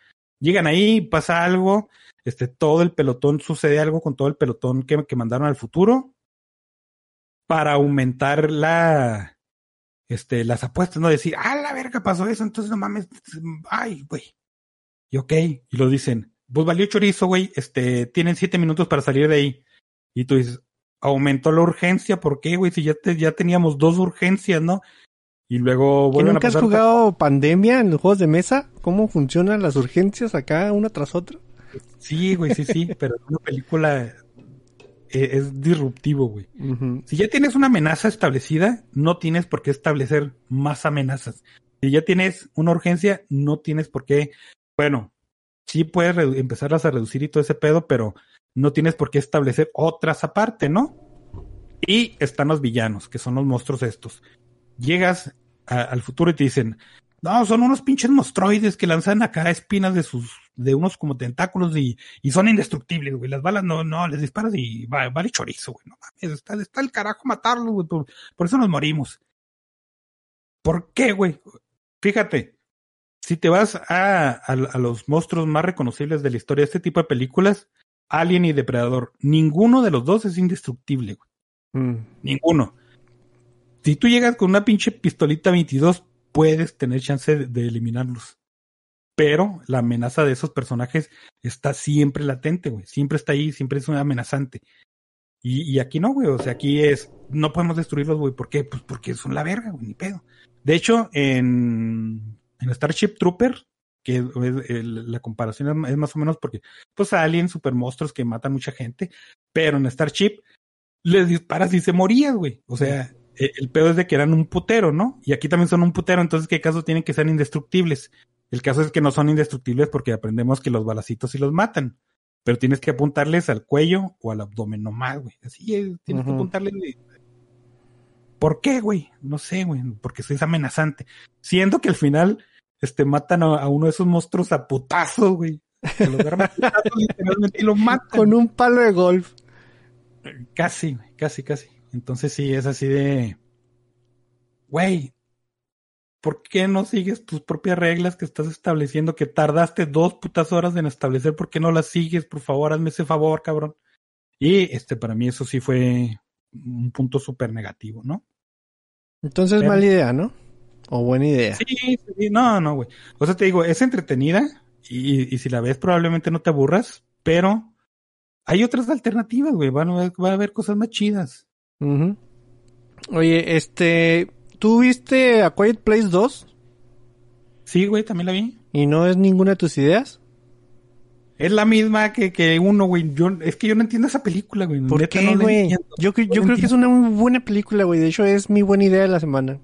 Llegan ahí, pasa algo, este, todo el pelotón, sucede algo con todo el pelotón que, que mandaron al futuro para aumentar la, este, las apuestas, no decir, ah, la verga pasó eso, entonces no mames, ay, güey. Y ok, y lo dicen, pues valió chorizo, güey, este, tienen siete minutos para salir de ahí. Y tú dices, aumentó la urgencia, ¿por qué, güey? Si ya, te, ya teníamos dos urgencias, ¿no? Y luego ¿Que nunca has jugado pandemia en los juegos de mesa? ¿Cómo funcionan las urgencias acá, una tras otra? Sí, güey, sí, sí, pero una película es, es disruptivo, güey. Uh -huh. Si ya tienes una amenaza establecida, no tienes por qué establecer más amenazas. Si ya tienes una urgencia, no tienes por qué, bueno, sí puedes empezarlas a reducir y todo ese pedo, pero no tienes por qué establecer otras aparte, ¿no? Y están los villanos, que son los monstruos estos. Llegas al futuro y te dicen, no, son unos pinches monstruoides que lanzan acá espinas de sus, de unos como tentáculos y, y son indestructibles, güey. Las balas no, no, les disparas y va, vale chorizo, güey. No mames, está, el carajo matarlos, güey. Por, eso nos morimos. ¿Por qué, güey? Fíjate, si te vas a, a, los monstruos más reconocibles de la historia de este tipo de películas, Alien y Depredador, ninguno de los dos es indestructible, güey. Mm. Ninguno. Si tú llegas con una pinche pistolita 22, puedes tener chance de, de, eliminarlos. Pero la amenaza de esos personajes está siempre latente, güey. Siempre está ahí, siempre es una amenazante. Y, y aquí no, güey. O sea, aquí es, no podemos destruirlos, güey. ¿Por qué? Pues porque son la verga, güey, ni pedo. De hecho, en, en Starship Trooper, que es, el, la comparación es más o menos porque, pues, aliens, super monstruos que matan mucha gente, pero en Starship les disparas y se morían, güey. O sea, el pedo es de que eran un putero, ¿no? Y aquí también son un putero, entonces, ¿qué caso tienen que ser indestructibles? El caso es que no son indestructibles porque aprendemos que los balacitos sí los matan. Pero tienes que apuntarles al cuello o al abdomen nomás, güey. Así es, tienes uh -huh. que apuntarles. ¿Por qué, güey? No sé, güey. Porque es amenazante. Siendo que al final, este, matan a, a uno de esos monstruos a putazos, güey. Se agarran [laughs] putazos literalmente y lo matan. Con un palo de golf. Casi, casi, casi. Entonces sí, es así de, güey, ¿por qué no sigues tus propias reglas que estás estableciendo que tardaste dos putas horas en establecer? ¿Por qué no las sigues? Por favor, hazme ese favor, cabrón. Y este, para mí eso sí fue un punto súper negativo, ¿no? Entonces, Pero, mala idea, ¿no? O buena idea. Sí, sí, no, no, güey. O sea, te digo, es entretenida y, y si la ves probablemente no te aburras, pero hay otras alternativas, güey. Van, va a haber cosas más chidas. Uh -huh. Oye, este, ¿tú viste A Quiet Place 2? Sí, güey, también la vi. ¿Y no es ninguna de tus ideas? Es la misma que, que uno, güey. Yo, es que yo no entiendo esa película, güey. ¿Por Neta, qué, güey? No yo, yo no creo entiendo. que es una muy buena película, güey. De hecho, es mi buena idea de la semana.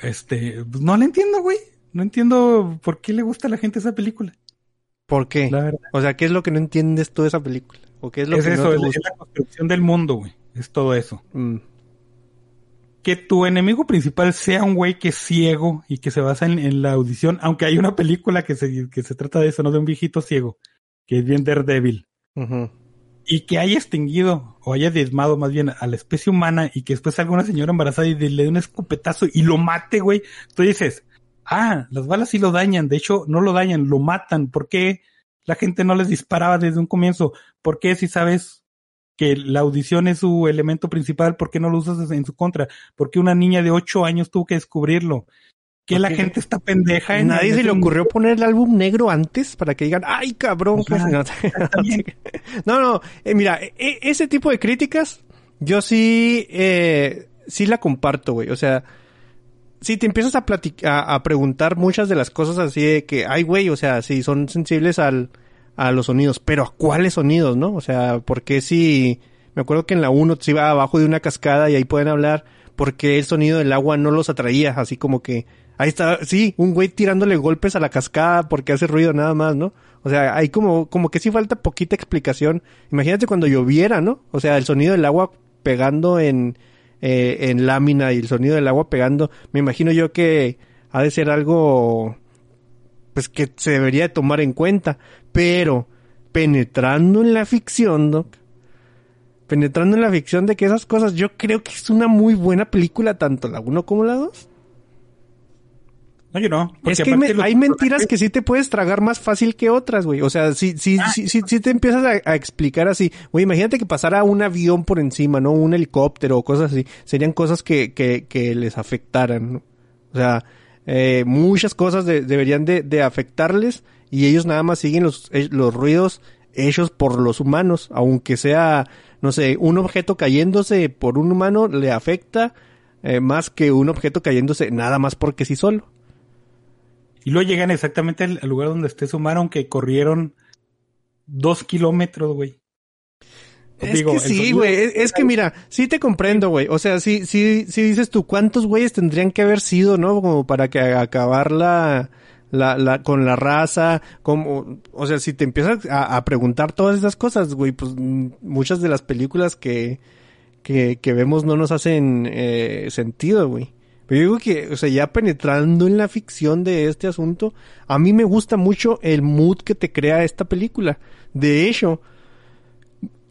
Este, pues no la entiendo, güey. No entiendo por qué le gusta a la gente esa película. ¿Por qué? O sea, ¿qué es lo que no entiendes tú de esa película? ¿O qué es lo es que eso, no te es, gusta? es la construcción del mundo, güey. Es todo eso. Mm. Que tu enemigo principal sea un güey que es ciego y que se basa en, en, la audición, aunque hay una película que se, que se trata de eso, ¿no? De un viejito ciego, que es bien Daredevil. Uh -huh. Y que haya extinguido, o haya diezmado más bien a la especie humana y que después salga una señora embarazada y le dé un escopetazo y lo mate, güey. Tú dices, ah, las balas sí lo dañan, de hecho no lo dañan, lo matan. ¿Por qué la gente no les disparaba desde un comienzo? ¿Por qué si sabes que la audición es su elemento principal, ¿por qué no lo usas en su contra? Porque una niña de ocho años tuvo que descubrirlo. Que la gente está pendeja. En Nadie se le ocurrió poner el álbum negro antes para que digan, ay cabrón. Pues, no, [laughs] no, no eh, mira, e ese tipo de críticas, yo sí, eh, sí la comparto, güey. O sea, si te empiezas a, a, a preguntar muchas de las cosas así de que, ay güey, o sea, si son sensibles al, a los sonidos, pero ¿a cuáles sonidos, no? O sea, porque si me acuerdo que en la 1 se iba abajo de una cascada y ahí pueden hablar porque el sonido del agua no los atraía, así como que ahí está, sí, un güey tirándole golpes a la cascada porque hace ruido nada más, ¿no? O sea, hay como, como que sí falta poquita explicación. Imagínate cuando lloviera, ¿no? O sea, el sonido del agua pegando en, eh, en lámina y el sonido del agua pegando. Me imagino yo que ha de ser algo, pues que se debería de tomar en cuenta. Pero, penetrando en la ficción, Doc, penetrando en la ficción de que esas cosas, yo creo que es una muy buena película, tanto la 1 como la 2. No, yo no. porque Es que hay, me- mentiras que sí te puedes tragar más fácil que otras, güey. O sea, sí, Ah, sí, sí, sí te empiezas a, a explicar así. Güey, imagínate que pasara un avión por encima, ¿no? Un helicóptero o cosas así. Serían cosas que, que, que les afectaran, ¿no? O sea, eh, muchas cosas de- deberían de, de afectarles y ellos nada más siguen los, eh, los ruidos hechos por los humanos. Aunque sea, no sé, un objeto cayéndose por un humano le afecta eh, más que un objeto cayéndose nada más porque sí solo. Y luego llegan exactamente al, al lugar donde esté Sumar, aunque corrieron dos kilómetros, güey. Es Digo, que sí, güey. Es, es que mira, sí te comprendo, güey. O sea, sí, sí, sí dices tú, ¿cuántos güeyes tendrían que haber sido, no? Como para que acabar la, la, la, con la raza, como, o sea, si te empiezas a, a preguntar todas esas cosas, güey, pues mm, muchas de las películas que, que, que vemos no nos hacen eh, sentido, güey. Pero digo que, o sea, ya penetrando en la ficción de este asunto, a mí me gusta mucho el mood que te crea esta película. De hecho,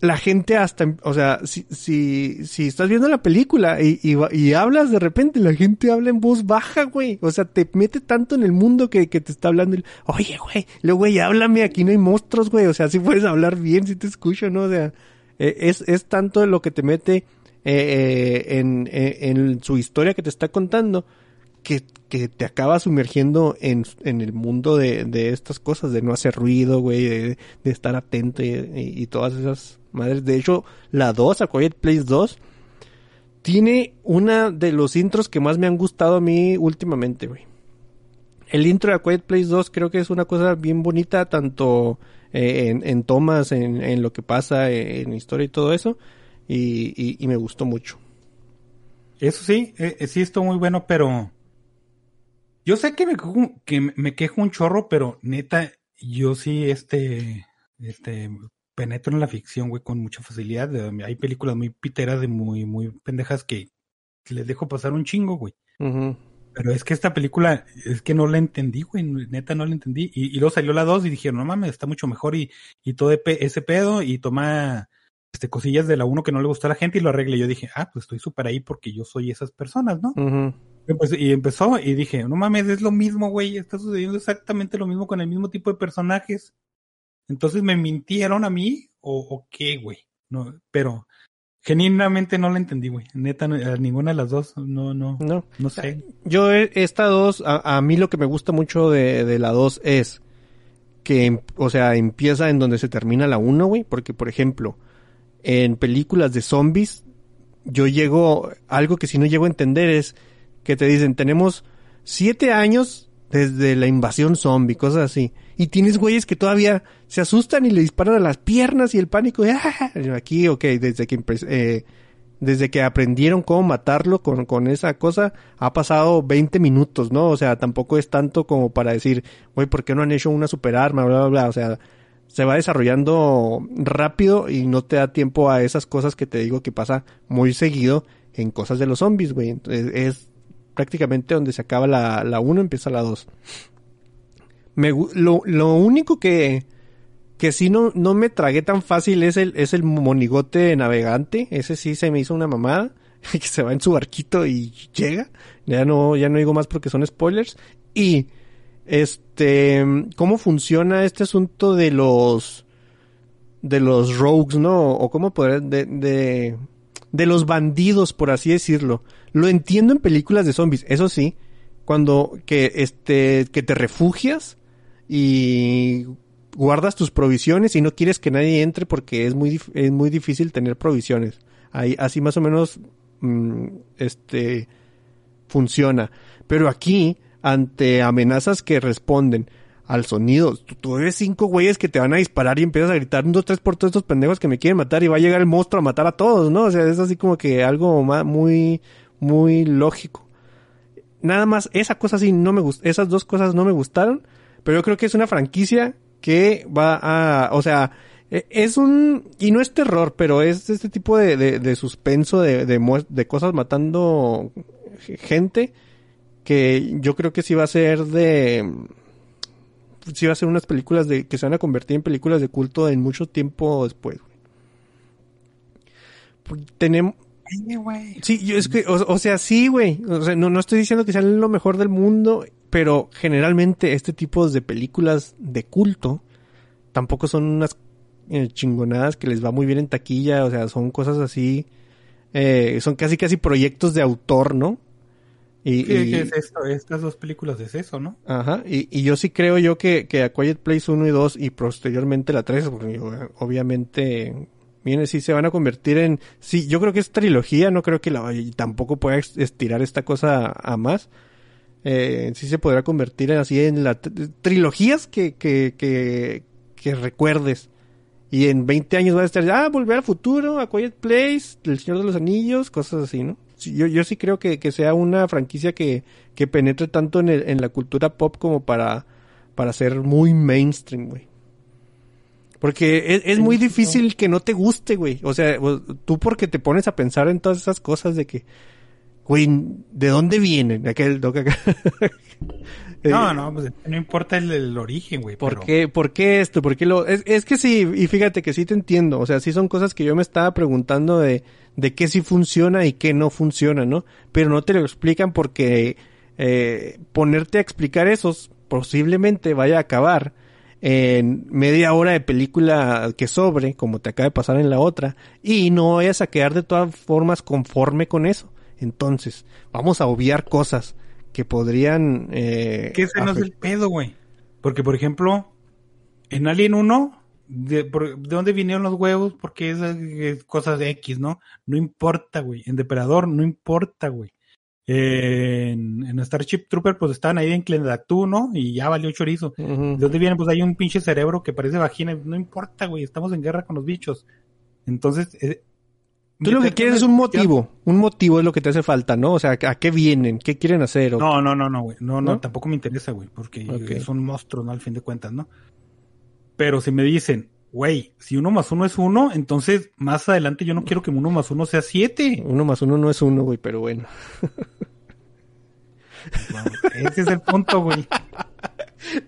la gente hasta, o sea, si, si, si estás viendo la película y, y, hablas de repente, la gente habla en voz baja, güey. O sea, te mete tanto en el mundo que, que te está hablando. el, Oye, güey, luego, güey, háblame, aquí no hay monstruos, güey. O sea, si puedes hablar bien, si te escucho, ¿no? O sea, eh, es, es tanto lo que te mete eh, eh, en, eh, en su historia que te está contando que, que te acaba sumergiendo en, en el mundo de, de estas cosas, de no hacer ruido, güey, de, de estar atento y, todas esas madres. De hecho, la 2, A Quiet Place 2, tiene una de los intros que más me han gustado a mí últimamente, güey. El intro de A Quiet Place 2 creo que es una cosa bien bonita, tanto en, en tomas, en, en lo que pasa, en historia y todo eso. Y, y- y me gustó mucho. Eso sí, eh, eh, sí estuvo muy bueno, pero yo sé que me, quejo- que me- quejo un chorro, pero neta, yo sí, este, este, penetro en la ficción, güey, con mucha facilidad. Hay películas muy piteras de muy, muy pendejas que les dejo pasar un chingo, güey. Pero es que esta película, es que no la entendí, güey, neta no la entendí. Y, y luego salió la 2 y dijeron, no mames, está mucho mejor y, y todo ese pedo y toma este cosillas de la 1 que no le gustó a la gente y lo arregle. Yo dije, ah, pues estoy súper ahí porque yo soy esas personas, ¿no? Y empezó- y empezó y dije, no mames, es lo mismo, güey, está sucediendo exactamente lo mismo con el mismo tipo de personajes. Entonces me mintieron a mí o, o qué, güey. No, pero genuinamente no la entendí, güey. Neta, a ninguna de las dos, no, no, No. no sé. Yo, eh, esta dos, a, a mí lo que me gusta mucho de, de la dos es que, em- o sea, empieza en donde se termina la uno, güey. Porque, por ejemplo, en películas de zombies, yo llego, algo que si no llego a entender es que te dicen, tenemos siete años desde la invasión zombie, cosas así. Y tienes güeyes que todavía se asustan y le disparan a las piernas y el pánico. [laughs] "Ah". Aquí, ok, desde que eh, desde que aprendieron cómo matarlo con, con esa cosa, ha pasado 20 minutos, ¿no? O sea, tampoco es tanto como para decir, güey, ¿por qué no han hecho una super arma? Bla, bla, bla. O sea, se va desarrollando rápido y no te da tiempo a esas cosas que te digo que pasa muy seguido en cosas de los zombies, güey. Es prácticamente donde se acaba la, la 1, empieza la 2. Me, gu- lo, lo único que, que sí no, no me tragué tan fácil es el, es el monigote navegante. Ese sí se me hizo una mamada. [laughs] Que se va en su barquito y llega. Ya no, ya no digo más porque son spoilers. Y, este, cómo funciona este asunto de los, de los rogues, ¿no? O cómo poder, de, de, los bandidos, por así decirlo. Lo entiendo en películas de zombies, eso sí. Cuando que, este, que te refugias y guardas tus provisiones y no quieres que nadie entre porque es muy, es muy difícil tener provisiones. Ahí, así más o menos, mm, este, funciona. Pero aquí, ante amenazas que responden al sonido, tú, tú cinco güeyes que te van a disparar y empiezas a gritar dos, tres por todos estos pendejos que me quieren matar y va a llegar el monstruo a matar a todos, ¿no? O sea, es así como que algo muy, muy lógico. Nada más, esa cosa sí no me gustó, esas dos cosas no me gustaron, pero yo creo que es una franquicia que va a, o sea, e- es un, y no es terror, pero es este tipo de, de, suspenso de, de cosas matando gente que yo creo que sí va a ser de, sí va a ser unas películas de, que se van a convertir en películas de culto en mucho tiempo después. güey. Tenemos, Sí, yo es que, o, o sea, sí, güey. O sea, no, no estoy diciendo que sean lo mejor del mundo, pero generalmente este tipo de películas de culto tampoco son unas eh, chingonadas que les va muy bien en taquilla, o sea, son cosas así, eh, son casi casi proyectos de autor, ¿no? Y, ¿Qué, y- qué es esto? Estas dos películas es eso, ¿no? Ajá, y, y yo sí creo yo que, que A Quiet Place 1 y 2 y posteriormente la 3, porque digo, obviamente viene sí se van a convertir en sí, yo creo que es trilogía, no creo que la y tampoco pueda estirar esta cosa a, más. Eh, sí se podrá convertir en así en la tr- trilogías que, que, que, que recuerdes. Y en 20 años va a estar, ah, volver al futuro, A Quiet Place, El Señor de los Anillos, cosas así, ¿no? Yo, yo sí creo que, que sea una franquicia que, que penetre tanto en, el- en la cultura pop como para, para ser muy mainstream, güey. Porque es, es muy difícil que no te guste, güey. O sea, tú porque te pones a pensar en todas esas cosas de que, güey, ¿de dónde vienen? Aquel, [laughs] No, no, pues no importa el, el origen, güey. ¿Por pero- qué, ¿Por qué esto? ¿Por qué lo...? Es, es que sí, y fíjate que sí te entiendo. O sea, sí son cosas que yo me estaba preguntando de, de qué sí funciona y qué no funciona, ¿no? Pero no te lo explican porque eh, ponerte a explicar esos posiblemente vaya a acabar en media hora de película que sobre, como te acaba de pasar en la otra, y no vayas a quedar de todas formas conforme con eso. Entonces, vamos a obviar cosas que podrían... Eh, Que ese no es el pedo, güey. Porque, por ejemplo, en Alien 1, ¿de, por- ¿de dónde vinieron los huevos? Porque es, es cosas de X, ¿no? No importa, güey. En Depredador, no importa, güey. En, en Starship Trooper, pues estaban ahí en Clendactú, ¿no? Y ya valió chorizo. ¿De dónde viene? Pues hay un pinche cerebro que parece vagina. No importa, güey. Estamos en guerra con los bichos. Entonces, eh, Tú lo que quieres es un motivo. Un motivo es lo que te hace falta, ¿no? O sea, ¿a qué vienen? ¿Qué quieren hacer? O- No, no, no, no, güey. No, no, ¿No? tampoco me interesa, güey, porque Ok. son monstruos, ¿no? Al fin de cuentas, ¿no? Pero si me dicen, güey, si uno más uno es uno, entonces más adelante yo no quiero que uno más uno sea siete. Uno más uno no es uno, güey, pero bueno. Ese es el punto, güey. [laughs]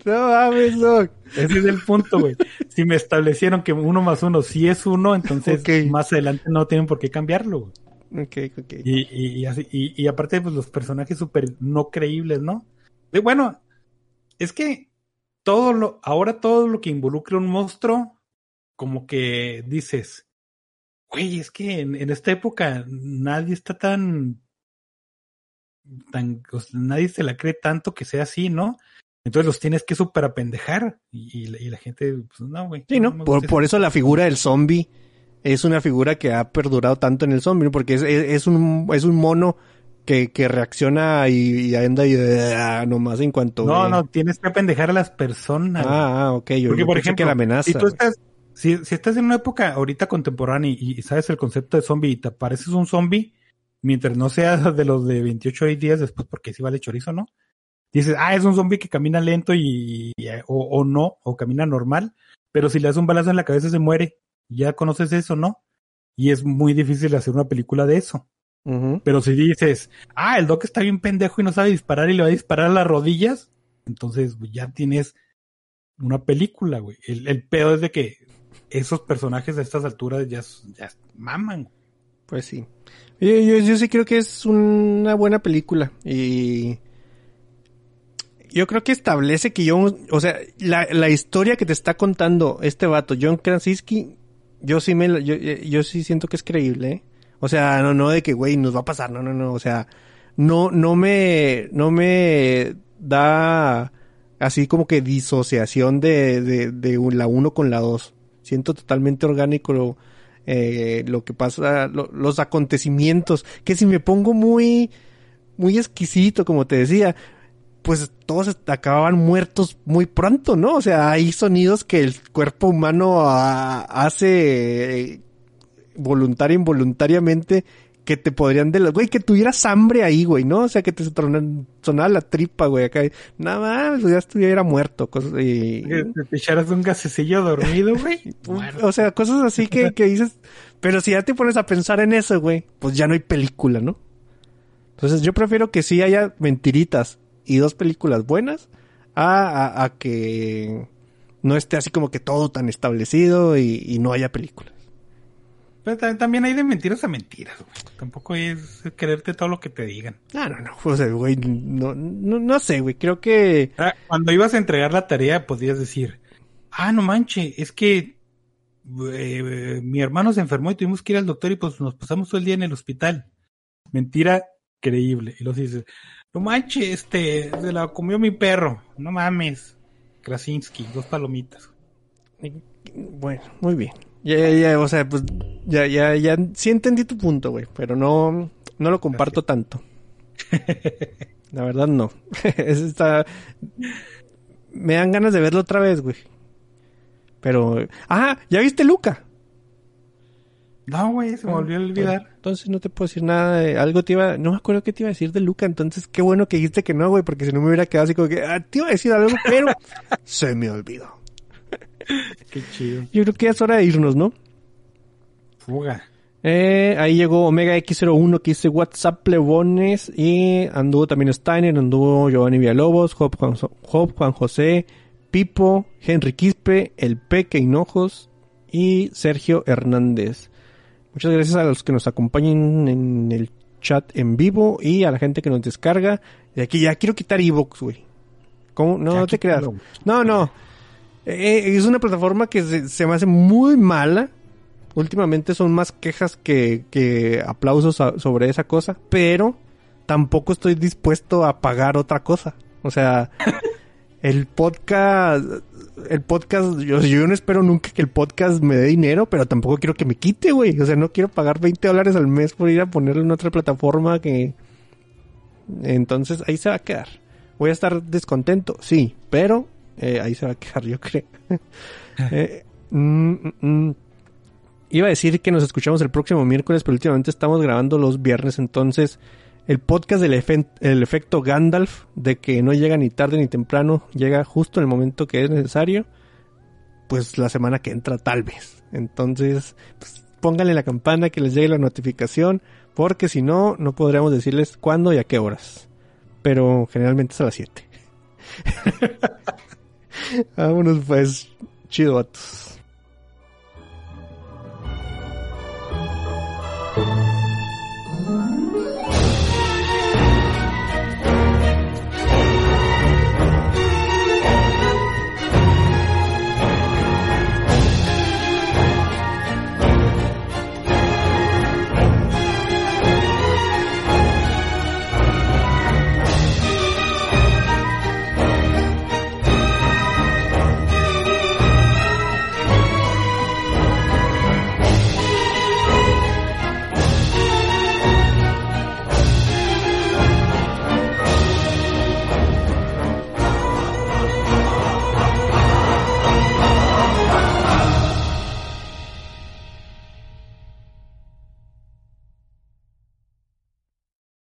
No mames, Doc. Ese es el punto, güey. Si me establecieron que uno más uno sí es uno, entonces más adelante no tienen por qué cambiarlo, güey. Ok, ok. Y, y, y así, y, y aparte, pues los personajes súper no creíbles, ¿no? Bueno, es que todo lo, ahora todo lo que involucra un monstruo, como que dices, güey, es que en, en esta época nadie está tan, tan, sea, nadie se la cree tanto que sea así, ¿no? Entonces los tienes que súper apendejar. Y, y, la- y la gente, pues no, güey. Sí, ¿no? Por, eso la figura del zombie es una figura que ha perdurado tanto en el zombie, ¿no? porque es, es, es un, es un mono que, que reacciona y, y anda y ah, nomás en cuanto... No, ve. no, tienes que apendejar a las personas. Ah, ah, ok. Yo, Porque, yo por ejemplo, que la amenaza. si tú estás, si, si estás en una época ahorita contemporánea y, y sabes el concepto de zombie y te pareces un zombie, mientras no seas de los de 28 días después, porque si vale chorizo, ¿no? Dices, ah, es un zombie que camina lento y, y- o, o no, o camina normal, pero si le das un balazo en la cabeza se muere. Ya conoces eso, ¿no? Y es muy difícil hacer una película de eso. Pero si dices, ah, el Doc está bien pendejo y no sabe disparar y le va a disparar a las rodillas, entonces ya tienes una película, güey. El, el pedo es de que esos personajes a estas alturas ya, ya maman. Pues sí. Yo, yo, yo sí creo que es una buena película. Y yo creo que establece que yo, o sea, la, la historia que te está contando este vato, John Krasinski, yo sí me, yo, yo sí siento que es creíble, ¿eh? O sea, no, no de que, güey, nos va a pasar, no, no, no, o sea, no, no me, no me da así como que disociación de, de, de la uno con la dos. Siento totalmente orgánico lo, eh, lo que pasa, lo- los acontecimientos, que si me pongo muy, muy exquisito, como te decía, pues todos acababan muertos muy pronto, ¿no? O sea, hay sonidos que el cuerpo humano ah, hace eh, voluntaria involuntariamente que te podrían de güey, que tuvieras hambre ahí, güey, ¿no? O sea, que te tronan- sonara la tripa, güey, acá. Nada más, ya estuviera muerto. Cosas, y, Que te echaras un gasecillo dormido, güey. [laughs] o sea, cosas así que, que dices. Pero si ya te pones a pensar en eso, güey, pues ya no hay película, ¿no? Entonces yo prefiero que sí haya mentiritas y dos películas buenas a, a, a que no esté así como que todo tan establecido y, y no haya películas. Pero ta- también hay de mentiras a mentiras, güey. Tampoco es quererte todo lo que te digan. No, no, no. O sea, güey, no, no, no sé, güey. Creo que. Ah, Cuando ibas a entregar la tarea, podías decir, ah, no manche, es que eh, mi hermano se enfermó y tuvimos que ir al doctor y pues nos pasamos todo el día en el hospital. Mentira creíble. Y los dices, no manche, este, se la comió mi perro. No mames. Krasinski, dos palomitas. Bueno, muy bien. Ya, ya, ya, o sea, pues ya, ya, ya. Sí entendí tu punto, güey. Pero no, no lo comparto tanto. [laughs] La verdad, no. [laughs] Es está. Me dan ganas de verlo otra vez, güey. Pero. Ah, ¿ya viste Luca? No, güey, se me volvió a olvidar. Entonces no te puedo decir nada de algo te iba, no me acuerdo qué te iba a decir de Luca, entonces qué bueno que dijiste que no, güey, porque si no me hubiera quedado así como que, ah, te iba a decir algo, pero [laughs] se me olvidó. Qué chido. Yo creo que ya es hora de irnos, ¿no? Fuga. Eh, ahí llegó Omega X01 que dice WhatsApp plebones y anduvo también Steiner, anduvo Giovanni Villalobos, Job Juan, Job Juan José, Pipo, Henry Quispe, El Peque Hinojos y Sergio Hernández. Muchas gracias a los que nos acompañan en el chat en vivo y a la gente que nos descarga. De aquí ya quiero quitar Evox, güey. ¿Cómo? No, no te creas. No, no. Eh, es una plataforma que se, se me hace muy mala. Últimamente son más quejas que, que aplausos a- sobre esa cosa. Pero tampoco estoy dispuesto a pagar otra cosa. O sea, el podcast... El podcast... Yo, yo no espero nunca que el podcast me dé dinero, pero tampoco quiero que me quite, güey. O sea, no quiero pagar 20 dólares al mes por ir a ponerlo en otra plataforma que... Entonces ahí se va a quedar. Voy a estar descontento, sí, pero eh, ahí se va a quedar, yo creo. [laughs] Eh, mm, mm, mm. Iba a decir que nos escuchamos el próximo miércoles, pero últimamente estamos grabando los viernes, entonces el podcast del efe- el efecto Gandalf, de que no llega ni tarde ni temprano, llega justo en el momento que es necesario, pues la semana que entra tal vez. Entonces, pues, pónganle la campana que les llegue la notificación, porque si no, no podremos decirles cuándo y a qué horas. Pero generalmente es a las 7. [laughs] Vámonos pues, chido vatos.